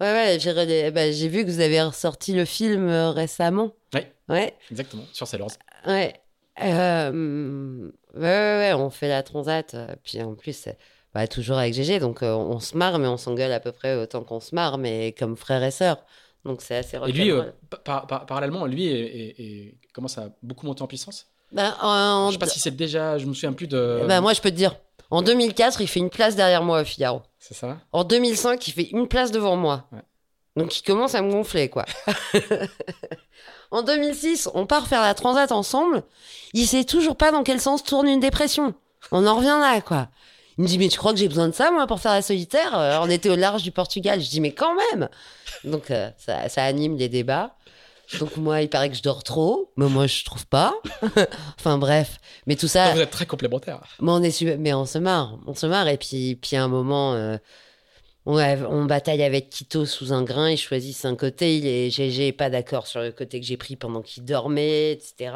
ouais, j'ai relais- bah, j'ai vu que vous avez ressorti le film euh, récemment. Ouais. Ouais, Exactement. Sur Sailors. ouais. Euh, ouais, ouais, ouais, on fait la transat. euh, Puis en plus, euh, bah, toujours avec GG. Donc euh, on se marre, mais on s'engueule à peu près autant qu'on se marre, mais comme frères et sœurs. Donc c'est assez Et lui, euh, rock'n'roll. par- par- parallèlement, lui est- est- est- commence à beaucoup monter en puissance. Bah, en- Je sais pas si c'est déjà. Je me souviens plus de. bah, moi, je peux te dire. En 2004, il fait une place derrière moi au Figaro. C'est ça? En 2005, il fait une place devant moi. Ouais. Donc il commence à me gonfler, quoi. en 2006, on part faire la transat ensemble. Il sait toujours pas dans quel sens tourne une dépression. On en revient là, quoi. Il me dit, mais tu crois que j'ai besoin de ça, moi, pour faire la solitaire? Euh, On était au large du Portugal. Je dis, mais quand même Donc euh, ça, ça anime les débats. Donc moi, il paraît que je dors trop, mais moi, je trouve pas. enfin bref. Mais tout ça... Vous êtes très complémentaires. Mais on, est mais on se marre, on se marre. Et puis, puis à un moment, euh, on, a- on bataille avec Quito sous un grain, ils choisissent un côté, il est GG est pas d'accord sur le côté que j'ai pris pendant qu'il dormait, etc.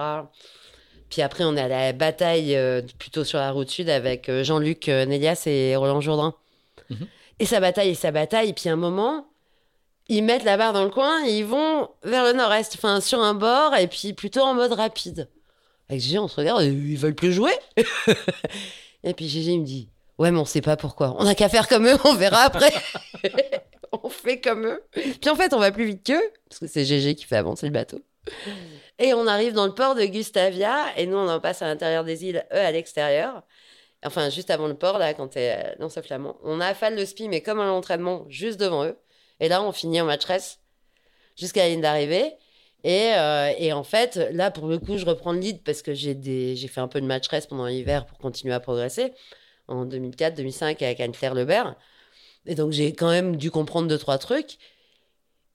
Puis après, on est à la bataille euh, plutôt sur la route sud avec euh, Jean-Luc euh, Nélias et Roland Jourdain. Mhm. Et ça bataille et ça bataille. Puis à un moment, ils mettent la barre dans le coin et ils vont vers le nord-est, enfin sur un bord, et puis plutôt en mode rapide. Avec Gégé, on se regarde, ils veulent plus jouer. et puis Gégé, il me dit Ouais, mais on sait pas pourquoi. On n'a qu'à faire comme eux, on verra après. on fait comme eux. Puis en fait, on va plus vite qu'eux, parce que c'est Gégé qui fait avancer le bateau. Et on arrive dans le port de Gustavia, et nous, on en passe à l'intérieur des îles, eux à l'extérieur. Enfin, juste avant le port, là, quand t'es euh, dans ce flamand. On affale le spi, mais comme à l'entraînement, juste devant eux. Et là, on finit en match-race jusqu'à la ligne d'arrivée. Et, euh, et en fait, là, pour le coup, je reprends le lead parce que j'ai des... j'ai fait un peu de match pendant l'hiver pour continuer à progresser en 2004-2005 avec Anne-Claire Lebert. Et donc, j'ai quand même dû comprendre deux, trois trucs.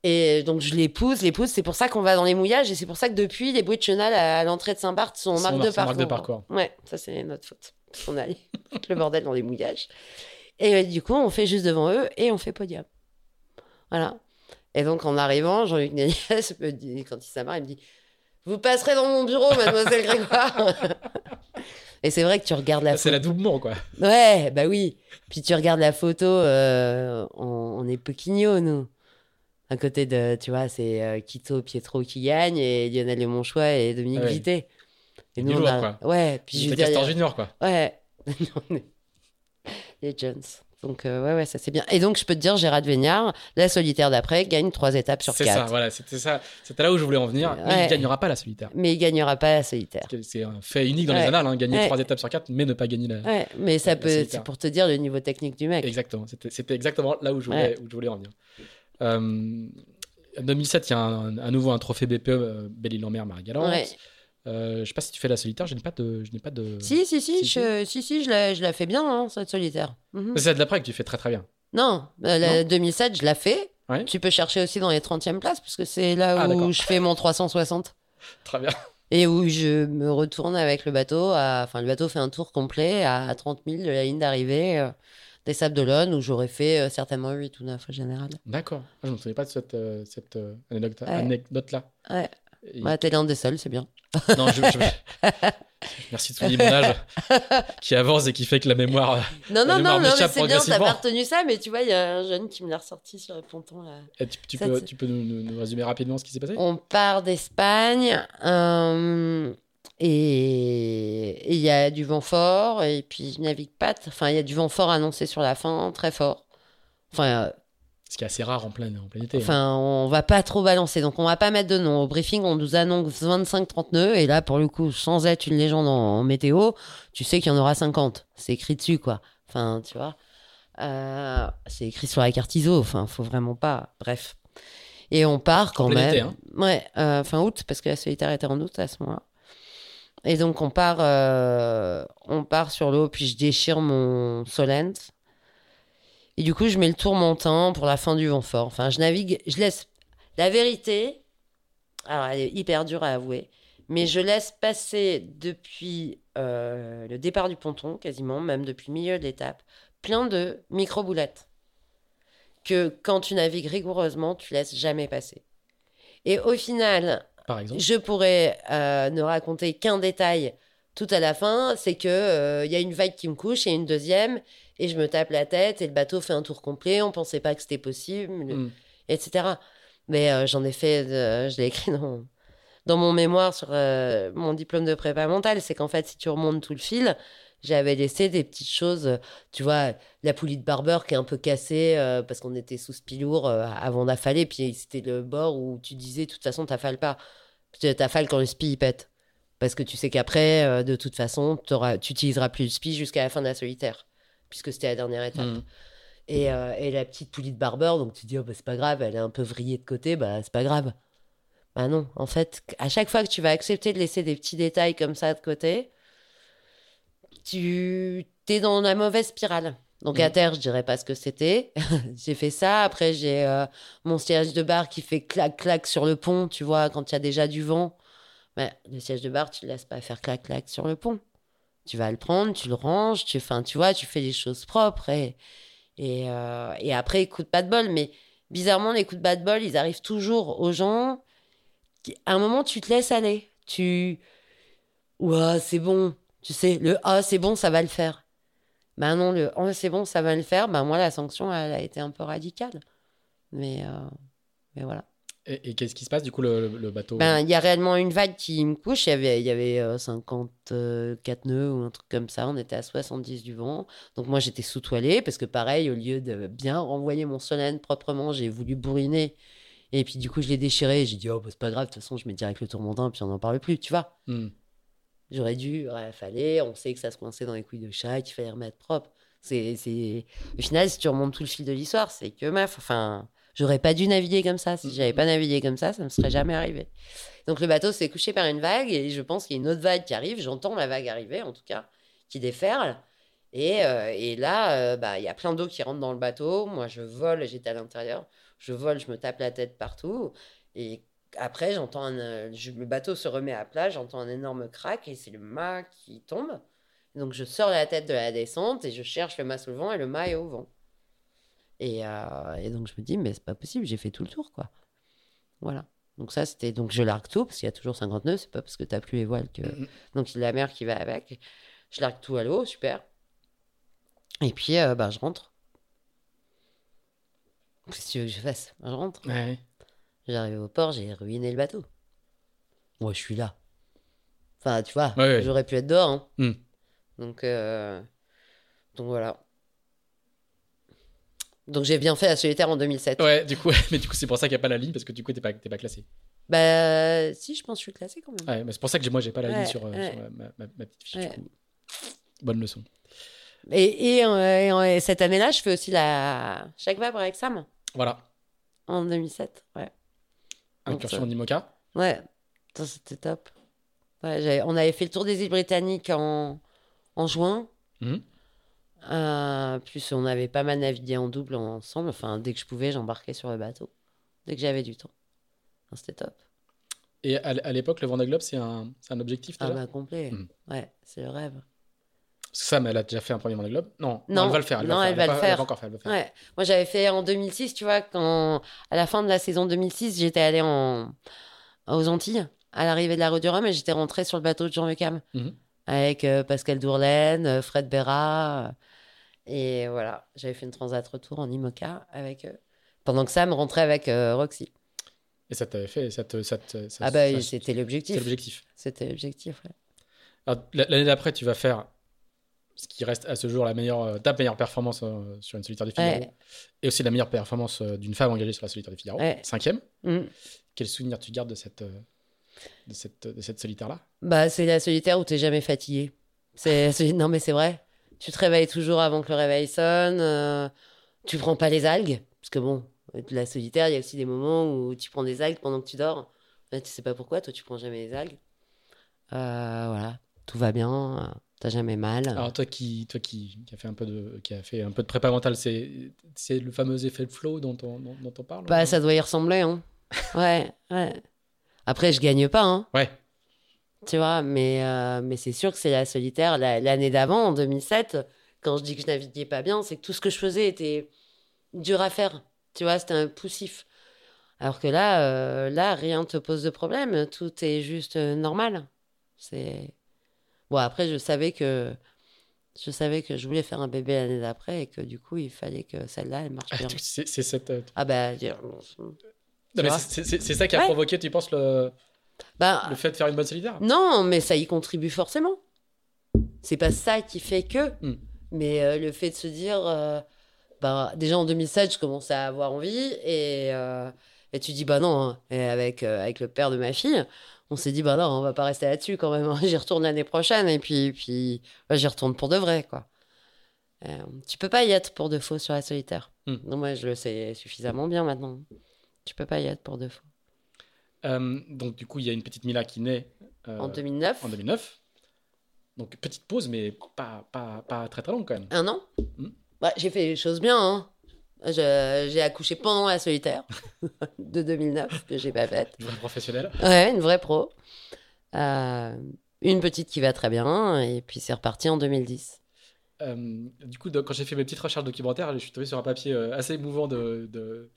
Et donc, je les pousse, les pousse. C'est pour ça qu'on va dans les mouillages et c'est pour ça que depuis, les bruits de chenal à, l'entrée de Saint-Barth sont marque mar- de parcours. marque de parcours. Ouais, ça, c'est notre faute. Qu'on a le bordel dans les mouillages. Et euh, du coup, on fait juste devant eux et on fait podium. Voilà. Et donc, en arrivant, Jean-Luc Néliès me dit, quand il s'amarre, il me dit Vous passerez dans mon bureau, mademoiselle Grégoire. et c'est vrai que tu regardes la C'est photo. la doublement, quoi. Ouais, bah oui. Puis tu regardes la photo, euh, on, on est Pequigno, nous. À côté de, tu vois, c'est euh, Quito, Pietro qui gagne et Lionel Le Monchois et Dominique Ah ouais. Vité. Et Du on a- quoi. Ouais, puis je dire, Junior, quoi. Ouais. Les Jones. Donc, euh, ouais, ouais, ça c'est bien. Et donc, je peux te dire, Gérard Vignard, la solitaire d'après, gagne trois étapes sur C'est ça, quatre. voilà. C'était ça. C'était là où je voulais en venir. Mais Ouais. il gagnera pas la solitaire. Mais il gagnera pas la solitaire. C'est un fait unique dans les annales, hein, gagner Ouais. trois étapes sur quatre, mais ne pas gagner la. Ouais, mais ça La peut, c'est pour te dire le niveau technique du mec. Exactement. C'était c'était exactement là où je voulais, où je voulais en venir. Euh, en 2007, il y a un, à nouveau un trophée BPE euh, Belle-Île-en-Mer Marie-Galante. Ouais. Euh, je sais pas si tu fais la solitaire, je n'ai pas de. Je n'ai pas de... Si, si, si, Si, je, si, si, je la, je la fais bien, hein, cette solitaire. Mais C'est de l'après que tu fais très très bien. Non, euh, la 2007, je la fais. Ouais. Tu peux chercher aussi dans les 30e places, parce que c'est là Ah, où je fais mon 360. Très bien. Et où je me retourne avec le bateau. à- Enfin, le bateau fait un tour complet à 30 000 de la ligne d'arrivée euh, des Sables d'Olonne, où j'aurais fait euh, certainement 8 ou 9 au général. D'accord. Ah, Je ne me souvenais pas de cette, euh, cette euh, anecdote, Ouais. anecdote-là. Ouais. Et- Bah, t'es l'un des seuls, c'est bien. Non, je, je- Merci de souligner mon âge qui avance et qui fait que la mémoire. Non, non, mémoire non, non, mais c'est bien, t'as pas retenu ça, mais tu vois, il y a un jeune qui me l'a ressorti sur le ponton, là. eh, Tu, tu Ça, peux, tu peux nous, nous- nous résumer rapidement ce qui s'est passé? On part d'Espagne euh, et il y a du vent fort et puis je navigue pas. Enfin, il y a du vent fort annoncé sur la fin, très fort. Enfin, euh, Ce qui est assez rare en plein, en plein été. hein. Enfin, on va pas trop balancer, donc on va pas mettre de nom. Au briefing, on nous annonce 25-30 nœuds, et là, pour le coup, sans être une légende en, en météo, tu sais qu'il y en aura 50. C'est écrit dessus, quoi. Enfin, tu vois. Euh, c'est écrit sur la carte ISO, enfin, faut vraiment pas. Bref. Et on part quand En même. été, hein. Ouais, euh, fin août, parce que la solitaire était en août à ce moment-là. Et donc, on part, euh, on part sur l'eau, puis je déchire mon Solent. Et du coup, je mets le tourmentin pour la fin du vent fort. Enfin, je navigue, je laisse. La vérité, alors elle est hyper dure à avouer, mais je laisse passer depuis euh, le départ du ponton, quasiment, même depuis le milieu de l'étape, plein de micro-boulettes que quand tu navigues rigoureusement, tu laisses jamais passer. Et au final, Par exemple. je pourrais euh, ne raconter qu'un détail tout à la fin, c'est que euh, il y a une vague qui me couche et une deuxième, et je me tape la tête et le bateau fait un tour complet. On pensait pas que c'était possible, le- Mm. etc. Mais euh, j'en ai fait, je l'ai écrit dans, dans mon mémoire sur mon diplôme de prépa mentale, c'est qu'en fait, si tu remontes tout le fil, j'avais laissé des petites choses, euh, tu vois, la poulie de barbeur qui est un peu cassée euh, parce qu'on était sous spilour euh, avant d'affaler, puis c'était le bord où tu disais, de toute façon, t'affales pas. T'affales quand le spi il pète. Parce que tu sais qu'après, euh, de toute façon, tu utiliseras plus le spi jusqu'à la fin de la solitaire, puisque c'était la dernière étape. Mm. Et, euh, et la petite poulie de barbeur, donc tu dis, oh, bah, c'est pas grave, elle est un peu vrillée de côté, bah c'est pas grave. Bah non, en fait, à chaque fois que tu vas accepter de laisser des petits détails comme ça de côté, tu es dans la mauvaise spirale. Donc à Mhm. terre, je dirais pas ce que c'était. j'ai fait ça. Après, j'ai euh, mon siège de bar qui fait clac clac sur le pont, tu vois, quand il y a déjà du vent. Mais le siège de bar, tu le laisses pas faire clac clac sur le pont. Tu vas le prendre, tu le ranges, tu, enfin, tu vois, tu fais les choses propres et et, euh, et après, coup de pas de bol. Mais bizarrement, les coups de bad bol, ils arrivent toujours aux gens. qui- À un moment, tu te laisses aller. Tu. Ouah, c'est bon. Tu sais, le Ah, c'est bon, ça va le faire. Ben non, le Ah, c'est bon, ça va le faire. Ben moi, la sanction, elle a été un peu radicale. Mais, euh, mais voilà. Et, et qu'est-ce qui se passe du coup le, le- bateau? Ben, il y a réellement une vague qui me couche. Il y avait, il y avait euh, 54 nœuds ou un truc comme ça. On était à 70 du vent. Donc moi, j'étais sous-toilée parce que pareil, au lieu de bien renvoyer mon solène proprement, j'ai voulu bourriner. Et puis du coup, je l'ai déchiré. J'ai dit, oh, bah, c'est pas grave. De toute façon, je mets direct le tourmentin puis on n'en parle plus, tu vois. Mm. J'aurais dû, il fallait, on sait que ça se coinçait dans les couilles de chat, qu'il fallait remettre propre. C'est, c'est... Au final, si tu remontes tout le fil de l'histoire, c'est que meuf, enfin, j'aurais pas dû naviguer comme ça. Si j'avais pas navigué comme ça, ça me serait jamais arrivé. Donc le bateau s'est couché par une vague et je pense qu'il y a une autre vague qui arrive. J'entends la vague arriver, en tout cas, qui déferle. Et, euh, et là, euh, bah, il y a plein d'eau qui rentre dans le bateau. Moi, je vole, j'étais à l'intérieur. Je vole, je me tape la tête partout. Et après, j'entends un, euh, je- le bateau se remet à plat, j'entends un énorme crack et c'est le mât qui tombe. Donc je sors la tête de la descente et je cherche le mât sous le vent et le mât est au vent. Et, euh, et donc je me dis, mais c'est pas possible, j'ai fait tout le tour, quoi. Voilà. Donc ça, c'était. Donc je largue tout, parce qu'il y a toujours 50 nœuds, c'est pas parce que t'as plus les voiles que. Donc il y a la mer qui va avec. Je largue tout à l'eau, super. Et puis, euh, bah, je rentre. Qu'est-ce que tu veux que je fasse? Je rentre? Ouais. J'arrive au port, j'ai ruiné le bateau. Moi, je suis là. Enfin, tu vois, Ouais, ouais. j'aurais pu être dehors. hein. Hmm. Donc, euh, donc voilà. Donc j'ai bien fait la solitaire en 2007. Ouais, du coup, mais du coup, c'est pour ça qu'il n'y a pas la ligne parce que du coup, t'es pas, t'es pas classé. Bah, si, je pense que je suis classée quand même. Ouais, mais c'est pour ça que moi, j'ai pas la ligne Ouais, sur, euh, ouais. sur, euh, ma, ma- ma petite fiche. Ouais. Du coup. Bonne leçon. Et, et, euh, et, cette année-là, je fais aussi la chaque vabre avec Sam Voilà. en 2007. Ouais. Incursion ça- en IMOCA. Ouais, ça c'était top. Ouais, on avait fait le tour des îles britanniques en, en juin. Mhm. Euh, plus on avait pas mal navigué en double ensemble. Enfin, dès que je pouvais, j'embarquais sur le bateau. Dès que j'avais du temps. Enfin, C'était top. Et à, l'époque, le Vendée Globe, c'est un, c'est un objectif Ah bah complet. Mhm. Ouais, c'est le rêve. Sam, elle a déjà fait un premier Vendée Globe. Non, Non. elle va le faire. Elle Non, va, elle faire. va le pas- elle faire. pas encore fait. Elle va faire. Ouais. Moi, j'avais fait en 2006, tu vois, quand à la fin de la saison 2006, j'étais allée en... aux Antilles, à l'arrivée de la rue du Rhum, et j'étais rentrée sur le bateau de Jean Le Cam Mhm. avec euh, Pascal Dourlaine, euh, Fred Berra. euh, et voilà, j'avais fait une transat retour en IMOCA avec eux. Pendant que Sam rentrait avec euh, Roxy. Et ça t'avait fait. Ça te, ça te- ça- ah bah, c'était l'objectif. l'objectif. C'était l'objectif, ouais. L'année d'après, tu vas faire ce qui reste à ce jour la meilleure, ta meilleure performance sur une solitaire des Figaro. Et aussi la meilleure performance d'une femme engagée sur la solitaire des Figaro. Cinquième. Mm. Quel souvenir tu gardes de cette, de cette, de cette solitaire-là? Bah, C'est la solitaire où tu n'es jamais fatigué. Non, mais c'est vrai. Tu te réveilles toujours avant que le réveil sonne. tu prends pas les algues. Parce que bon, de la solitaire, il y a aussi des moments où tu prends des algues pendant que tu dors. Tu sais pas pourquoi, toi, tu prends jamais les algues. Euh, voilà, tout va bien, t'as jamais mal. Alors toi qui, toi qui, qui, a fait un peu de, qui a fait un peu de prépa mentale, c'est, c'est le fameux effet de flow dont on, dont, on parle. Bah, ça doit y ressembler, hein. ouais, ouais. Après, je gagne pas, hein. Ouais. Tu vois, mais, euh, mais c'est sûr que c'est la solitaire. l'année d'avant, en 2007, quand je dis que je naviguais pas bien, c'est que tout ce que je faisais était dur à faire. Tu vois, c'était un poussif. Alors que là, euh, là, rien ne te pose de problème. Tout est juste euh, normal. C'est bon. Après, je savais que je savais que je voulais faire un bébé l'année d'après et que du coup, il fallait que celle-là, elle marche ah, bien. c'est cette. Euh, ah bah. C'est ça qui a provoqué, tu penses, le, bah, le fait de faire une bonne solidaire Non, mais ça y contribue forcément. C'est pas ça qui fait que. Hmm. Mais le fait de se dire bah, déjà en 2007, je commençais à avoir envie et, euh, et tu dis bah non. Hein. Et avec, euh, avec le père de ma fille, on s'est dit bah non, on va pas rester là-dessus quand même. Hein. j'y retourne l'année prochaine et puis, puis j'y retourne pour de vrai quoi. Euh, tu peux pas y être pour de faux sur la solitaire. Hmm. Non, moi je le sais suffisamment bien maintenant. Tu peux pas y être pour de faux. donc du coup, il y a une petite Mila qui naît en 2009. En 2009. Donc petite pause, mais pas, pas, pas très très longue quand même. Un an? Bah, j'ai fait les choses bien. Hein. J'ai accouché pendant la solitaire de 2009 que j'ai pas faite. Une vraie professionnelle. Ouais, une vraie pro. Euh, une petite qui va très bien et puis c'est reparti en 2010. Euh, du coup, quand j'ai fait mes petites recherches documentaires, je suis tombé sur un papier euh, assez émouvant de,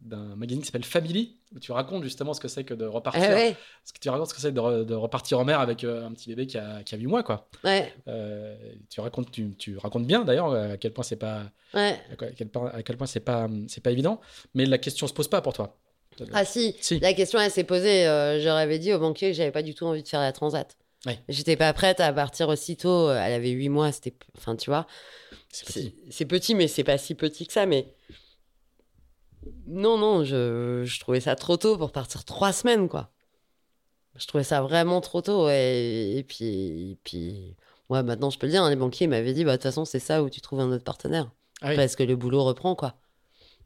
d'un magazine qui s'appelle Family, où tu racontes justement ce que c'est que de repartir. Eh ce que tu racontes ce que c'est de, repartir en mer avec euh, un petit bébé qui a, qui a 8 mois, quoi. Ouais. Euh, tu racontes, tu, tu, racontes bien d'ailleurs à quel point c'est pas, ouais. à quel point, à quel point c'est pas, c'est pas évident. Mais la question se pose pas pour toi. Ah si. si. La question elle s'est posée. Euh, dit au banquier que j'avais pas du tout envie de faire la transat. Ouais. J'étais pas prête à partir aussitôt. Elle avait 8 mois. C'était, enfin, tu vois. C'est petit. C'est petit, mais c'est pas si petit que ça. Mais non, non, je, je, trouvais ça trop tôt pour partir trois semaines, quoi. Je trouvais ça vraiment trop tôt. Et, et puis, et puis, ouais, maintenant je peux le dire, hein, les banquiers m'avaient dit, bah, de toute façon, c'est ça où tu trouves un autre partenaire. Ah Parce que le boulot reprend, quoi.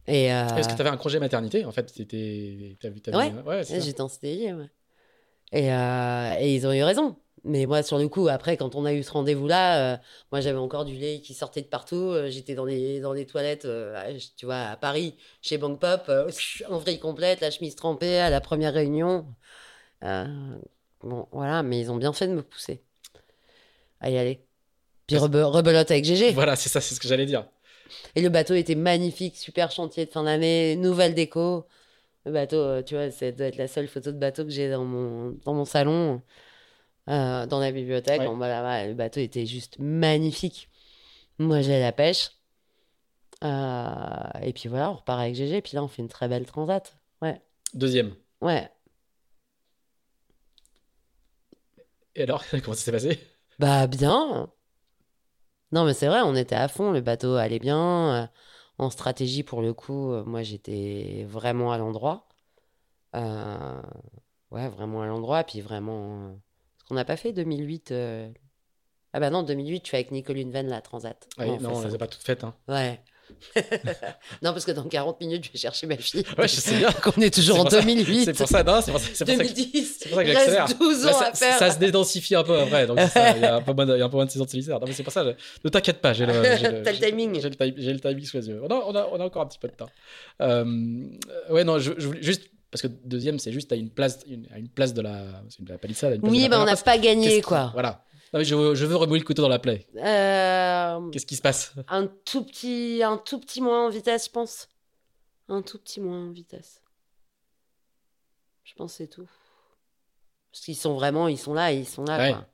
Et euh... Est-ce que tu avais un congé maternité En fait, t'étais. Ouais, ouais j'étais en CDI, ouais. Et, euh... et ils ont eu raison. Mais moi, sur le coup, après, quand on a eu ce rendez-vous-là, euh, moi, j'avais encore du lait qui sortait de partout. Euh, j'étais dans des, dans des toilettes, euh, tu vois, à Paris, chez Bank Pop, en vrille complète, la chemise trempée à la première réunion. bon, voilà, mais ils ont bien fait de me pousser à y aller. Puis rebelote avec GG. Voilà, c'est ça, c'est ce que j'allais dire. Et le bateau était magnifique, super chantier de fin d'année, nouvelle déco. Le bateau, tu vois, ça doit être la seule photo de bateau que j'ai dans mon, dans mon salon. Euh, dans la bibliothèque. Bah, le bateau était juste magnifique. Moi, j'ai la pêche. Euh, et puis voilà, on repart avec GG. Puis là, on fait une très belle transat. Ouais. Deuxième. Ouais. Et alors, comment ça s'est passé? Bah, bien. Non, mais c'est vrai, on était à fond. Le bateau allait bien. Euh, en stratégie, pour le coup, moi, j'étais vraiment à l'endroit. ouais, vraiment à l'endroit. Puis vraiment qu'on n'a pas fait 2008. Euh. Ah bah non, 2008, tu fais avec Nicole Venn la Transat. Ah non, on, ne les a pas toutes faites. Hein. Ouais. non, parce que dans 40 minutes, je vais chercher ma fille. Ouais, je sais bien. qu'on est toujours en 2008. C'est pour ça, non, c'est pour ça, c'est pour 2010. C'est pour ça que j'accélère. 12 ans ça, à faire. Ça se dédensifie un peu après. Donc il y a un peu moins de, de saison de solitaire. Non, mais c'est pour ça. Je, ne t'inquiète pas. J'ai le, le, le, timing. J'ai le, le, timing sous les yeux. On a, on, a, on a encore un petit peu de temps. Euh, ouais, non, je, je voulais juste parce que deuxième, c'est juste à une place, une, à une place de la, une, la palissade. oui, mais on n'a pas gagné, quoi. Voilà. Non, mais je, veux, je veux remouiller le couteau dans la plaie. Euh... Qu'est-ce qui se passe? Un tout petit, un tout petit moins en vitesse, je pense. Un tout petit moins en vitesse. Je pense c'est tout. Parce qu'ils sont vraiment, ils sont là, ils sont là. Quoi.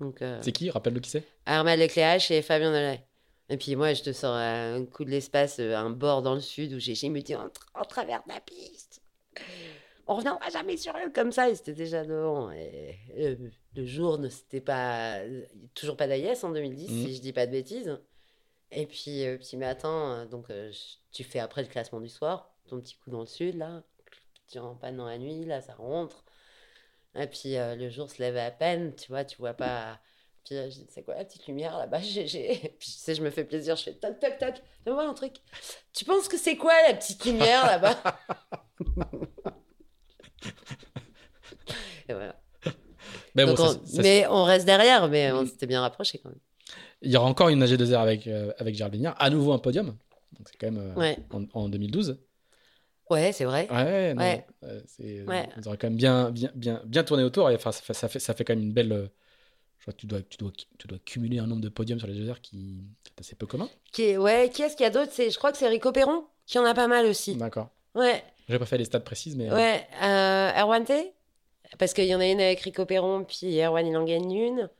Donc. Euh... C'est qui? Rappelle-le qui c'est. Armel Lecléache et Fabien Delay. Et puis moi, je te sors un coup de l'espace, un bord dans le sud où j'ai me dit en, en travers de la piste. On reviendra jamais sur eux comme ça. Ils étaient déjà devant. Et, euh, le jour ne c'était pas toujours pas d'AIS en 2010 Mhm. si je dis pas de bêtises. Et puis euh, petit matin, euh, donc euh, tu fais après le classement du soir, ton petit coup dans le sud là, tu rentres pas dans la nuit, là ça rentre. Et puis euh, le jour se lève à peine, tu vois, tu vois pas. Puis euh, je dis, c'est quoi la petite lumière là-bas? GG. Et Puis tu sais, je me fais plaisir, je fais toc toc toc. Fais-moi un truc. Tu penses que c'est quoi la petite lumière là-bas? Et voilà. Bon, ça- ça- mais on reste derrière, mais on s'était bien rapproché quand même. il y aura encore une AG2R avec, euh, avec Gérald à nouveau un podium. Donc c'est quand même euh, Ouais, en, en 2012. ouais c'est vrai. Ouais, non, Ouais. euh, Ouais. Vous aurez quand même bien, bien, bien, bien tourné autour. Et, enfin, ça, fait, ça, fait, ça fait quand même une belle. euh, Je crois que tu dois, tu, dois, tu dois cumuler un nombre de podiums sur les deux heures qui est assez peu commun. Qui est- ouais, qui est-ce qu'il y a d'autres C'est- Je crois que c'est Rico Perron qui en a pas mal aussi. D'accord. Ouais, J'ai pas fait les stats précises, mais. euh, ouais. Euh, Erwan T Parce qu'il y en a une avec Rico Perron, puis Erwan il en gagne une.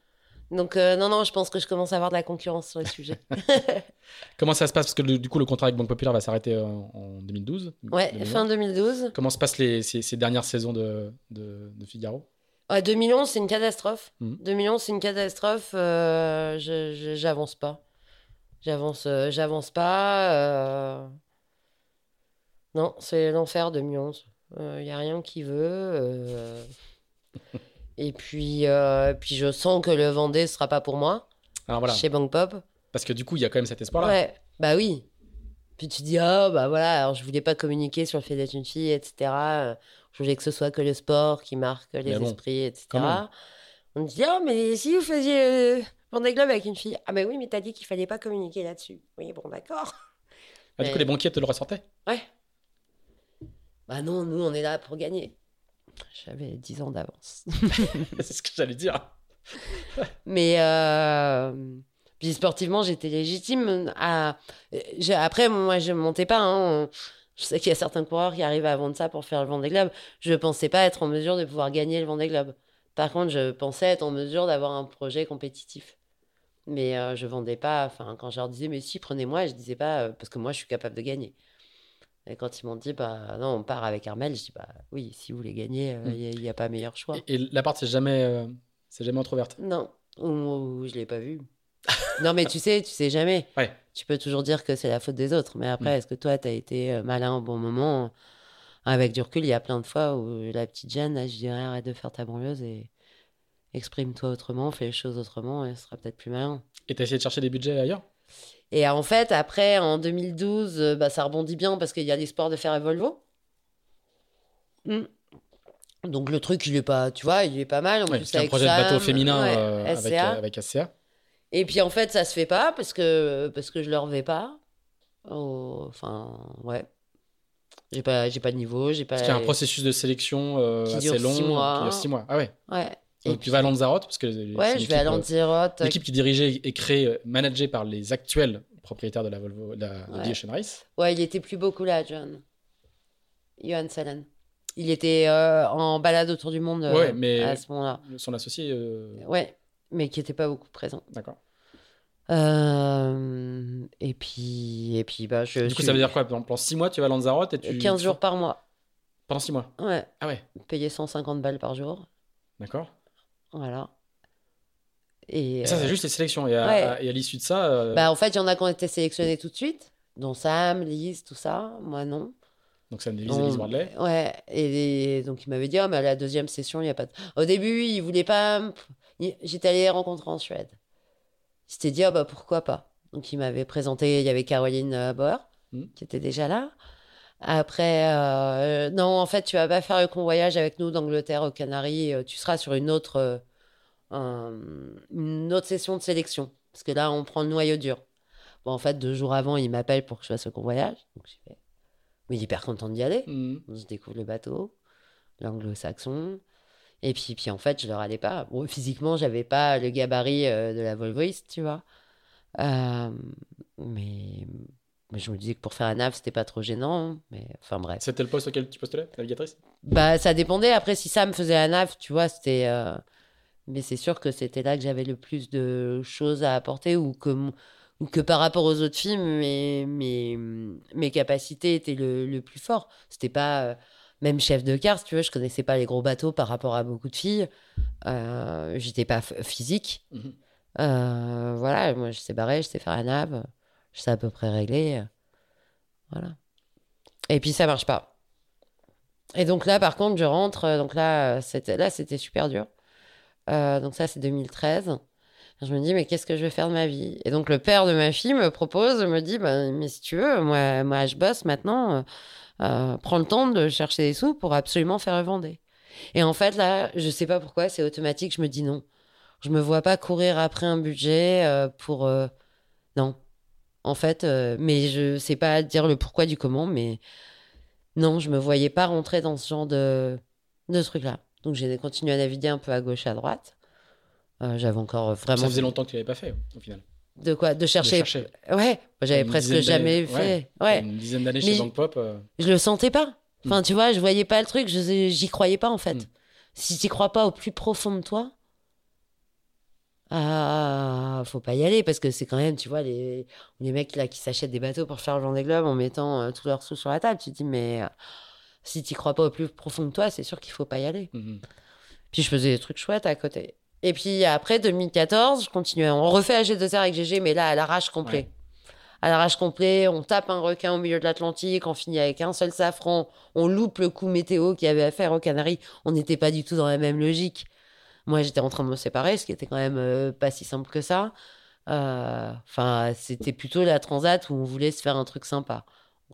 Donc, euh, non, non, je pense que je commence à avoir de la concurrence sur le sujet. Comment ça se passe? Parce que le- du coup, le contrat avec Banque Populaire va s'arrêter euh, en 2012. Ouais, 2011. fin 2012. Comment se passent les, ces, ces dernières saisons de, de, de Figaro? Ouais, 2011, c'est une catastrophe. Mhm. 2011, c'est une catastrophe. euh, J'avance pas. J'avance j'avance pas. Euh. Non, c'est l'enfer 2011. Il n'y a rien qui veut. euh. Et puis, euh, puis, je sens que le Vendée sera pas pour moi Alors voilà. chez Bank Pop. Parce que du coup, il y a quand même cet espoir-là. Ouais, bah oui. Puis tu dis, ah, bah voilà, alors je voulais pas communiquer sur le fait d'être une fille, etc. Euh, Je voulais que ce soit que le sport qui marque les bon, esprits, etc. On me dit, ah, mais si vous faisiez euh, Vendée Globe avec une fille. Ah, bah oui, mais t'as dit qu'il fallait pas communiquer là-dessus. Oui, bon, d'accord. Ah, du coup, les banquiers te le ressortaient? Ouais. Bah non, nous, on est là pour gagner. J'avais 10 ans d'avance. C'est ce que j'allais dire. Mais euh, puis sportivement, j'étais légitime. À... Après, moi, je ne montais pas. hein. Je sais qu'il y a certains coureurs qui arrivent à vendre ça pour faire le Vendée Globe. Je ne pensais pas être en mesure de pouvoir gagner le Vendée Globe. Par contre, je pensais être en mesure d'avoir un projet compétitif. Mais euh, je vendais pas. Enfin, quand je leur disais, mais si, prenez-moi, je disais pas, euh, parce que moi, je suis capable de gagner. Et quand ils m'ont dit, bah non, on part avec Armel, je dis, bah oui, si vous voulez gagner, Mm. il n'y a, pas meilleur choix. Et, et la part, c'est jamais, euh, c'est jamais entrouverte? Non, ou, ou je l'ai pas vu. non, mais tu sais, tu sais jamais. Ouais. Tu peux toujours dire que c'est la faute des autres. Mais après, Mm. est-ce que toi, tu as été euh, malin au bon moment? Avec du recul, il y a plein de fois où la petite Jeanne, là, je dirais, arrête de faire ta banlieuse et exprime-toi autrement, fais les choses autrement et ce sera peut-être plus malin. Et t'as essayé de chercher des budgets ailleurs? Et en fait, après, en 2012, euh, bah, ça rebondit bien parce qu'il y a l'espoir de faire un Volvo. Mm. Donc le truc, il est pas, tu vois, il est pas mal. En Ouais, plus, C'est un projet de bateau féminin ouais, euh, avec, SCA. euh, avec SCA. Et puis en fait, ça se fait pas parce que parce que je leur vais pas. Oh, Enfin, ouais. J'ai pas j'ai pas de niveau, j'ai pas Parce qu'il y a un processus de sélection euh, Qui assez long. six mois. Qui dure six mois. Ah ouais. Ouais. Et Donc puis- tu vas à Lanzarote parce que Ouais, je vais à euh, Lanzarote. L'équipe qui dirigeait et créée, euh, managée par les actuels propriétaires de la Volvo, de la Ouais. Race. Ouais, il était plus beaucoup là, John. Johan Salen. Il était euh, en balade autour du monde euh, mais- à ce moment-là. Son associé, euh, Ouais, mais qui était pas beaucoup présent. d'accord. Et puis et puis bah je Du coup, suis ça veut dire quoi? Pendant pendant six mois, tu vas à Lanzarote et tu. 15 tu- jours par mois. Pendant six mois? Ouais, Ah ouais, payer 150 balles par jour. d'accord. Voilà. Et, Et ça, euh, c'est juste les sélections. Et à, ouais. à- et à l'issue de ça, euh, Bah, en fait, il y en a qui ont été sélectionnés tout de suite, dont Sam, Lise, tout ça. Moi, non. donc ça me divise Donc, Elise Bradley. Ouais. Et, donc, il m'avait dit, oh, mais à la deuxième session, il n'y a pas de... Au début, il voulait pas... J'étais allée les rencontrer en Suède. Il s'était dit, ah bah, pourquoi pas. Donc, il m'avait présenté, il y avait Caroline euh, Bauer, Mhm. qui était déjà là. Après, euh, non, en fait, tu vas pas faire le convoyage avec nous d'Angleterre aux Canaries. euh, Tu seras sur une autre, euh, un- une autre session de sélection. Parce que là, on prend le noyau dur. Bon, en fait, deux jours avant, il m'appelle pour que je fasse le convoyage. Donc, j'ai fait. Mais hyper content d'y aller. Mhm. On se découvre le bateau, l'anglo-saxon. Et puis, puis, en fait, je leur allais pas. Bon, physiquement, j'avais pas le gabarit euh, de la Volvoiste, tu vois. Mais, mais je me disais que pour faire un nav, c'était pas trop gênant. Mais enfin, bref. C'était le poste auquel tu postulais, navigatrice? Bah, ça dépendait. Après, si ça me faisait un nav, tu vois, c'était. euh, Mais c'est sûr que c'était là que j'avais le plus de choses à apporter ou que, ou que par rapport aux autres films, mes, mes, mes capacités étaient le, le plus fort. C'était pas. euh, même chef de quart, si tu veux, je connaissais pas les gros bateaux par rapport à beaucoup de filles. Euh, J'étais pas physique. Mhm. Euh, voilà, moi, je sais barrer, je sais faire la nave, sais à peu près régler. Voilà. Et puis, ça marche pas. Et donc là, par contre, je rentre. Donc là, c'était là, c'était super dur. Euh, donc ça, c'est 2013. Je me dis, mais qu'est-ce que je vais faire de ma vie? Et donc, le père de ma fille me propose, me dit, bah, mais si tu veux, moi, moi je bosse maintenant. Euh, prends le temps de chercher des sous pour absolument faire Vendée. Et en fait, là, je sais pas pourquoi, c'est automatique, je me dis non. Je me vois pas courir après un budget euh, pour. euh, non. En fait, euh, mais je sais pas dire le pourquoi du comment, mais non, je me voyais pas rentrer dans ce genre de, de truc-là. Donc j'ai continué à naviguer un peu à gauche, à droite. Euh, J'avais encore vraiment. Ça faisait longtemps que tu l'avais pas fait, au final. De quoi? De De chercher. chercher. Ouais, j'avais presque jamais fait. Ouais. Une dizaine d'années chez Bank Pop. euh, je le sentais pas. Mm. Enfin, tu vois, je voyais pas le truc, je j'y croyais pas en fait. Mm. Si tu crois pas au plus profond de toi, ah, faut pas y aller parce que c'est quand même, tu vois, les, les mecs là qui s'achètent des bateaux pour faire le Vendée Globe en mettant euh, tous leurs sous sur la table. Tu te dis, mais euh, si tu crois pas au plus profond de toi, c'est sûr qu'il faut pas y aller. mhm. Puis je faisais des trucs chouettes à côté. Et puis après, 2014, je continuais. On refait AG2R avec GG, mais là, à l'arrache complet. Ouais. À l'arrache complet, on tape un requin au milieu de l'Atlantique, on finit avec un seul safran, on loupe le coup météo qu'il y avait à faire aux Canaries. On n'était pas du tout dans la même logique. Moi, j'étais en train de me séparer, ce qui était quand même euh, pas si simple que ça. Euh, Enfin, c'était plutôt la transat où on voulait se faire un truc sympa.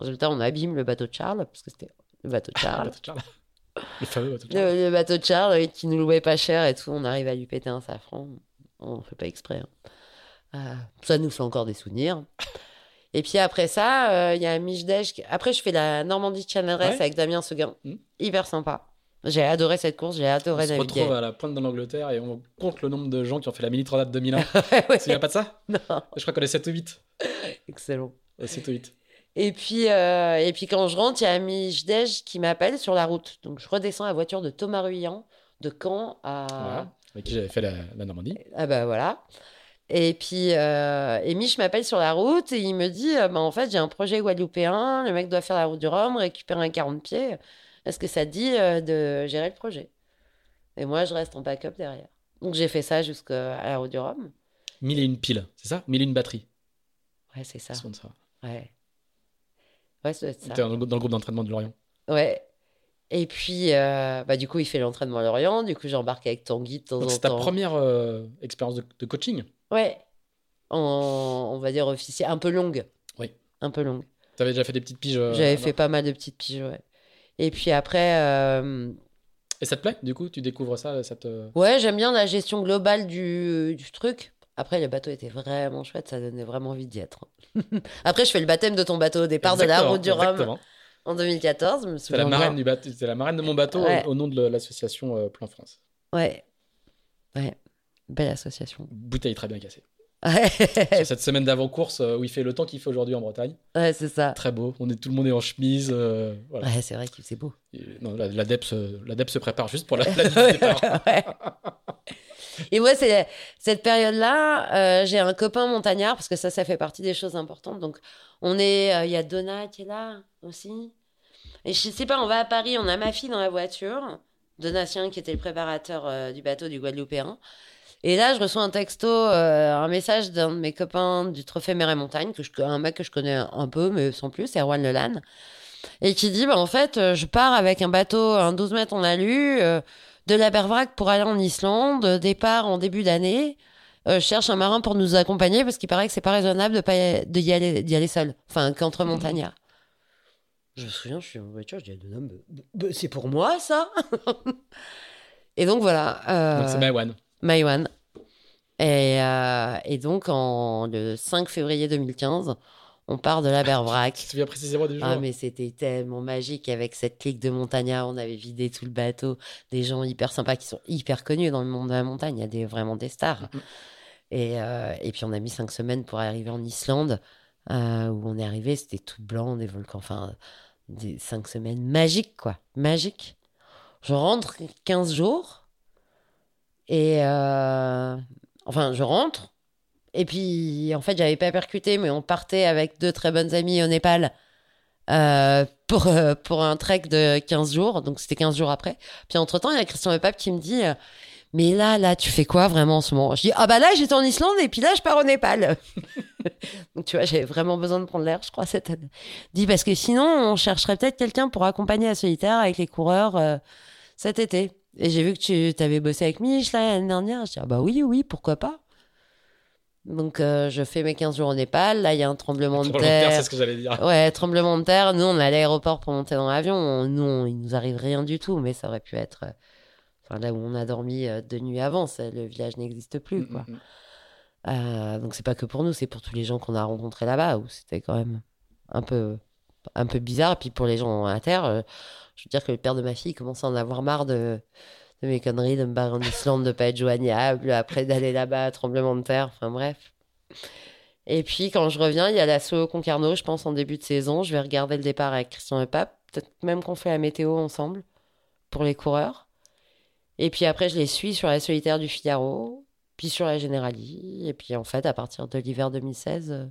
Résultat, on abîme le bateau de Charles, parce que c'était le bateau de Charles. Le fameux bateau de Charles. Le, le bateau de Charles qui nous louait pas cher et tout, on arrive à lui péter un safran. On fait pas exprès. hein. Euh, ça nous fait encore des souvenirs. Et puis après ça, euh, il y a qui- Après, je fais la Normandie Channel Race Ouais. avec Damien Seguin. Mm. Hyper sympa. J'ai adoré cette course, j'ai On adoré se naviguer. retrouve à la pointe de l'Angleterre et on compte le nombre de gens qui ont fait la mini transat 2001. Ouais, ouais. te souviens pas de ça? Non, Je crois qu'on est 7 ou 8. excellent. Euh, 7 ou 8. Et puis, euh, et puis quand je rentre, il y a Mich Dej qui m'appelle sur la route. Donc je redescends la voiture de Thomas Ruyant de Caen à, Voilà. Avec qui j'avais fait la, la Normandie. Ah bah voilà. Et puis, euh, et Mich m'appelle sur la route et il me dit, euh, bah, en fait, j'ai un projet guadeloupéen, le mec doit faire la route du Rhum, récupérer un 40 pieds. Est-ce que ça te dit euh, de gérer le projet Et moi, je reste en backup derrière. Donc j'ai fait ça jusqu'à la route du Rhum. 1000 et une piles, c'est ça? 1000 et une batteries. Ouais, c'est ça. Sponsor. Ouais. Ouais, ça doit être ça. T'es dans le groupe d'entraînement de Lorient. Ouais. Et puis, euh, bah, du coup, il fait l'entraînement à Lorient. Du coup, j'embarque avec Tanguy de temps Donc en c'est ta temps. première euh, expérience de, de coaching? Ouais. En, on va dire officiel. Un peu longue. Oui. Un peu longue. T'avais déjà fait des petites piges. euh, J'avais fait pas mal de petites piges, ouais. Et puis après, euh, Et ça te plaît Du coup, tu découvres ça, ça te... ouais, j'aime bien la gestion globale du, du truc. Après, le bateau était vraiment chouette, ça donnait vraiment envie d'y être. après, je fais le baptême de ton bateau au départ de la route du Rhum en 2014. Je me C'est la marraine du bateau, c'est la marraine de mon bateau Ouais. au, au nom de l'association euh, Plan France. Ouais. Ouais. Belle association. Bouteille très bien cassée. Sur cette semaine d'avant-course euh, où il fait le temps qu'il fait aujourd'hui en Bretagne. ouais c'est ça. Très beau. On est, tout le monde est en chemise. euh, voilà. Ouais, c'est vrai que c'est beau. Et- non, la, la, DEP se, la DEP se prépare juste pour la, la départ. Ouais. Et moi, c'est cette période-là, euh, j'ai un copain montagnard parce que ça, ça fait partie des choses importantes. Donc, on est, euh, il y a Donna qui est là aussi. Et je sais pas, on va à Paris, on a ma fille dans la voiture, Donatien qui était le préparateur du bateau du Guadeloupéen. Et là, je reçois un texto, euh, un message d'un de mes copains du Trophée Mer et Montagne, que je, un mec que je connais un peu, mais sans plus, Erwan Lelan, et qui dit, bah, en fait, euh, je pars avec un bateau, un 12 mètres en alu, euh, de la Bervrac pour aller en Islande, départ en début d'année. Euh, je cherche un marin pour nous accompagner parce qu'il paraît que c'est pas raisonnable de pas y, de y aller, d'y aller seul. Enfin, qu'entre montagnards. Je me souviens, je suis en voiture, je dis à Donna, bah, bah, c'est pour moi ça Et donc voilà. euh, Donc c'est Maïwan. Maïwan. Et, euh, et donc, en, le 5 février 2015, on part de la Bervrac. Tu te souviens précisément du jour Ah, mais c'était tellement magique avec cette clique de montagnards. On avait vidé tout le bateau. Des gens hyper sympas qui sont hyper connus dans le monde de la montagne. Il y a des, vraiment des stars. Et, euh, et puis, on a mis cinq semaines pour arriver en Islande, euh, où on est arrivé. C'était tout blanc, des volcans. Enfin, des cinq semaines magiques, quoi. Magiques. Je rentre 15 jours. Et. euh, enfin, je rentre. Et puis, en fait, j'avais pas percuté, mais on partait avec deux très bonnes amies au Népal. euh, pour, euh, pour un trek de 15 jours. Donc, c'était 15 jours après. Puis, entre-temps, il y a Christian Pape qui me dit Mais là, là, tu fais quoi vraiment en ce moment? Je dis Ah, bah là, j'étais en Islande et puis là, je pars au Népal. donc, tu vois, j'avais vraiment besoin de prendre l'air, je crois, cette année. Dis Parce que sinon, on chercherait peut-être quelqu'un pour accompagner la solitaire avec les coureurs cet été. Et j'ai vu que tu avais bossé avec Mich l'année dernière. Je dis Ah, bah oui, oui, pourquoi pas donc, euh, je fais mes 15 jours au Népal. Là, il y a un tremblement de terre. c'est ce que j'allais dire. Ouais, tremblement de terre. Nous, on est à l'aéroport pour monter dans l'avion. On- Nous, on- il nous arrive rien du tout, mais ça aurait pu être. euh, Enfin, là où on a dormi euh, deux nuits avant, ça- le village n'existe plus, quoi. Mm, mm, mm. Euh, donc, c'est pas que pour nous, c'est pour tous les gens qu'on a rencontrés là-bas, où c'était quand même un peu, un peu bizarre. Et puis, pour les gens à terre, je veux dire que le père de ma fille commence à en avoir marre de, mes conneries, de me barrer en Islande, de pas être joignable, après d'aller là-bas, tremblement de terre, enfin bref. Et puis quand je reviens, il y a l'assaut Concarneau, je pense en début de saison. Je vais regarder le départ avec Christian et Pape. Peut-être même qu'on fait la météo ensemble pour les coureurs. Et puis après, je les suis sur la solitaire du Figaro, puis sur la Generali. Et puis en fait, à partir de l'hiver 2016, euh,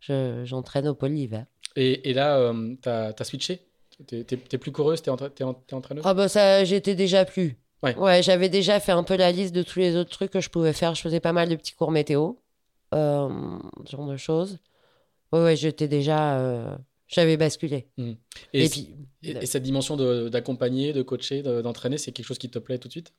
je- j'entraîne au pôle l'hiver. Et, là, euh, t'as as switché? T'es plus coureuse, t'es entra- entraîneuse Ah bah ça, j'étais déjà plus. Ouais. j'avais déjà fait un peu la liste de tous les autres trucs que je pouvais faire. Je faisais pas mal de petits cours météo, euh, ce genre de choses. Ouais, ouais, j'étais déjà... euh, J'avais basculé. Et, Et, puis... et- et cette dimension d'accompagner, de, coacher, de- d'entraîner, c'est quelque chose qui te plaît tout de suite?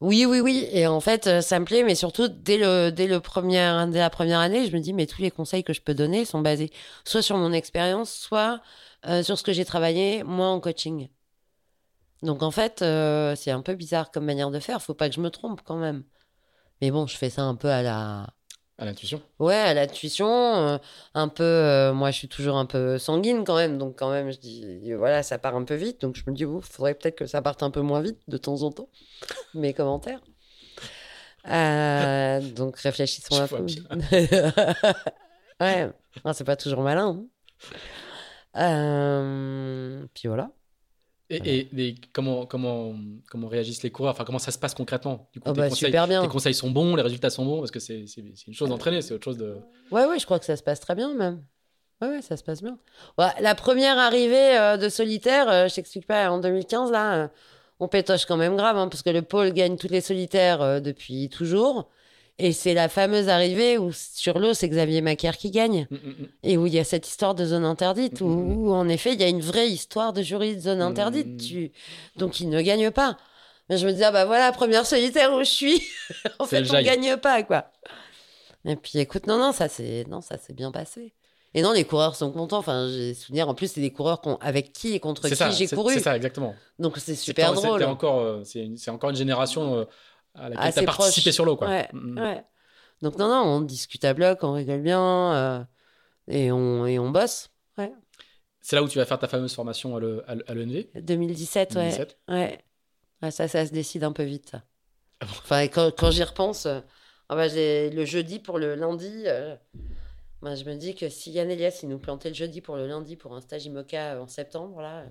Oui, oui, oui. Et en fait, euh, ça me plaît, mais surtout, dès, le, dès, le premier, dès la première année, je me dis, mais tous les conseils que je peux donner sont basés soit sur mon expérience, soit euh, sur ce que j'ai travaillé, moi, en coaching. Donc, en fait, euh, c'est un peu bizarre comme manière de faire. Faut pas que je me trompe quand même. Mais bon, je fais ça un peu à la... À l'intuition Ouais, à l'intuition, euh, un peu. moi, je suis toujours un peu sanguine quand même, donc quand même, je dis, voilà, ça part un peu vite, donc je me dis, il faudrait peut-être que ça parte un peu moins vite de temps en temps. Mes commentaires. Euh, donc réfléchissons un peu. ouais, c'est pas toujours malin. hein. Euh, puis voilà. Et, et les- comment, comment, comment réagissent les coureurs? Enfin, comment ça se passe concrètement? Du coup, Oh tes, bah, conseils, super bien. tes conseils sont bons, les résultats sont bons, parce que c'est une chose d'entraîner, c'est autre chose de. Ouais, ouais, je crois que ça se passe très bien même. Ouais, ouais, ça se passe bien. Ouais, la première arrivée euh, de solitaire, euh, je t'explique pas, en 2015, là, euh, on pétoche quand même grave, hein, parce que le pôle gagne toutes les solitaires euh, depuis toujours. Et c'est la fameuse arrivée où sur l'eau, c'est Xavier Macaire qui gagne. Mm, mm, mm. Et où il y a cette histoire de zone interdite, où, où, en effet, il y a une vraie histoire de jury de zone interdite. Tu... Donc il ne gagne pas. Mais je me dis, ah bah voilà, première solitaire où je suis. en fait, on jail. gagne pas, quoi. Et puis écoute, non, non, ça c'est non, ça s'est bien passé. Et non, les coureurs sont contents. Enfin, j'ai souvenir, en plus, c'est des coureurs avec qui et contre qui j'ai couru. C'est ça, exactement. Donc c'est super c'est- drôle. encore, euh, c'est une, c'est encore une génération euh, à laquelle tu as participé proche. sur l'eau. Quoi. Ouais, Mm, ouais. Donc non, non, on discute à bloc, on rigole bien euh, et, on, et on bosse. C'est là où tu vas faire ta fameuse formation à le- à le- à l'ENV 2017, ouais. 2017. Ouais. Ah, ça, ça se décide un peu vite, ça. Ah bon? Enfin, quand, quand j'y repense, euh, ah bah, le jeudi pour le lundi. euh, bah, je me dis que si Yann Elias il nous plantait le jeudi pour le lundi pour un stage IMOCA en septembre, là,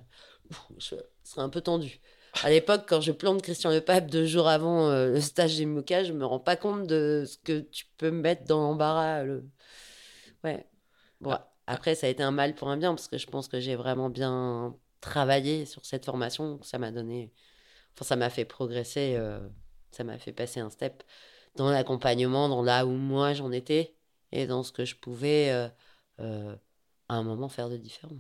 je serais un peu tendu. À l'époque, quand je plante Christian Le Pape deux jours avant euh, le stage IMOCA, je me rends pas compte de ce que tu peux me mettre dans l'embarras. Le... Ouais. Bon, après, ça a été un mal pour un bien parce que je pense que j'ai vraiment bien travaillé sur cette formation. Ça m'a donné. Enfin, ça m'a fait progresser. euh, Ça m'a fait passer un step dans l'accompagnement, dans là où moi j'en étais et dans ce que je pouvais euh, euh, à un moment faire de différent.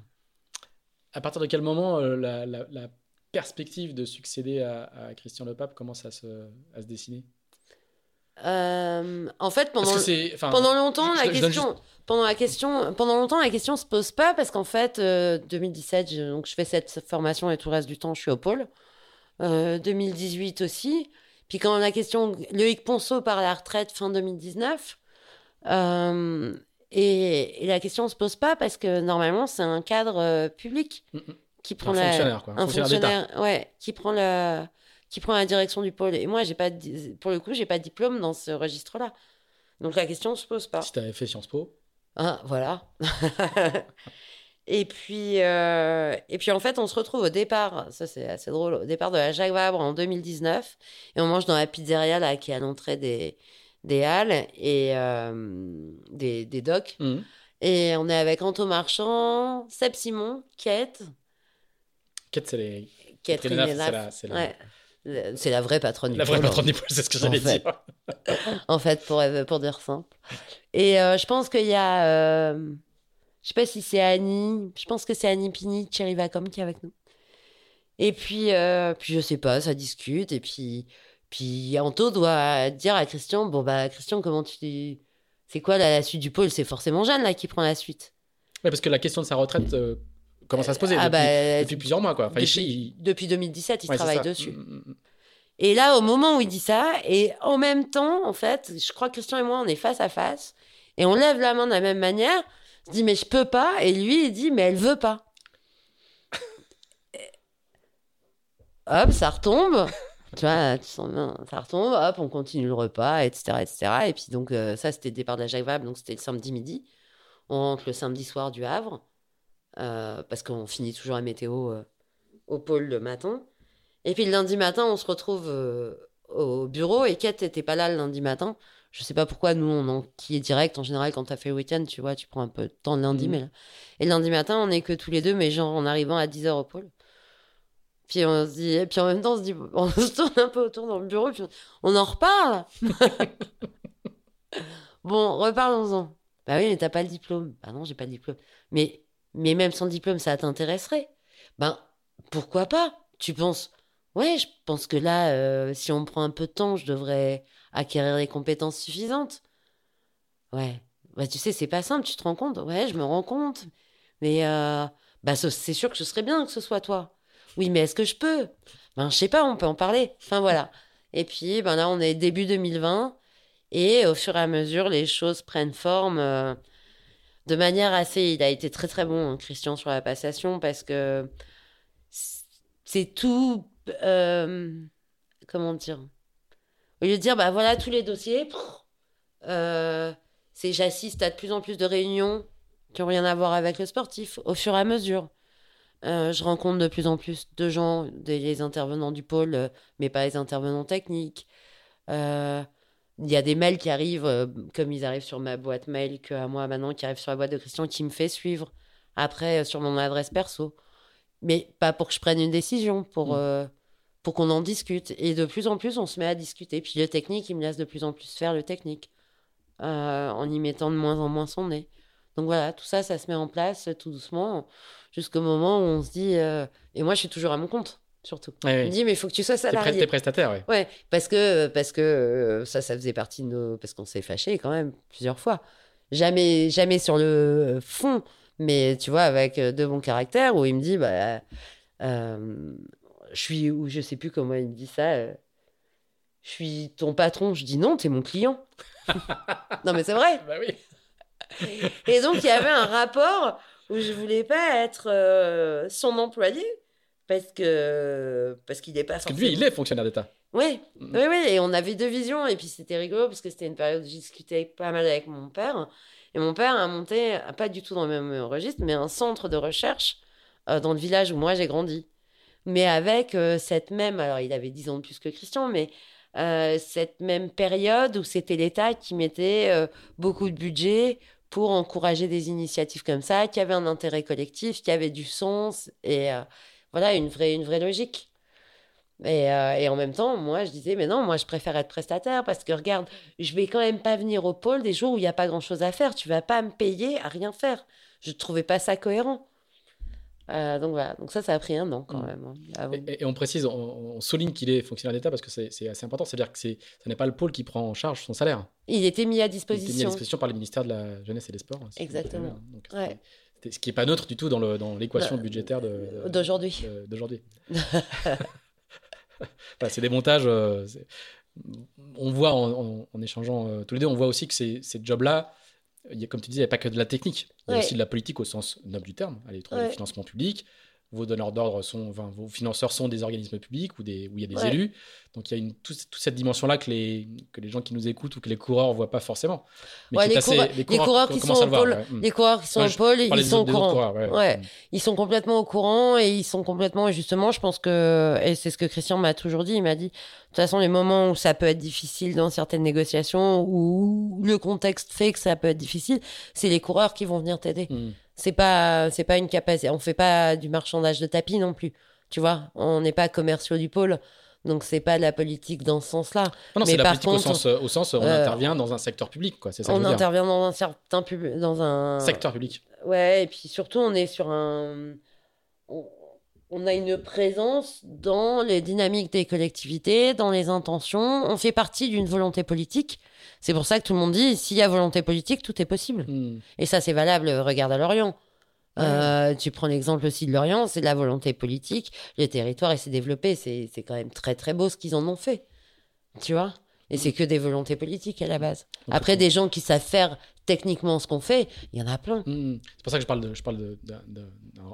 À partir de quel moment euh, la, la- la perspective de succéder à, à Christian Le Pape commence à se, à se dessiner? Euh, en fait, pendant, longtemps, je- la je question, pendant la question, pendant longtemps, la question se pose pas parce qu'en fait, euh, 2017, je, donc je fais cette formation et tout le reste du temps, je suis au pôle. Euh, 2018 aussi. Puis quand la question, Loïc Ponceau part à la retraite fin 2019. euh, et, et la question se pose pas parce que normalement, c'est un cadre euh, public Mm, mm. Qui prend Un la, fonctionnaire, quoi. Un un fonctionnaire d'État. fonctionnaire, ouais, qui prend la, qui prend la direction du pôle. Et moi, j'ai pas, pour le coup, j'ai pas de diplôme dans ce registre-là. Donc la question se pose pas. Si tu avais fait Sciences Po, Ah, voilà. et puis, euh, et puis en fait, on se retrouve au départ, ça c'est assez drôle, au départ de la Jacques Vabre en 2019, et on mange dans la pizzeria là qui est à l'entrée des, des halles et euh, des, des docks. Mhm. Et on est avec Anto Marchand, Seb Simon, Kate. Kate, c'est les. Catherine Hénaf, c'est la- c'est la- Ouais. C'est la vraie patronne du La vraie pôle, patronne du pôle, c'est ce que j'allais dire. en fait, pour, pour dire simple. Et euh, je pense qu'il y a. euh, je sais pas si c'est Annie. Je pense que c'est Annie Pini, Thierry Vacom qui est avec nous. Et puis, euh, puis je sais pas, ça discute. Et puis, puis Anto doit dire à Christian Bon, bah, Christian, comment tu. C'est quoi la, la suite du pôle? C'est forcément Jeanne là qui prend la suite. Ouais, parce que la question de sa retraite euh, commence à se poser Ah depuis, bah, depuis plusieurs mois. Quoi. Enfin, depuis, il- depuis 2017, il ouais, travaille dessus. Mm, mm, Et là, au moment où il dit ça, et en même temps, en fait, je crois que Christian et moi, on est face à face, et on lève la main de la même manière. Je dis, mais je peux pas. Et lui, il dit, mais elle veut pas. Hop, ça retombe. tu vois, tu sens bien, ça retombe. Hop, on continue le repas, etc. etc. Et puis, donc, euh, ça, c'était le départ de la Jacques Vabre, donc c'était le samedi midi. On rentre le samedi soir du Havre, parce qu'on finit toujours la météo euh, au pôle le matin. Et puis le lundi matin, on se retrouve euh, au bureau et Kate n'était pas là le lundi matin. Je sais pas pourquoi, nous, on enquille direct. En général, quand tu as fait le week-end, tu vois, tu prends un peu de temps le lundi. Mhm. Mais là... Et le lundi matin, on est que tous les deux, mais genre en arrivant à 10h au pôle. Puis on se dit, et puis en même temps, on se dit, on se tourne un peu autour dans le bureau, puis on en reparle? bon, reparlons-en. Bah oui, mais t'as pas le diplôme. Bah non, j'ai pas le diplôme. Mais, mais même sans diplôme, ça t'intéresserait. Ben, pourquoi pas Tu penses? Ouais, je pense que là, euh, si on prend un peu de temps, je devrais acquérir les compétences suffisantes. Ouais. Bah, tu sais, c'est pas simple, tu te rends compte? Ouais, je me rends compte. Mais euh, bah, ce- c'est sûr que ce serait bien que ce soit toi. Oui, mais est-ce que je peux? Ben, je sais pas, on peut en parler. Enfin, voilà. Et puis, ben là, on est début 2020. Et au fur et à mesure, les choses prennent forme euh, de manière assez. Il a été très très bon, hein, Christian, sur la passation, parce que c'est tout. euh, comment dire? Au lieu de dire, bah voilà tous les dossiers, euh, j'assiste à de plus en plus de réunions qui n'ont rien à voir avec le sportif, au fur et à mesure. Euh, je rencontre de plus en plus de gens, des intervenants du pôle, mais pas les intervenants techniques. Il y a des mails qui arrivent, euh, comme ils arrivent sur ma boîte mail, que à moi maintenant, qui arrivent sur la boîte de Christian, qui me fait suivre. Après, euh, sur mon adresse perso. Mais pas pour que je prenne une décision, pour, Mm. euh, pour qu'on en discute. Et de plus en plus, on se met à discuter. Puis le technique, il me laisse de plus en plus faire le technique, en y mettant de moins en moins son nez. Donc voilà, tout ça, ça se met en place tout doucement, jusqu'au moment où on se dit. Et moi, je suis toujours à mon compte, surtout. Il me dit, mais il faut que tu sois salarié. t'es prestataire, ouais. Ouais, parce que, parce que euh, ça, ça faisait partie de nos. Parce qu'on s'est fâchés quand même plusieurs fois. Jamais, jamais sur le fond, mais tu vois, avec euh, de bons caractères, où il me dit, bah, euh, je suis, ou je sais plus comment il me dit ça, euh, je suis ton patron. Je dis non, t'es mon client. non, mais c'est vrai. Bah oui. Et donc, il y avait un rapport où je voulais pas être son employé, parce que parce qu'il n'est pas Parce que lui, il est fonctionnaire d'État. Oui, Mhm. oui, oui, et on avait deux visions, et puis c'était rigolo parce que c'était une période où j'ai discuté pas mal avec mon père, et mon père a monté, pas du tout dans le même registre, mais un centre de recherche euh, dans le village où moi j'ai grandi. Mais avec euh, cette même, alors il avait 10 ans de plus que Christian, mais euh, cette même période où c'était l'État qui mettait beaucoup de budget pour encourager des initiatives comme ça, qui avaient un intérêt collectif, qui avaient du sens, et voilà, une vraie, une vraie logique. Et, euh, et en même temps, moi, je disais, mais non, moi, je préfère être prestataire parce que regarde, je vais quand même pas venir au pôle des jours où il n'y a pas grand-chose à faire. Tu vas pas me payer à rien faire. Je trouvais pas ça cohérent. Euh, donc voilà, donc ça, ça a pris un an quand Mm. même. hein. Et, et on précise, on, on souligne qu'il est fonctionnaire d'État parce que c'est, assez important. C'est-à-dire que c'est, ce n'est pas le pôle qui prend en charge son salaire. Il était mis à Il était mis à disposition. disposition par le ministère de la Jeunesse et des Sports. Exactement. Donc, Ouais. Ce qui n'est pas neutre du tout dans, l'équation Bah, budgétaire de- D'aujourd'hui. de- d'aujourd'hui. Enfin, c'est des montages. euh, on voit en, en- en échangeant euh, tous les deux, on voit aussi que ces, ces jobs-là, comme tu disais, il n'y a pas que de la technique. Il y a Ouais. aussi de la politique au sens noble du terme, aller trouver Ouais. des financements publics, vos donneurs d'ordre sont, enfin, vos financeurs sont des organismes publics ou des, où il y a des Ouais. élus. Donc il y a une, toute, toute cette dimension-là que les, que les gens qui nous écoutent ou que les coureurs ne voient pas forcément. Mais Ouais, les, assez- coureurs, les coureurs qui sont au pôle, ouais. Les coureurs qui sont au pôle, ils des sont au courant. coureurs, ouais. Ouais. Mm. Ils sont complètement au courant et ils sont complètement, et justement, je pense que, et c'est ce que Christian m'a toujours dit, il m'a dit, de toute façon, les moments où ça peut être difficile dans certaines négociations, où le contexte fait que ça peut être difficile, c'est les coureurs qui vont venir t'aider. Mm. C'est pas, c'est pas une capacité, on fait pas du marchandage de tapis non plus. Tu vois, on n'est pas commerciaux du pôle. Donc c'est pas de la politique dans ce sens-là. Non, non, Mais c'est la par politique contre, au sens, au sens on euh, intervient dans un secteur public, quoi. Ça On intervient dans un certain pub, dans un Secteur public. Ouais, et puis surtout, on est sur un. On a une présence dans les dynamiques des collectivités, dans les intentions. On fait partie d'une volonté politique. C'est pour ça que tout le monde dit s'il y a volonté politique, tout est possible. Mm. Et ça, c'est valable. Regarde à Lorient. Ouais. Euh, tu prends l'exemple aussi de Lorient, c'est de la volonté politique. Le territoire, s'est développé. C'est c'est quand même très, très beau ce qu'ils en ont fait. Tu vois? Et c'est que des volontés politiques à la base. Après, des gens qui savent faire techniquement ce qu'on fait, il y en a plein. Mm. C'est pour ça que je parle de, je parle de-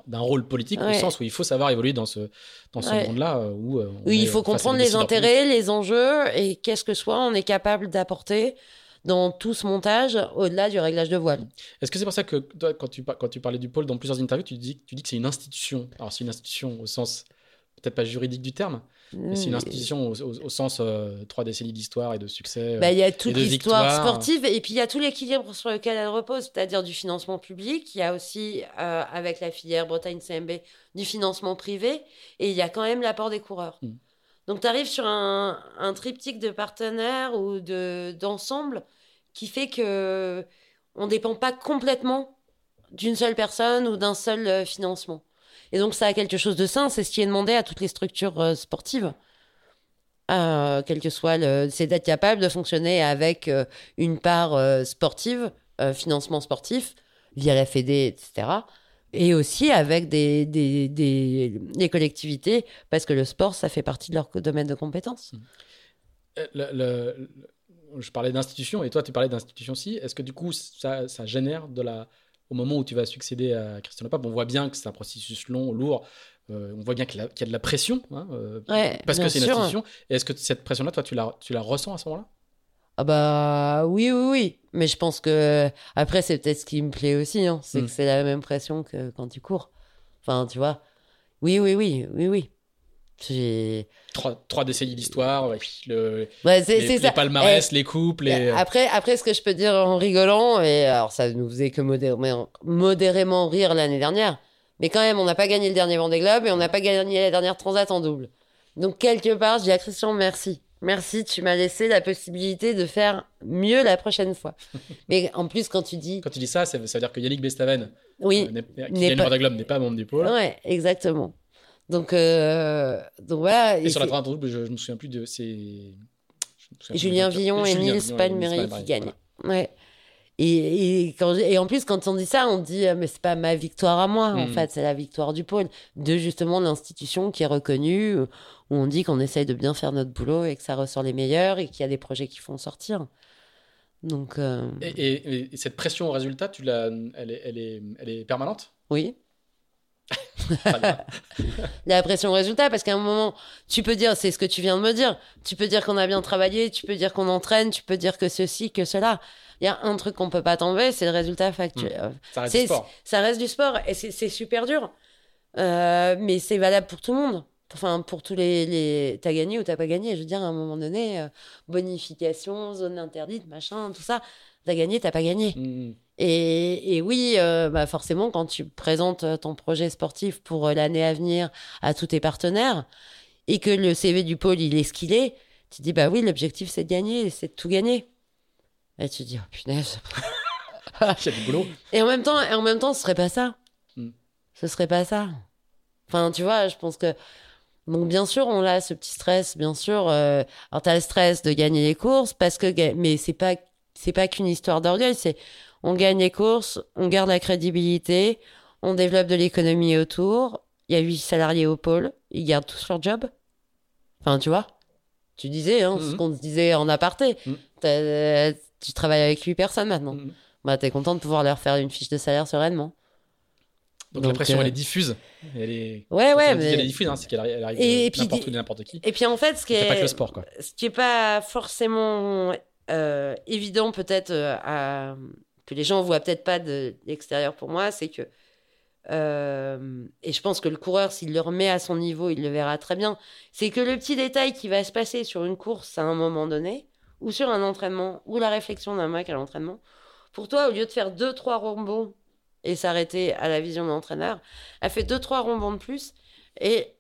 d'un- rôle politique au sens où il faut savoir évoluer dans ce, dans ce Ouais. monde-là euh, où euh, il faut comprendre les intérêts, les enjeux et qu'est-ce que soit on est capable d'apporter dans tout ce montage au-delà du réglage de voile. Est-ce que c'est pour ça que toi, quand tu, quand tu parlais du pôle dans plusieurs interviews, tu dis, tu dis que c'est une institution Alors, c'est une institution au sens peut-être pas juridique du terme, mais c'est une institution au, au- au sens euh, trois décennies d'histoire et de succès. euh, Bah, il y a toute l'histoire sportive et puis il y a tout l'équilibre sur lequel elle repose, c'est-à-dire du financement public. Il y a aussi, euh, avec la filière Bretagne CMB, du financement privé et il y a quand même l'apport des coureurs. Mm. Donc tu arrives sur un, un triptyque de partenaires ou de d'ensemble qui fait que on dépend pas complètement d'une seule personne ou d'un seul financement. Et donc ça a quelque chose de sain, c'est ce qui est demandé à toutes les structures euh, sportives. Euh, que soit c'est d'être capable de fonctionner avec euh, une part euh, sportive, financement sportif via la Fédé, etc. Et aussi avec des, des, des, collectivités, parce que le sport, ça fait partie de leur domaine de compétences. Le- je parlais d'institution et toi tu parlais d'institution aussi. Est-ce que du coup ça, ça génère de la au moment où tu vas succéder à Christian Lepape, on voit bien que c'est un processus long, lourd. euh, on voit bien qu'il y, a- qu'il y a de la pression, hein, euh, Ouais, parce que c'est une institution. Et est-ce que cette pression-là, toi, tu la, tu la ressens à ce moment-là? Ah bah oui, oui, oui. Mais je pense que après, c'est peut-être ce qui me plaît aussi, hein, c'est Mm. que c'est la même pression que quand tu cours. Enfin, tu vois. Oui, oui, oui, oui, oui. Trois, trois décennies d'histoire, le, Ouais, les, palmarès, les coupes, les... Eh, Après, après, ce que je peux dire en rigolant, et alors ça nous faisait que modérément, modérément rire l'année dernière, mais quand même, on n'a pas gagné le dernier Vendée Globe et on n'a pas gagné la dernière Transat en double. Donc, quelque part, je dis à Christian, merci. Merci, tu m'as laissé la possibilité de faire mieux la prochaine fois. mais en plus, quand tu dis, Quand tu dis ça, ça veut, ça veut dire que Yannick Bestaven, oui, euh, qui n'est gagne pas- le Vendée Globe, n'est pas membre du pôle. ouais, exactement. Donc, euh, donc voilà. Et, et sur la 30 double, je, je me souviens plus de... C'est... Julien Villon et Nils Nils qui gagnent. voilà. Ouais. Et, et, quand, et en plus, quand on dit ça, on dit, euh, mais c'est pas ma victoire à moi, en Mm. fait, c'est la victoire du pôle, de justement l'institution qui est reconnue, où on dit qu'on essaye de bien faire notre boulot et que ça ressort les meilleurs et qu'il y a des projets qui font sortir. Donc, euh, Et, et- et cette pression au résultat, tu l'as, elle, est, elle, est, elle est permanente? Oui. La pression au résultat, parce qu'à un moment, tu peux dire, c'est ce que tu viens de me dire, tu peux dire qu'on a bien travaillé, tu peux dire qu'on entraîne, tu peux dire que ceci, que cela. Il y a un truc qu'on peut pas t'enlever, c'est le résultat factuel. euh, Ça reste du sport. Ça reste du sport et c'est super dur. Euh, mais c'est valable pour tout le monde. Enfin, pour tous les. les... T'as gagné ou t'as pas gagné. Je veux dire, à un moment donné, euh, bonification, zone interdite, machin, tout ça. T'as gagné, t'as pas gagné. Mm. Et, et oui, euh, bah forcément, quand tu présentes euh, ton projet sportif pour euh, l'année à venir à tous tes partenaires et que le CV du pôle, il est ce qu'il est, tu te dis, bah oui, l'objectif, c'est de gagner, c'est de tout gagner. Et tu te dis, oh punaise. A du boulot. Et en même temps, et en même temps, ce serait pas ça. Mm. Ce serait pas ça. Enfin, tu vois, je pense que. Donc, bien sûr, on a ce petit stress, bien sûr. Euh... Alors, t'as le stress de gagner les courses, parce que. Mais c'est pas, c'est pas qu'une histoire d'orgueil, c'est. On gagne les courses, on garde la crédibilité, on développe de l'économie autour. Il y a huit salariés au pôle, ils gardent tous leur job. Enfin, tu vois. Tu disais, hein, ce Mhm. qu'on se disait en aparté. Mhm. T'as- Tu travailles avec huit personnes maintenant. Mm. Bah, t'es content de pouvoir leur faire une fiche de salaire sereinement. Donc, la pression, elle est diffuse. Elle est... Ouais, ouais. Mais... Elle est diffuse, hein, c'est qu'elle arrive, et, n'importe où, n'importe qui. Et puis en fait, ce qui est. pas que le sport, quoi. Ce qui est pas forcément évident, peut-être, à... que les gens voient peut-être pas de l'extérieur pour moi, c'est que euh, et je pense que le coureur, s'il le remet à son niveau, il le verra très bien. C'est que le petit détail qui va se passer sur une course à un moment donné, ou sur un entraînement, ou la réflexion d'un mec à l'entraînement, pour toi, au lieu de faire deux, trois ronds et s'arrêter à la vision de l'entraîneur, elle fait deux, trois ronds de plus. Et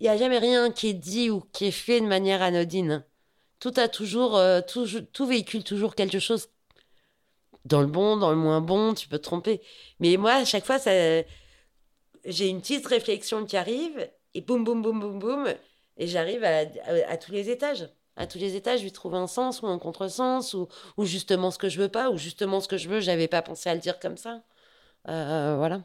il n'y a jamais rien qui est dit ou qui est fait de manière anodine. Tout a toujours, euh, tout véhicule toujours quelque chose dans le bon, dans le moins bon, tu peux te tromper. Mais moi, à chaque fois, ça... j'ai une petite réflexion qui arrive, et boum, boum, boum, boum, boum, et j'arrive à, tous les étages. À tous les étages, je lui trouve un sens ou un contresens, ou, ou justement ce que je veux pas, ou justement ce que je veux, j'avais pas pensé à le dire comme ça. Euh, voilà.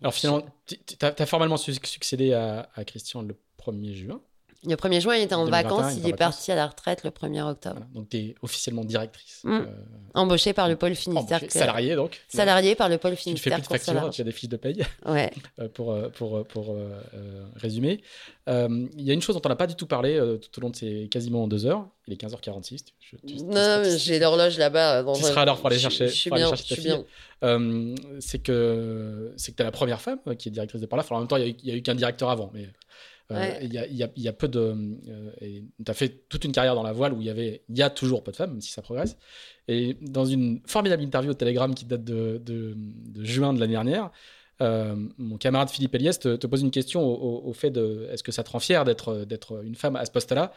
Alors finalement, tu as, formellement succédé à, à Christian le 1er juin. Le 1er juin, il était en vacances, il, est parti à la retraite le 1er octobre. donc tu es officiellement directrice. Mm. Euh... Embauché par le pôle Finistère. Salarié donc. Salarié par le pôle Finistère. Tu ne fais plus de facture, tu as des fiches de paye. Ouais. Euh, pour euh, pour, pour euh, résumer. Il y a une chose dont on n'a pas du tout parlé tout au long de ces quasiment deux heures. Il est 15h46. non, j'ai l'horloge là-bas. Tu seras l'heure pour aller chercher, je, suis bien, je suis bien. c'est que c'est que tu es la première femme qui est directrice de Parlaf. Alors en même temps, il n'y a, eu qu'un directeur avant. mais euh, il y, a, peu de. Euh, tu as fait toute une carrière dans la voile où il y avait, il y a toujours peu de femmes, même si ça progresse. Et dans une formidable interview au Telegram qui date de, de, juin de l'année dernière, euh, mon camarade Philippe Eliès te, pose une question au, fait de est-ce que ça te rend fier d'être d'être une femme à ce poste-là?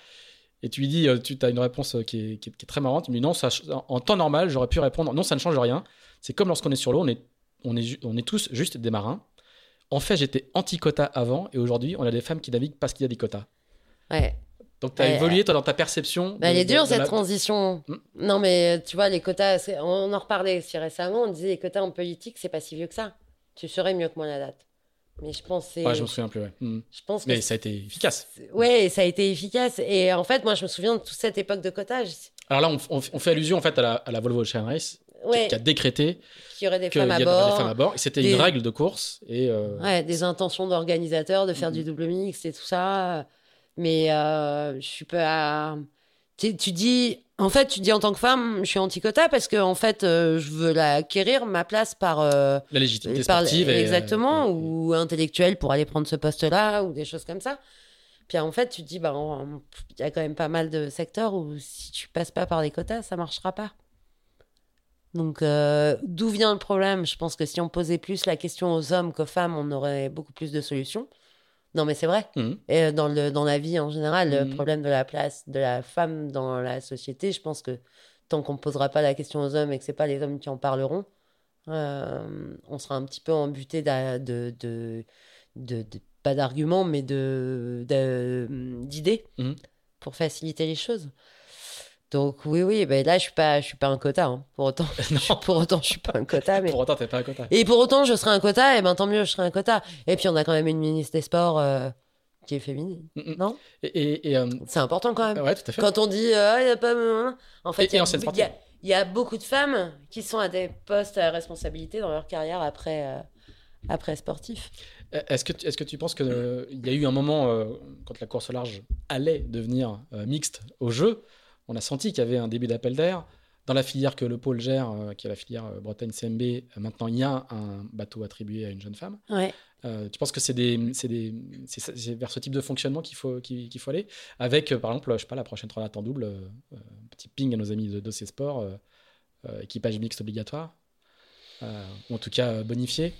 Et tu lui dis, tu as une réponse qui est, qui est, très marrante. Il me dit non, ça, en temps normal, j'aurais pu répondre non, ça ne change rien. C'est comme lorsqu'on est sur l'eau, on est, on, est, on est tous juste des marins. En fait, j'étais anti-quota avant et aujourd'hui, on a des femmes qui naviguent parce qu'il y a des quotas. Ouais. Donc, tu as évolué toi, dans ta perception. Bah, elle est dure, cette transition. Hmm. Non, mais tu vois, les quotas, on en reparlait aussi récemment. On disait les quotas en politique, c'est pas si vieux que ça. Tu saurais mieux que moi la date. Mais je pense Ouais, je me souviens plus, ouais. Hmm. Je pense mais ça a été efficace. Ouais, ça a été efficace. Et en fait, moi, je me souviens de toute cette époque de cotage. Alors là, on, fait allusion en fait à la, à la Volvo Ocean Race qui, a décrété qu'il y aurait des femmes, à bord. femmes à bord. C'était une règle de course. Et euh, ouais, des intentions d'organisateurs de faire du double mix et tout ça. Mais euh, je suis pas. Tu, tu, dis. En fait, tu dis en tant que femme, je suis anti-quota parce que en fait, euh, je veux l'acquérir ma place par la légitimité sportive, exactement, ou intellectuelle pour aller prendre ce poste-là, ou des choses comme ça. Puis en fait, tu te dis, bah, il y a quand même pas mal de secteurs où si tu passes pas par les quotas, ça marchera pas. Donc, euh, d'où vient le problème? Je pense que si on posait plus la question aux hommes qu'aux femmes, on aurait beaucoup plus de solutions. Non, mais c'est vrai. Mmh. Et euh, dans, le, dans la vie en général, le mmh. problème de la place de la femme dans la société, je pense que tant qu'on ne posera pas la question aux hommes et que ce pas les hommes qui en parleront, euh, on sera un petit peu embuté de, de, de, pas d'arguments, mais d'idées de, d'idées mmh. pour faciliter les choses. Donc oui, oui, ben là je suis pas, je suis pas un quota. Hein. Pour autant, non. pour autant, je suis pas un quota. Mais... pour autant, t'es pas un quota. Et pour autant, je serai un quota. Et ben tant mieux, je serai un quota. Et puis on a quand même une ministre des Sports euh, qui est féminine, mm, mm. non? Et, et, euh, c'est important quand même. Ouais, tout à fait. Quand on dit, euh, il y a pas, en fait, il y, y, y, a beaucoup de femmes qui sont à des postes à responsabilité dans leur carrière après, après sportif. Est-ce que, est-ce que tu penses qu'il il y a eu un moment quand la course au large allait devenir mixte au jeu? On a senti qu'il y avait un début d'appel d'air. Dans la filière que le pôle gère, euh, qui est la filière euh, Bretagne CMB, euh, maintenant il y a un bateau attribué à une jeune femme. tu penses que c'est vers ce type de fonctionnement qu'il faut, qu'il, faut aller? Avec, par exemple, je sais pas, la prochaine transat en double, petit ping à nos amis de Dossier Sport, équipage mixte obligatoire, ou en tout cas bonifié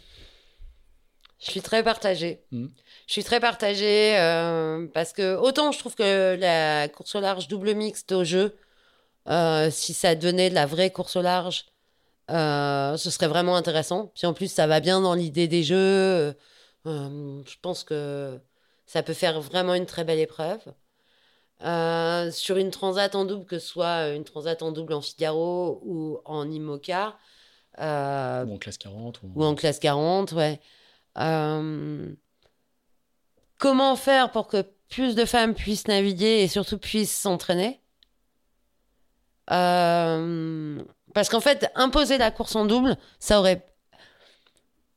je suis très partagée. Hmm. Je suis très partagée euh, parce que autant je trouve que la course au large double mixte au jeu, euh, si ça donnait de la vraie course au large, euh, ce serait vraiment intéressant. Puis en plus, ça va bien dans l'idée des jeux. je pense que ça peut faire vraiment une très belle épreuve. sur une transat en double, que ce soit une transat en double en Figaro ou en Imoca. ou en classe 40. Ou, ou en classe 40, ouais. Euh, comment faire pour que plus de femmes puissent naviguer et surtout puissent s'entraîner euh, Parce qu'en fait, imposer la course en double, ça aurait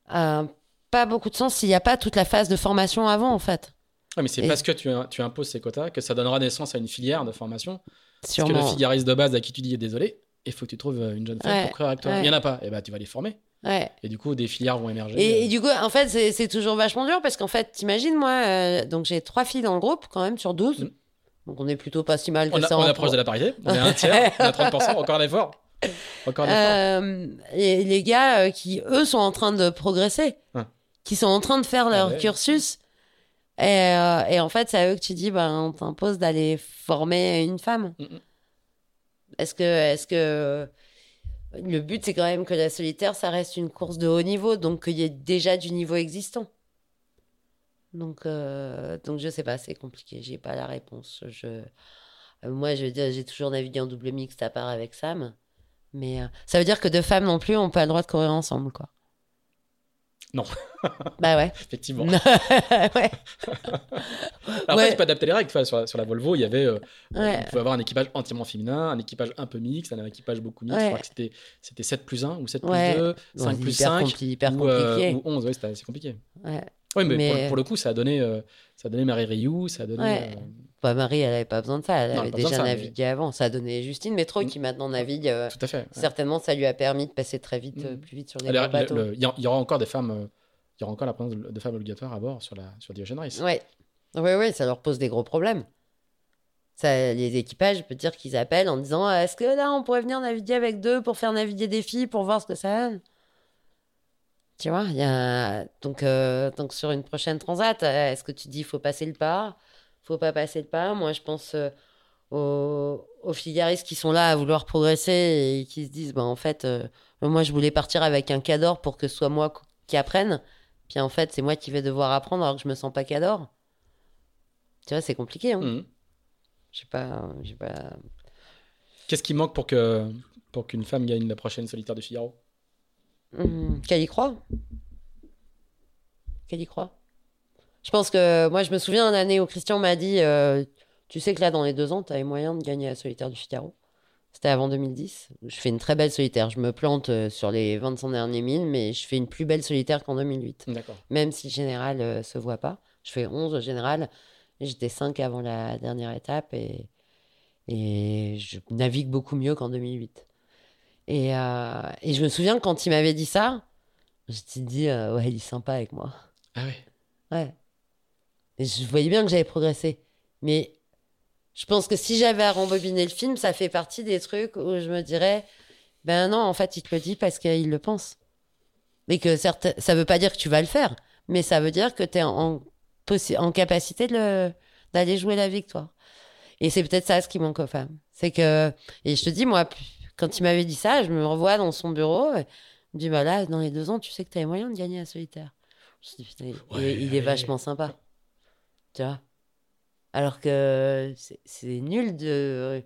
a pas beaucoup de sens s'il n'y a pas toute la phase de formation avant, en fait. Ouais, mais c'est Et- parce que tu, tu imposes ces quotas que ça donnera naissance à une filière de formation. Parce que Sûrement. le figariste de base à qui tu dis désolé, il faut que tu trouves une jeune femme Ouais, pour courir avec toi. ouais. Il n'y en a pas. Et bah, tu vas les former. Ouais. Et du coup, des filières vont émerger. Et, et du coup, en fait, c'est toujours vachement dur parce qu'en fait, t'imagines, moi, euh, donc j'ai trois filles dans le groupe quand même sur 12. Mm. Donc on est plutôt pas si mal que on, a- ça. on en- approche de la parité. On est un tiers, on à 30%. Encore un effort. Encore un effort. Euh, et les gars euh, qui, eux, sont en train de progresser, qui sont en train de faire leur ouais. cursus. Et, euh, et en fait, c'est à eux que tu dis, ben, on t'impose d'aller former une femme. Mm, mm. Est-ce que, est-ce que le but, c'est quand même que la solitaire, ça reste une course de haut niveau, donc qu'il y ait déjà du niveau existant. Donc, euh, donc je sais pas, c'est compliqué, j'ai pas la réponse. Je, euh, moi, je veux j'ai toujours navigué en double mixte à part avec Sam, mais euh, ça veut dire que deux femmes non plus ont pas le droit de courir ensemble, quoi. Non. bah ouais. Effectivement. ouais. Après, Ouais. tu peux adapter les règles. Tu vois, sur, la, sur la Volvo, il y avait. euh, Ouais. On pouvait avoir un équipage entièrement féminin, un équipage un peu mixte, un équipage beaucoup mixte. Ouais. Je crois que c'était, c'était 7 plus 1 ou 7 Ouais. plus 2, Bon, 5 c'est plus hyper 5 compli- hyper ou, euh, compliqué. ou 11. Ouais, c'était assez compliqué. Ouais. Oui, mais, Mais- Pour, pour le coup, ça a donné, euh, ça a donné Marie Rioux, ça a donné. Ouais. Bah, Marie, elle avait pas besoin de ça. Elle Non, avait déjà ça, navigué avant. Ça a donné Justine Métro Mm. qui maintenant navigue. euh, tout à fait. ouais. Certainement, ça lui a permis de passer très vite, euh, Mm. plus vite sur les Alors, gros bateaux. le- le- Il y, il aura encore des femmes. euh, Il y aura encore la présence de, femmes obligatoires à bord sur, la, sur Ocean Race. Ouais. Ouais, ouais, ça leur pose des gros problèmes. Ça, les équipages, je peux dire qu'ils appellent en disant Ah, Est-ce que là, on pourrait venir naviguer avec deux pour faire naviguer des filles pour voir ce que ça donne? Tu vois, il y a. Donc, donc, sur une prochaine transat, est-ce que tu dis faut passer le pas? Faut pas passer le pas Moi, je pense euh, aux, aux figaristes qui sont là à vouloir progresser et qui se disent bah, En fait, euh, moi, je voulais partir avec un cador pour que ce soit moi qui apprenne. Puis en fait, c'est moi qui vais devoir apprendre alors que je me sens pas cador. Tu vois, c'est compliqué. Hein. Mhm. Je sais pas. Qu'est-ce qui manque pour, que, pour qu'une femme gagne la prochaine solitaire du Figaro? Hum, Qu'elle y croit. Qu'elle y croit. Je pense que moi, je me souviens d'une année où Christian m'a dit euh, Tu sais que là, dans les deux ans, tu avais moyen de gagner la solitaire du Figaro. C'était avant 2010. Je fais une très belle solitaire. Je me plante euh, sur les 25 derniers milles, mais je fais une plus belle solitaire qu'en 2008. D'accord. Même si le général euh, se voit pas. Je fais 11 au général. J'étais 5 avant la dernière étape et, et je navigue beaucoup mieux qu'en 2008. Et, euh, et je me souviens quand il m'avait dit ça, je dit, euh, ouais, il est sympa avec moi. Ah ouais. Ouais. Je voyais bien que j'avais progressé. Mais je pense que si j'avais à rembobiner le film, ça fait partie des trucs où je me dirais, ben non, en fait, il te le dit parce qu'il le pense. Et que certes, ça veut pas dire que tu vas le faire, mais ça veut dire que tu es en, en capacité d'aller jouer la victoire. Et c'est peut-être ça ce qui manque aux femmes. C'est que, et je te dis, moi, quand il m'avait dit ça, je me revois dans son bureau. Et il me dit, bah là, dans les deux ans, tu sais que tu as moyen de gagner à solitaire. Je me dis, putain, il, Ouais, il est vachement sympa. Tu vois Alors que c'est- nul de.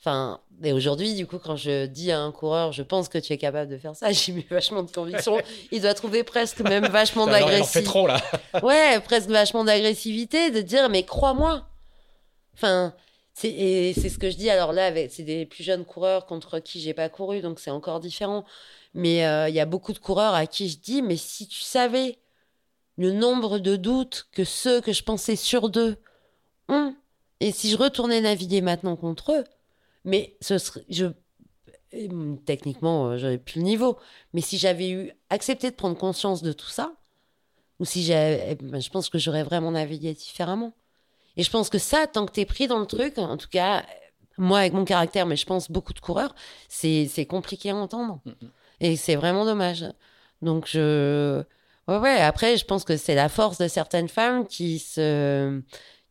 Enfin, et aujourd'hui, du coup, quand je dis à un coureur, je pense que tu es capable de faire ça, j'y mets vachement de conviction. Il doit trouver presque même vachement d'agressivité. trop là. Ouais, presque vachement d'agressivité, de dire, mais crois-moi. Enfin, c'est et c'est ce que je dis. Alors là, c'est des plus jeunes coureurs contre qui j'ai pas couru, donc c'est encore différent. Mais euh, il y a beaucoup de coureurs à qui je dis, mais si tu savais le nombre de doutes que ceux que je pensais sur d'eux ont, et si je retournais naviguer maintenant contre eux, mais ce serait, je, techniquement, euh, j'aurais plus le niveau. Mais si j'avais eu accepté de prendre conscience de tout ça, ou si j'avais, ben, je pense que j'aurais vraiment navigué différemment. Et je pense que ça, tant que t'es pris dans le truc, en tout cas, moi avec mon caractère, mais je pense beaucoup de coureurs, c'est c'est compliqué à entendre. Et c'est vraiment dommage. Donc je, Après, je pense que c'est la force de certaines femmes qui se,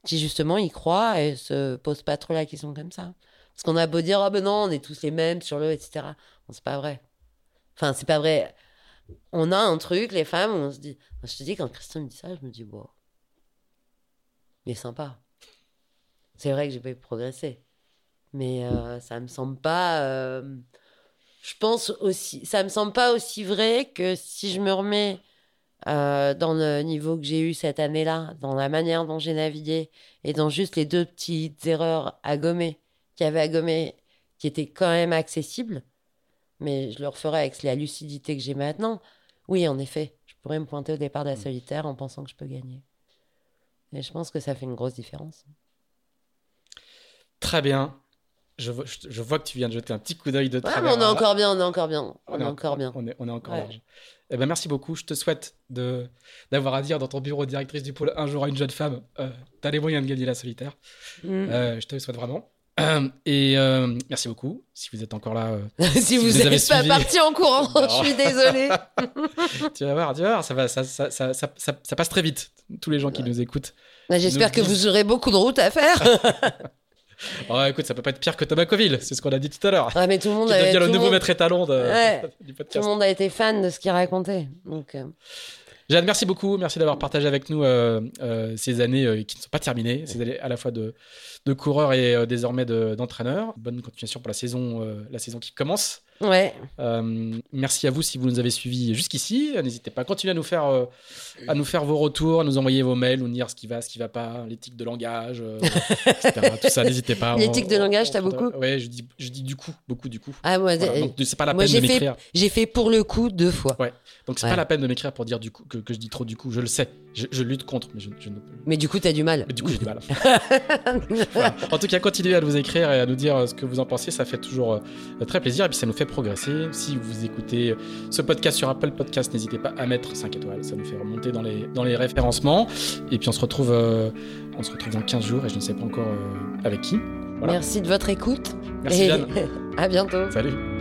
qui justement y croient et se posent pas trop la question comme ça. Parce qu'on a beau dire, ah ben non, on est tous les mêmes sur l'eau, etc. Bon, c'est pas vrai. Enfin, c'est pas vrai. On a un truc, les femmes, où on se dit. Je te dis, quand Christian me dit ça, je me dis, bon. Il est sympa. C'est vrai que j'ai pas progressé. Mais euh, ça me semble pas. euh, je pense aussi. Ça me semble pas aussi vrai que si je me remets euh, dans le niveau que j'ai eu cette année-là, dans la manière dont j'ai navigué et dans juste les deux petites erreurs à gommer, qu'il y avait à gommer, qui étaient quand même accessibles, mais je le referai avec la lucidité que j'ai maintenant. Oui, en effet. Je pourrais me pointer au départ de la solitaire en pensant que je peux gagner. Et je pense que ça fait une grosse différence. Très bien. Je vois, je vois que tu viens de jeter un petit coup d'œil de ouais, on est encore bien, on est encore bien. On, est, encore bien. On est, on est encore large. Eh ben, merci beaucoup. Je te souhaite de, d'avoir à dire dans ton bureau directrice du pôle un jour à une jeune femme, euh, t'as les moyens de gagner la solitaire. Mm. Euh, je te le souhaite vraiment. Euh, et euh, merci beaucoup. Si vous êtes encore là, si, vous n'êtes pas parti en courant, je suis désolée. tu vas voir, tu vas voir, ça, va, ça, ça, ça, ça passe très vite. Tous les gens qui nous écoutent. Bah, j'espère que vous aurez beaucoup de route à faire. Oh, écoute, ça peut pas être pire que Thomas Coville, c'est ce qu'on a dit tout à l'heure. Ouais, mais tout le monde qui devient le nouveau maître étalon de, du podcast. Tout le monde a été fan de ce qu'il racontait. Donc, euh. Jeanne, merci beaucoup. Merci d'avoir partagé avec nous euh, euh, ces années qui ne sont pas terminées, ces années à la fois de, de coureur et désormais d'entraîneur. Bonne continuation pour la saison, la saison qui commence. Ouais. Euh, merci à vous si vous nous avez suivis jusqu'ici. N'hésitez pas à continuer à nous faire, euh, à nous faire vos retours, à nous envoyer vos mails, nous dire ce qui va, ce qui va pas, l'éthique de langage, euh, etc. Tout ça, n'hésitez pas. L'éthique de langage, t'as beaucoup Ouais, je dis, je dis du coup, beaucoup du coup. Ah, moi, c'est pas la peine de m'écrire. J'ai fait pour le coup deux fois. Ouais. Donc c'est pas la peine de m'écrire pour dire du coup que, que, je dis trop du coup. Je le sais. Je, lutte contre, mais je, je ne. Mais du coup, t'as du mal. Mais du coup, j'ai du mal. En tout cas, continuez à nous écrire et à nous dire ce que vous en pensez. Ça fait toujours très plaisir et puis ça nous fait progresser. Si vous écoutez ce podcast sur Apple Podcast, n'hésitez pas à mettre 5 étoiles, ça nous fait remonter dans les, dans les référencements. Et puis on se retrouve, euh, on se retrouve dans 15 jours et je ne sais pas encore euh, avec qui. Merci de votre écoute. Merci et à bientôt. Salut.